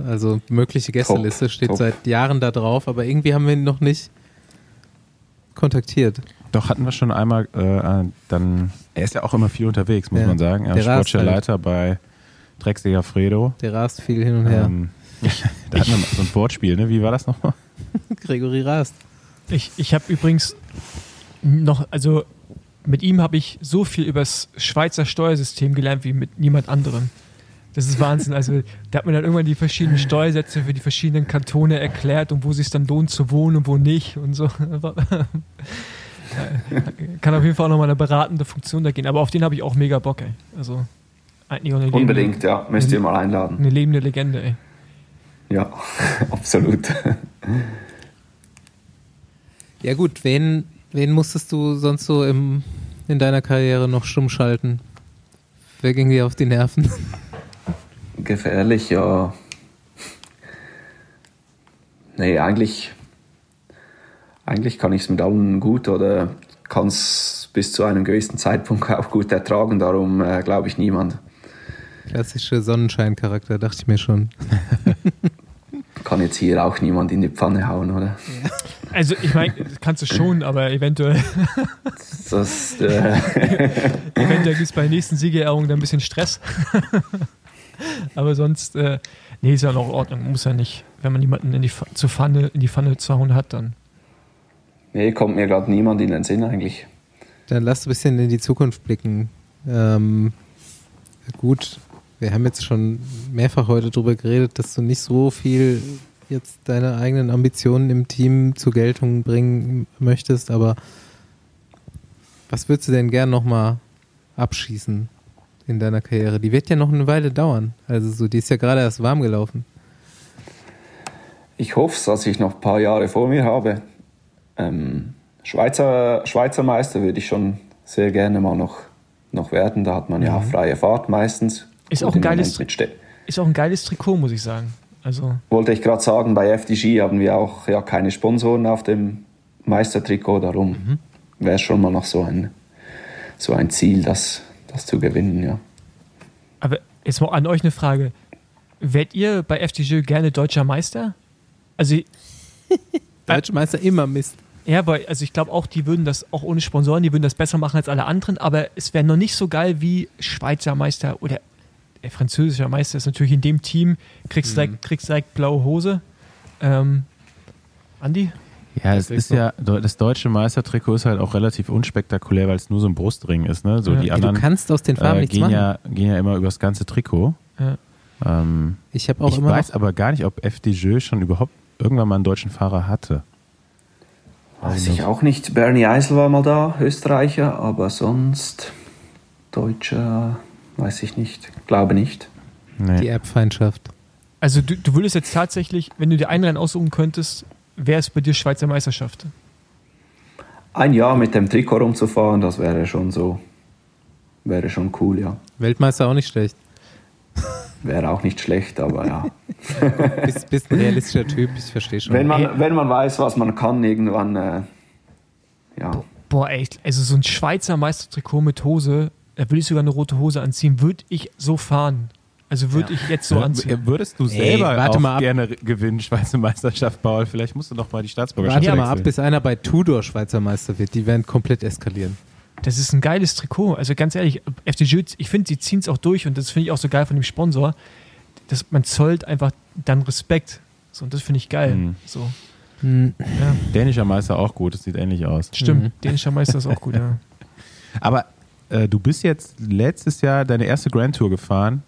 also mögliche Gästeliste, steht top. seit Jahren da drauf, aber irgendwie haben wir ihn noch nicht kontaktiert. Doch, hatten wir schon einmal, äh, dann, er ist ja auch immer viel unterwegs, muss Ja, man sagen. Er der ist sportlicher halt. Leiter bei Drecksliga Fredo. Der rast viel hin und her. Ähm, da hatten wir mal so ein Wortspiel, ne? Wie war das nochmal? Gregory rast. Ich, ich habe übrigens noch, also mit ihm habe ich so viel über das Schweizer Steuersystem gelernt wie mit niemand anderem. Das ist Wahnsinn. Also, der hat mir dann irgendwann die verschiedenen Steuersätze für die verschiedenen Kantone erklärt und wo es sich dann lohnt zu wohnen und wo nicht und so. Kann auf jeden Fall auch nochmal eine beratende Funktion da gehen. Aber auf den habe ich auch mega Bock, ey. Also, eigentlich auch eine Unbedingt, lebende, ja, müsst ihr mal einladen. eine lebende Legende, ey. Ja, absolut. Ja gut, wen, wen musstest du sonst so im, in deiner Karriere noch stumm schalten? Wer ging dir auf die Nerven? Gefährlich, ja. Nee, eigentlich, eigentlich kann ich es mit allen gut oder kann es bis zu einem gewissen Zeitpunkt auch gut ertragen. Darum äh, glaube ich niemand. Klassische Sonnenscheincharakter, dachte ich mir schon. Kann jetzt hier auch niemand in die Pfanne hauen, oder? Also, ich meine, kannst du schon, aber eventuell, Das, äh, eventuell gibt es bei der nächsten Siegerehrung dann ein bisschen Stress. aber sonst, äh, nee, ist ja noch in Ordnung. Muss ja nicht, wenn man jemanden in die, zur Pfanne, in die Pfanne zu hauen hat, dann. nee, kommt mir gerade niemand in den Sinn eigentlich. Dann lass ein bisschen in die Zukunft blicken. Ähm, gut, wir haben jetzt schon mehrfach heute darüber geredet, dass du nicht so viel jetzt deine eigenen Ambitionen im Team zur Geltung bringen möchtest, aber was würdest du denn gern nochmal abschießen in deiner Karriere? Die wird ja noch eine Weile dauern. Also so, die ist ja gerade erst warm gelaufen. Ich hoffe, dass ich noch ein paar Jahre vor mir habe. Ähm, Schweizer, Schweizer Meister würde ich schon sehr gerne mal noch, noch werden. Da hat man ja freie Fahrt meistens. Ist auch ein geiles- Ist auch ein geiles Trikot, muss ich sagen. Also, Wollte ich gerade sagen, bei FDG haben wir auch ja keine Sponsoren auf dem Meistertrikot. Darum Mhm. wäre schon mal noch so ein, so ein Ziel, das, das zu gewinnen. Ja. aber jetzt mal an euch eine Frage. Werdet ihr bei FDJ gerne deutscher Meister? Also, Deutsche Meister immer Mist. Ja, weil, also ich glaube auch, die würden das auch ohne Sponsoren, die würden das besser machen als alle anderen, aber es wäre noch nicht so geil wie Schweizer Meister oder der französische Meister ist natürlich in dem Team, kriegst direkt, kriegst direkt blaue Hose. Ähm, Andi? Ja, es Das ist ist so. ja, das deutsche Meistertrikot ist halt auch relativ unspektakulär, weil es nur so ein Brustring ist, ne? So Ja. die Ey, Ey, du anderen kannst aus den Farben äh, nichts gehen, machen. ja, gehen ja immer übers ganze Trikot. Ja. Ähm, ich habe auch ich immer weiß aber gar nicht, ob FDJ schon überhaupt irgendwann mal einen deutschen Fahrer hatte. Weiß ich auch nicht. Bernie Eisel war mal da, Österreicher, aber sonst Deutscher, weiß ich nicht. Glaube nicht. Nee. die Erbfeindschaft. Also du, du würdest jetzt tatsächlich, wenn du dir ein Rennen aussuchen könntest, wäre es bei dir Schweizer Meisterschaft. Ein Jahr mit dem Trikot rumzufahren, das wäre schon so, wäre schon cool, ja. Weltmeister auch nicht schlecht. Wäre auch nicht schlecht, aber ja. Bist, bist ein realistischer Typ, ich verstehe schon. Wenn man, wenn man weiß, was man kann, irgendwann, äh, ja. Boah, echt, also so ein Schweizer Meistertrikot mit Hose, da würde ich sogar eine rote Hose anziehen, würde ich so fahren. Also würde ich jetzt so anziehen. Würdest du Ey, selber warte auch mal ab. gerne gewinnen, Schweizer Meisterschaft, Paul? Vielleicht musst du noch mal die Staatsbürgerschaft Warte mal ab, bis einer bei Tudor Schweizer Meister wird. Die werden komplett eskalieren. Das ist ein geiles Trikot. Also ganz ehrlich, FDJ, ich finde, sie ziehen es auch durch und das finde ich auch so geil von dem Sponsor. Dass man zollt einfach dann Respekt. So, und das finde ich geil. Mhm. So, Hm, ja, Dänischer Meister auch gut, das sieht ähnlich aus. stimmt. Mhm. Dänischer Meister ist auch gut, ja. Aber äh, du bist jetzt letztes Jahr deine erste Grand Tour gefahren.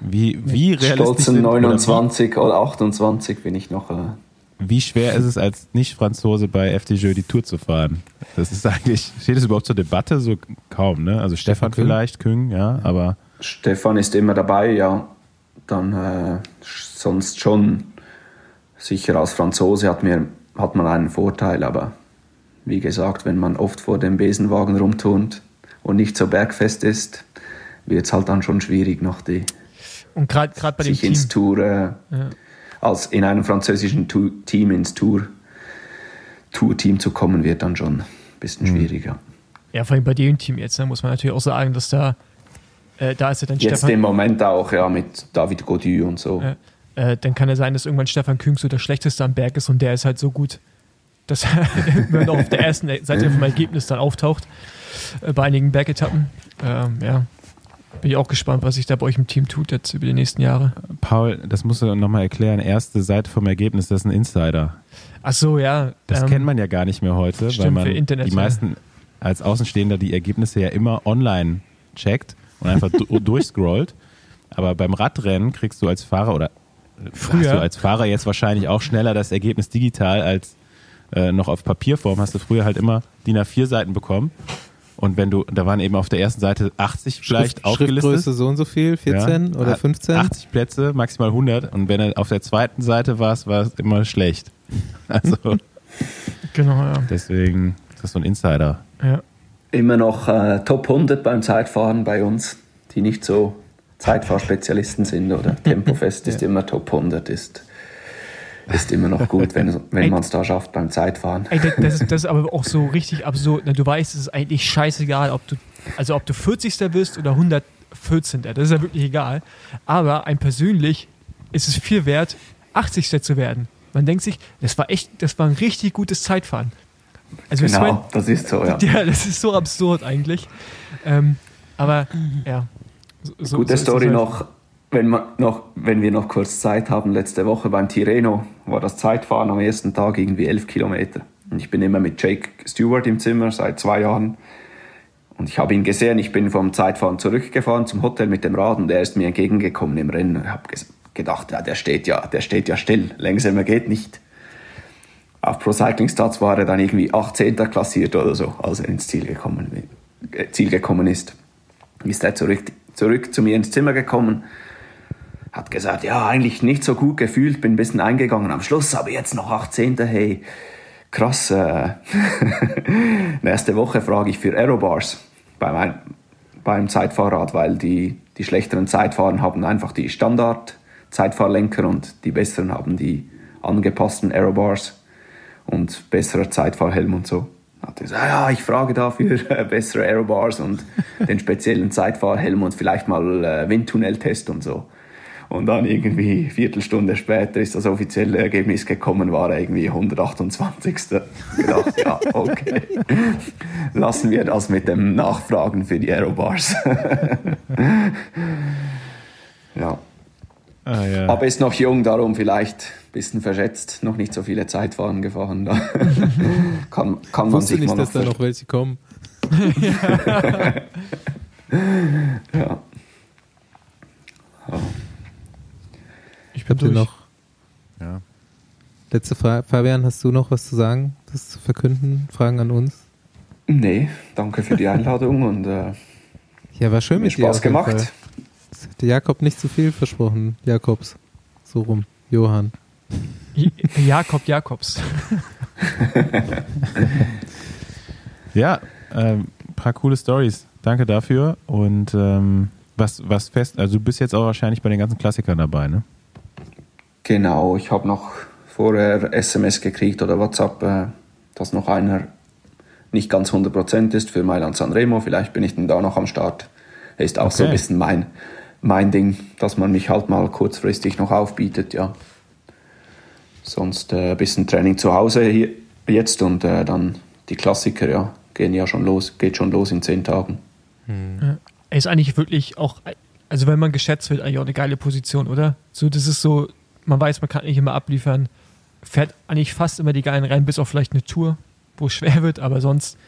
Wie, wie realistisch Stolzen sind, oder 29 oder 28 bin ich noch. Äh, wie, schwer ist es als Nicht-Franzose bei FDJ die Tour zu fahren? Das ist eigentlich, steht das überhaupt zur Debatte? So kaum, ne? Also Stefan Küng. vielleicht, Küng, ja, aber Stefan ist immer dabei, ja. Dann äh, sonst schon sicher als Franzose hat, mir, hat man einen Vorteil, aber wie gesagt, wenn man oft vor dem Besenwagen rumturnt und nicht so bergfest ist, wird es halt dann schon schwierig, noch die, Und gerade bei dem sich Team. ins Tour, äh, Ja. als in einem französischen Tu- Team ins Tour, Tour-Team zu kommen, wird dann schon ein bisschen Mhm. schwieriger. Ja, vor allem bei dem Team jetzt, ne, muss man natürlich auch sagen, dass da, äh, da ist ja dann Jetzt Stefan. im Moment auch, ja, mit David Godieu und so. Ja. Äh, dann kann ja sein, dass irgendwann Stefan Küng so der Schlechteste am Berg ist und der ist halt so gut, dass er irgendwann auf der ersten Seite vom Ergebnis dann auftaucht äh, bei einigen Bergetappen. Ähm, ja, bin ich auch gespannt, was sich da bei euch im Team tut jetzt über die nächsten Jahre. Paul, das musst du nochmal erklären. Erste Seite vom Ergebnis, das ist ein Insider. Ach so, ja. Das ähm, kennt man ja gar nicht mehr heute, stimmt, weil man Internet, die ja. meisten als Außenstehender die Ergebnisse ja immer online checkt und einfach du durchscrollt. Aber beim Radrennen kriegst du als Fahrer oder Früher. hast du als Fahrer jetzt wahrscheinlich auch schneller das Ergebnis digital als äh, noch auf Papierform. Hast du früher halt immer DIN A4 Seiten bekommen. Und wenn du, da waren eben auf der ersten Seite 80 vielleicht Schrift- aufgelistet. Schriftgröße so und so viel, 14 Ja. oder 15. 80 Plätze, maximal 100. Und wenn du auf der zweiten Seite warst, war es immer schlecht. Also Genau, ja. deswegen ist das so ein Insider. ja. immer noch äh, Top 100 beim Zeitfahren bei uns, die nicht so Zeitfahrspezialisten sind oder Tempofest ist immer Top 100, ist, ist immer noch gut, wenn, wenn man es da schafft beim Zeitfahren. Ey, das, ist, das ist aber auch so richtig absurd. Ne? Du weißt, es ist eigentlich scheißegal, ob du, also ob du 40. bist oder 114. Das ist ja wirklich egal. Aber ein persönlich ist es viel wert, 80. zu werden. Man denkt sich, das war echt, das war ein richtig gutes Zeitfahren. Also Genau, das ist so, ja. Ja, das ist so absurd eigentlich. Ähm, aber ja. So, Gute so Story halt. noch wenn, man noch, wenn wir noch kurz Zeit haben, letzte Woche beim Tirreno war das Zeitfahren am ersten Tag irgendwie 11 Kilometer. Und ich bin immer mit Jake Stewart im Zimmer seit zwei Jahren. Und ich habe ihn gesehen, ich bin vom Zeitfahren zurückgefahren zum Hotel mit dem Rad und er ist mir entgegengekommen im Rennen. Ich habe gedacht, ja, der steht ja, der steht ja still, langsamer geht nicht. Auf Pro Cycling Stats war er dann irgendwie 18. klassiert oder so, als er ins Ziel gekommen, äh, Ziel gekommen ist. Ist er zurück, zurück zu mir ins Zimmer gekommen, hat gesagt, ja, eigentlich nicht so gut gefühlt, bin ein bisschen eingegangen am Schluss, aber jetzt noch 18. Hey, krass. Äh, nächste Woche frage ich für Aerobars beim, beim Zeitfahrrad, weil die, die schlechteren Zeitfahren haben einfach die Standard-Zeitfahrlenker und die besseren haben die angepassten Aerobars und besserer Zeitfahrhelm und so. Hat er gesagt, ja, ich frage dafür äh, bessere Aerobars und den speziellen Zeitfahrhelm und vielleicht mal äh, Windtunneltest und so. Und dann irgendwie Viertelstunde später ist das offizielle Ergebnis gekommen, war er irgendwie 128. Gedacht, ja, okay. Lassen wir das mit dem Nachfragen für die Aerobars. ja. Ah, ja. Aber ist noch jung, darum vielleicht ein bisschen verschätzt, noch nicht so viele Zeitfahren gefahren. Da kann, kann man sich nicht, mal dass noch da noch welche kommen. ja. Bin Habt ihr noch ja. letzte Frage? Fabian, hast du noch was zu sagen, das zu verkünden? Fragen an uns? Nee, danke für die Einladung und äh, Ja, war schön mir mit dir. Spaß auf jeden gemacht. Es hätte Jakob nicht zu viel versprochen. Jakobs. So rum. Johann. J- Jakob Jakobs. Ja, ähm, paar coole Stories. Danke dafür. Und ähm, was, was fest, also du bist jetzt auch wahrscheinlich bei den ganzen Klassikern dabei, ne? Genau, ich habe noch vorher SMS gekriegt oder WhatsApp, äh, dass noch einer nicht ganz 100% ist für Mailand Sanremo. Vielleicht bin ich dann da noch am Start. Ist auch so ein Okay. bisschen mein, mein Ding, dass man mich halt mal kurzfristig noch aufbietet, ja. Sonst äh, ein bisschen Training zu Hause hier jetzt und äh, dann die Klassiker, ja, gehen ja schon los, geht schon los in zehn Tagen. Er ist eigentlich wirklich auch, also wenn man geschätzt wird, eigentlich auch eine geile Position, oder? So, das ist so, man weiß, man kann nicht immer abliefern, fährt eigentlich fast immer die geilen Rennen, bis auf vielleicht eine Tour, wo es schwer wird, aber sonst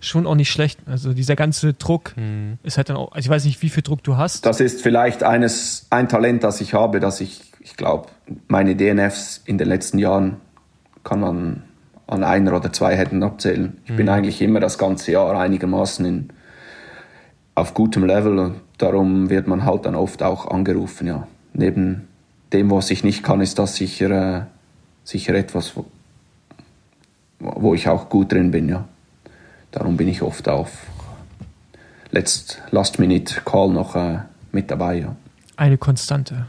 schon auch nicht schlecht. Also dieser ganze Druck ist halt dann auch, also ich weiß nicht, wie viel Druck du hast. Das ist vielleicht eines, ein Talent, das ich habe, dass ich, ich glaube, meine DNFs in den letzten Jahren kann man an einer oder zwei Händen abzählen. Ich bin eigentlich immer das ganze Jahr einigermaßen in, auf gutem Level und darum wird man halt dann oft auch angerufen. Ja. Neben dem, was ich nicht kann, ist das sicher, äh, sicher etwas, wo, wo ich auch gut drin bin. Ja. Darum bin ich oft auf Let's Last Minute Call noch äh, mit dabei. Ja. Eine Konstante.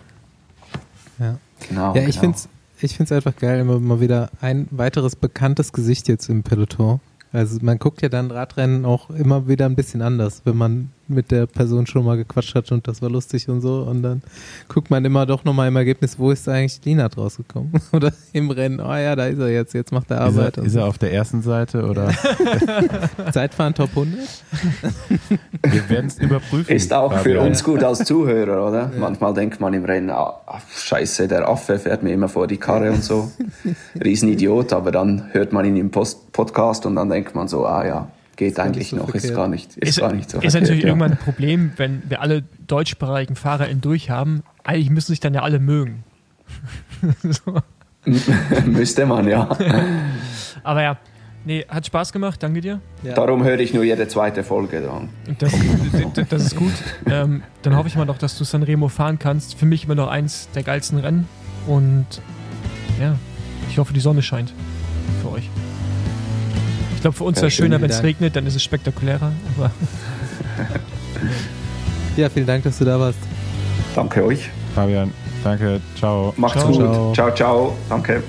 Ja, Genau, ja ich genau. finde es einfach geil, immer mal wieder ein weiteres bekanntes Gesicht jetzt im Peloton. Also man guckt ja dann Radrennen auch immer wieder ein bisschen anders, wenn man mit der Person schon mal gequatscht hat und das war lustig und so. Und dann guckt man immer doch nochmal im Ergebnis, wo ist eigentlich Linat rausgekommen? Oder im Rennen, oh ja, da ist er jetzt, jetzt macht er Ist Arbeit. er, und ist er auf der ersten Seite oder so. Zeitfahren Top 100? wir werden es überprüfen. Ist auch für Fabian. uns gut als Zuhörer, oder? Manchmal denkt man im Rennen, ah, ah, scheiße, der Affe fährt mir immer vor die Karre und so. Riesenidiot, aber dann hört man ihn im Post Podcast und dann denkt man so, ah ja, geht eigentlich so noch, ist verkehrt. gar nicht, ist, Ist, gar nicht so ist verkehrt, natürlich ja. irgendwann ein Problem, wenn wir alle deutschsprachigen FahrerInnen durch haben. Eigentlich müssen sich dann ja alle mögen. so. Müsste man, ja. Aber ja, nee, hat Spaß gemacht, danke dir. Ja. Darum höre ich nur jede zweite Folge dann. Das, das, das ist gut. Ähm, dann hoffe ich mal noch, dass du Sanremo fahren kannst. Für mich immer noch eins der geilsten Rennen. Und ja, ich hoffe, die Sonne scheint für euch. Ich glaube, für uns Ja, wäre es schöner, wenn es regnet, dann ist es spektakulärer. Aber ja, vielen Dank, dass du da warst. Danke euch. Fabian, danke, ciao. Macht's Ciao. gut. Ciao. ciao, ciao. Danke.